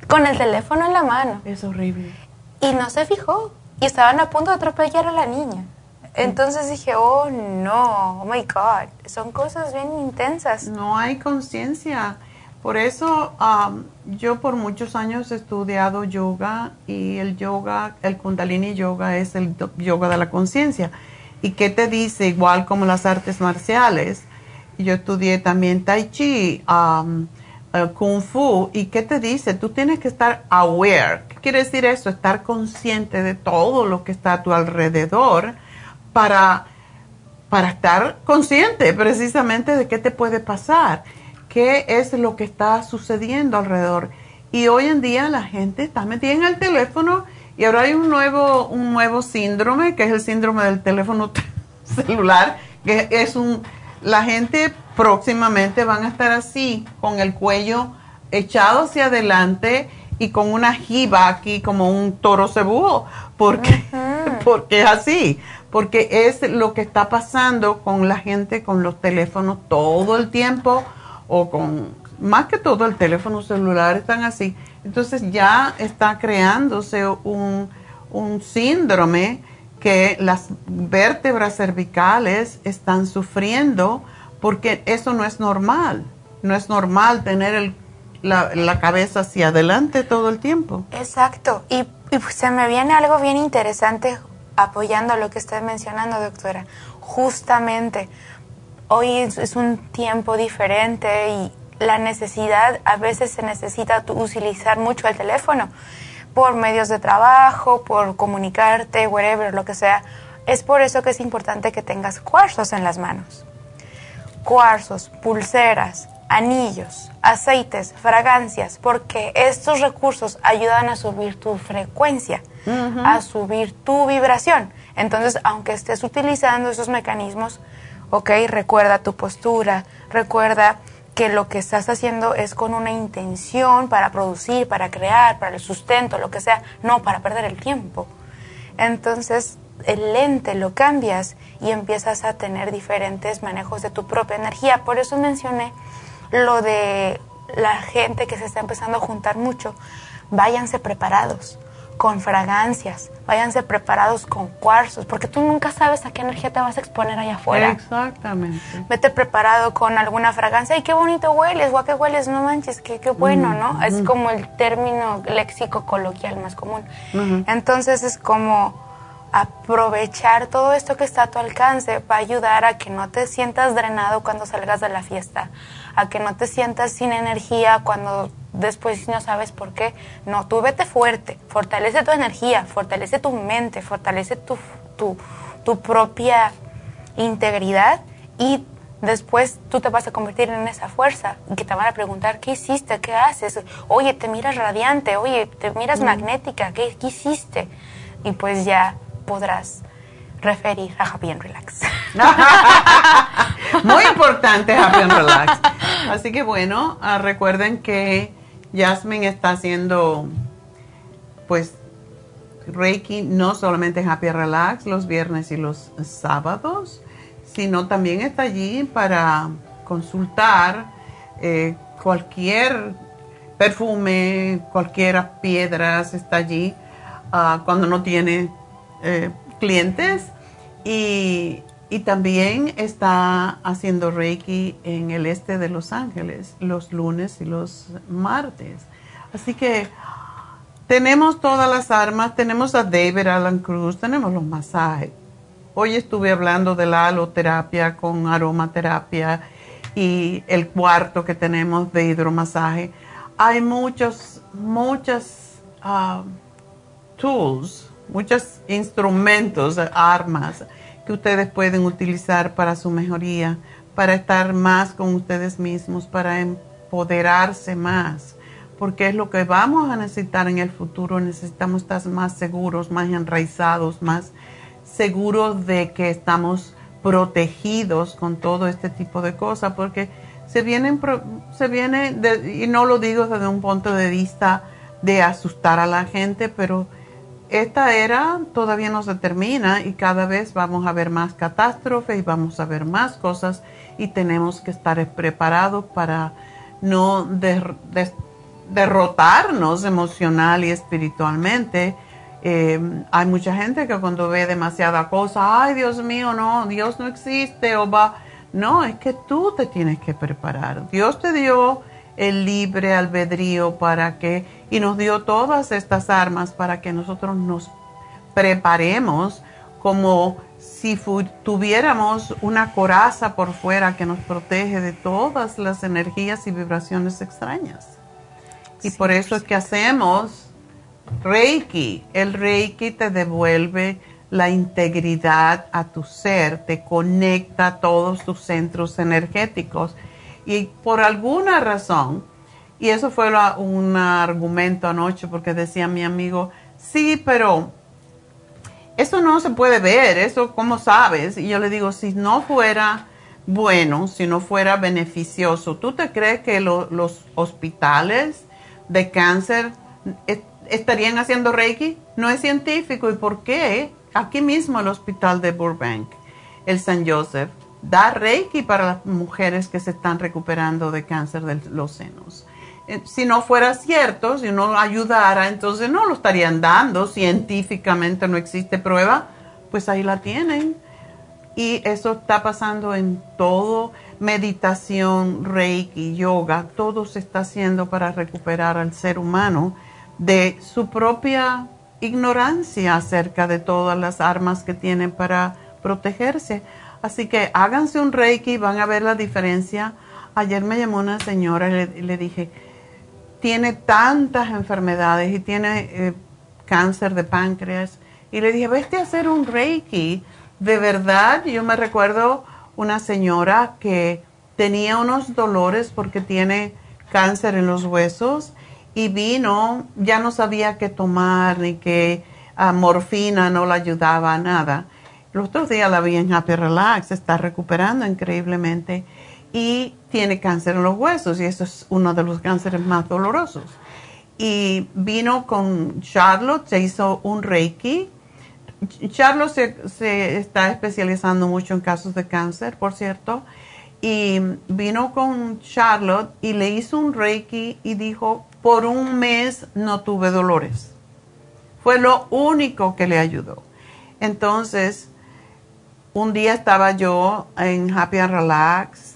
con el teléfono en la mano. Es horrible. Y no se fijó. Y estaban a punto de atropellar a la niña. Entonces dije, oh no, oh my God, son cosas bien intensas. No hay conciencia. Por eso um, yo por muchos años he estudiado yoga y el yoga, el kundalini yoga es el yoga de la conciencia. ¿Y qué te dice? Igual como las artes marciales. Yo estudié también tai chi. Um, kung fu y qué te dice tú tienes que estar aware qué quiere decir eso estar consciente de todo lo que está a tu alrededor para para estar consciente precisamente de qué te puede pasar qué es lo que está sucediendo alrededor. Y hoy en día la gente está metida en el teléfono y ahora hay un nuevo un nuevo síndrome que es el síndrome del teléfono celular que es un la gente próximamente van a estar así, con el cuello echado hacia adelante y con una jiba aquí como un toro cebúo, porque, porque es así, porque es lo que está pasando con la gente con los teléfonos todo el tiempo o con más que todo el teléfono celular están así. Entonces ya está creándose un, un síndrome que las vértebras cervicales están sufriendo porque eso no es normal. No es normal tener la, cabeza hacia adelante todo el tiempo. Exacto. Y, se me viene algo bien interesante apoyando lo que está mencionando, doctora. Justamente, hoy es, un tiempo diferente y la necesidad, a veces se necesita utilizar mucho el teléfono por medios de trabajo, por comunicarte, whatever, lo que sea. Es por eso que es importante que tengas cuarzos en las manos cuarzos, pulseras, anillos, aceites, fragancias, porque estos recursos ayudan a subir tu frecuencia, a subir tu vibración. Entonces, aunque estés utilizando esos mecanismos, ok, recuerda tu postura, recuerda que lo que estás haciendo es con una intención para producir, para crear, para el sustento, lo que sea, no para perder el tiempo. Entonces, el lente lo cambias y empiezas a tener diferentes manejos de tu propia energía. Por eso mencioné lo de la gente que se está empezando a juntar mucho. Váyanse preparados con fragancias, váyanse preparados con cuarzos, porque tú nunca sabes a qué energía te vas a exponer allá afuera. Exactamente. Vete preparado con alguna fragancia. ¡Ay, qué bonito hueles! ¿O qué hueles? No manches, qué, qué bueno, ¿no? Es como el término léxico coloquial más común. Entonces es como aprovechar todo esto que está a tu alcance va a ayudar a que no te sientas drenado cuando salgas de la fiesta, a que no te sientas sin energía cuando después no sabes por qué. No, tú vete fuerte, fortalece tu energía, fortalece tu mente, fortalece tu, tu, tu propia integridad y después tú te vas a convertir en esa fuerza y que te van a preguntar, ¿qué hiciste? ¿Qué haces? Oye, te miras radiante, oye, te miras magnética, ¿qué, ¿qué hiciste? Y pues ya podrás referir a Happy and Relax. Muy importante, Happy and Relax. Así que bueno, ah, recuerden que Jasmine está haciendo, pues, Reiki no solamente Happy Relax los viernes y los sábados, sino también está allí para consultar eh, cualquier perfume, cualquier piedras, está allí ah, cuando no tiene eh, clientes. Y, y, también está haciendo Reiki en el este de Los Ángeles los lunes y los martes. Así que tenemos todas las armas, tenemos a David Alan Cruz, tenemos los masajes. Hoy estuve hablando de la aloterapia con aromaterapia y el cuarto que tenemos de hidromasaje. Hay muchos, muchas ah, tools, muchos instrumentos, armas que ustedes pueden utilizar para su mejoría, para estar más con ustedes mismos, para empoderarse más, porque es lo que vamos a necesitar en el futuro. Necesitamos estar más seguros, más enraizados, más seguros de que estamos protegidos con todo este tipo de cosas, porque se vienen, se viene, y no lo digo desde un punto de vista de asustar a la gente, pero esta era todavía no se termina y cada vez vamos a ver más catástrofes y vamos a ver más cosas y tenemos que estar preparados para no derrotarnos emocional y espiritualmente eh, hay mucha gente que cuando ve demasiada cosa, ay Dios mío, no, Dios no existe o va. No, es que tú te tienes que preparar. Dios te dio el libre albedrío para que, y nos dio todas estas armas para que nosotros nos preparemos como si tuviéramos una coraza por fuera que nos protege de todas las energías y vibraciones extrañas. Y por eso es que hacemos Reiki. El Reiki te devuelve la integridad a tu ser, te conecta a todos tus centros energéticos. Y por alguna razón, y eso fue un argumento anoche porque decía mi amigo, sí, pero eso no se puede ver, eso cómo sabes. Y yo le digo, si no fuera bueno, si no fuera beneficioso, ¿tú te crees que los hospitales de cáncer estarían haciendo Reiki. No es científico. ¿Y por qué? Aquí mismo el hospital de Burbank, el San Joseph, da Reiki para las mujeres que se están recuperando de cáncer de los senos. Eh, si no fuera cierto, si no ayudara, entonces no lo estarían dando. Científicamente no existe prueba, pues ahí la tienen. Y eso está pasando en todo, meditación, reiki, yoga, todo se está haciendo para recuperar al ser humano de su propia ignorancia acerca de todas las armas que tienen para protegerse. Así que háganse un reiki, van a ver la diferencia. Ayer me llamó una señora y le, dije, tiene tantas enfermedades y tiene eh, cáncer de páncreas. Y le dije, vete a hacer un reiki. De verdad, yo me recuerdo una señora que tenía unos dolores porque tiene cáncer en los huesos y vino, ya no sabía qué tomar ni qué ah, morfina no le ayudaba a nada. Los otros días la vi en Happy Relax, está recuperando increíblemente y tiene cáncer en los huesos y eso es uno de los cánceres más dolorosos. Y vino con Charlotte, se hizo un Reiki. Charlotte se, se está especializando mucho en casos de cáncer, por cierto. Y vino con Charlotte y le hizo un Reiki y dijo, por un mes no tuve dolores. Fue lo único que le ayudó. Entonces, un día estaba yo en Happy and Relax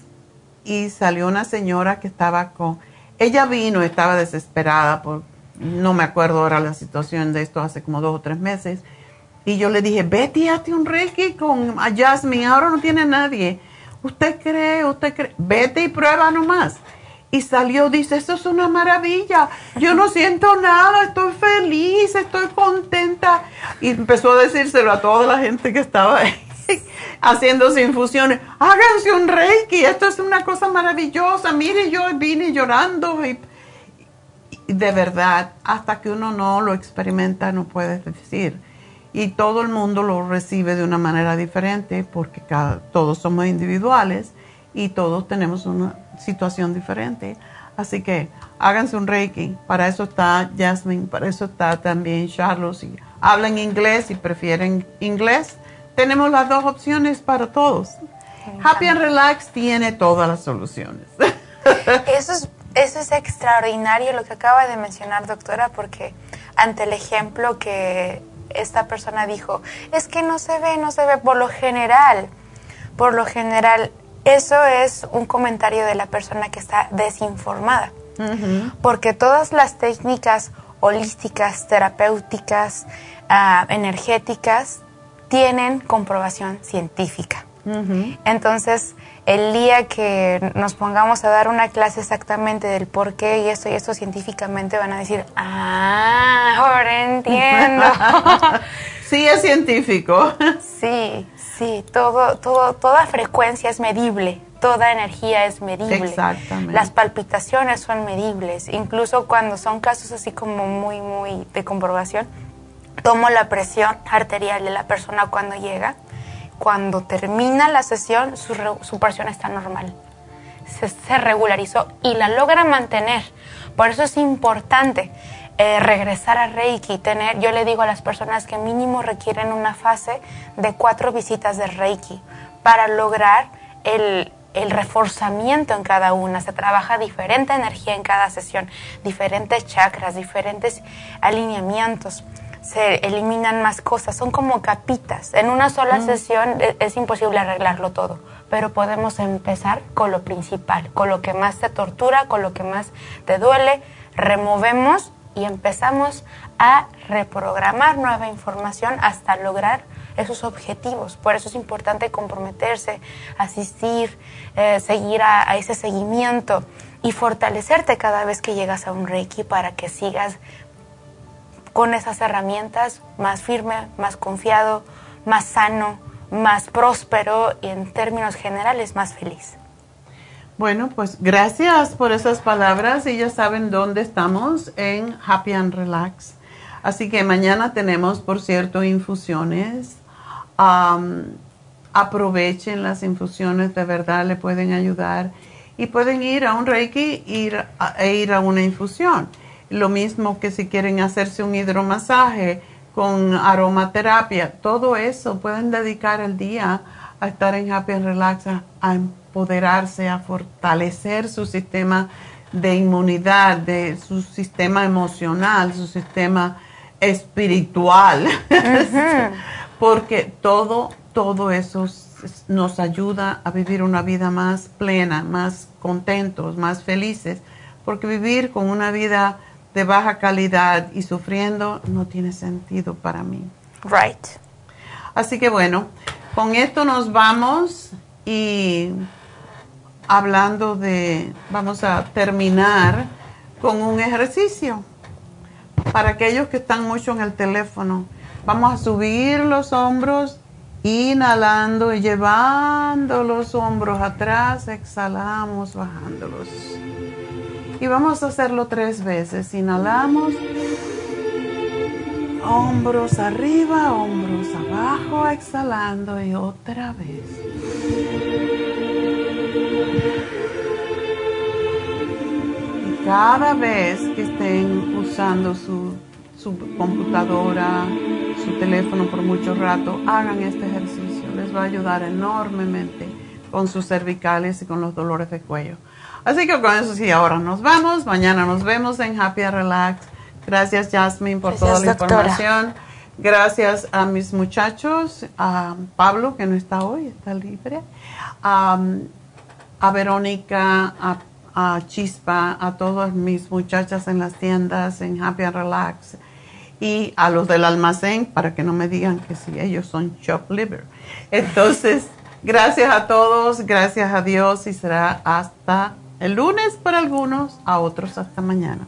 y salió una señora que estaba con... Ella vino, estaba desesperada, por, no me acuerdo ahora la situación de esto, hace como dos o tres meses. Y yo le dije, Betty, hazte un reiki con Jasmine, ahora no tiene nadie. ¿Usted cree? ¿Usted cree? Vete y prueba nomás y salió, dice, esto es una maravilla, yo no siento nada, estoy feliz, estoy contenta. Y empezó a decírselo a toda la gente que estaba ahí, haciéndose infusiones, háganse un reiki, esto es una cosa maravillosa, mire, yo vine llorando y, de verdad, hasta que uno no lo experimenta, no puede decir. Y todo el mundo lo recibe de una manera diferente porque todos somos individuales y todos tenemos una situación diferente. Así que háganse un Reiki. Para eso está Jasmine, para eso está también Charles. Si hablan inglés y prefieren inglés, tenemos las dos opciones para todos. Happy and Relax tiene todas las soluciones. Eso es, eso es extraordinario lo que acaba de mencionar, doctora, porque ante el ejemplo que esta persona dijo, es que no se ve, no se ve, por lo general, por lo general, eso es un comentario de la persona que está desinformada, porque todas las técnicas holísticas, terapéuticas, ah, energéticas, tienen comprobación científica. Entonces, el día que nos pongamos a dar una clase exactamente del por qué y esto y esto científicamente van a decir, ah, ahora entiendo. sí es científico. sí, sí, todo, todo, toda frecuencia es medible, toda energía es medible. Exactamente. Las palpitaciones son medibles, incluso cuando son casos así como muy, muy de comprobación, tomo la presión arterial de la persona cuando llega cuando termina la sesión, su, presión está normal. Se, regularizó y la logra mantener. Por eso es importante eh, regresar a Reiki. Tener, yo le digo a las personas que mínimo requieren una fase de cuatro visitas de Reiki para lograr el, el reforzamiento en cada una. Se trabaja diferente energía en cada sesión, diferentes chakras, diferentes alineamientos se eliminan más cosas, son como capitas. En una sola mm. sesión e, es, imposible arreglarlo todo, pero podemos empezar con lo principal, con lo que más te tortura, con lo que más te duele, removemos y empezamos a reprogramar nueva información hasta lograr esos objetivos. Por eso es importante comprometerse, asistir, eh, seguir a ese seguimiento y fortalecerte cada vez que llegas a un Reiki para que sigas con esas herramientas más firme, más confiado, más sano, más próspero y en términos generales más feliz. Bueno, pues gracias por esas palabras ya saben dónde estamos en Happy and Relax. Así que mañana tenemos, por cierto, infusiones. aprovechen las infusiones, de verdad le pueden ayudar. Y pueden ir a un Reiki ir e ir a una infusión. Lo mismo que si quieren hacerse un hidromasaje con aromaterapia, todo eso pueden dedicar el día a estar en Happy and Relax, a, empoderarse, a fortalecer su sistema de inmunidad, de su sistema emocional, su sistema espiritual, porque todo, todo eso nos ayuda a vivir una vida más plena, más contentos, más felices, porque vivir con una vida de baja calidad y sufriendo no tiene sentido para mí. Right. Así que bueno, con esto nos vamos y hablando de, vamos a terminar con un ejercicio. Para aquellos que están mucho en el teléfono, vamos a subir los hombros, inhalando y llevando los hombros atrás, exhalamos, bajándolos. Y vamos a hacerlo tres veces. Inhalamos. Hombros arriba, hombros abajo, exhalando y otra vez. Y cada vez que estén usando su, su computadora, su teléfono por mucho rato, hagan este ejercicio. Les va a ayudar enormemente con sus cervicales y con los dolores de cuello. Así que con eso sí, ahora nos vamos. Mañana nos vemos en Happy Relax. Gracias, Jasmine, por toda la información. Gracias a mis muchachos, a Pablo, que no está hoy, está libre, a, Verónica, a, Chispa, a todas mis muchachas en las tiendas, en Happy Relax, y a los del almacén, para que no me digan que si ellos son chop liver. Entonces, gracias a todos, gracias a Dios y será hasta el lunes para algunos, a otros hasta mañana.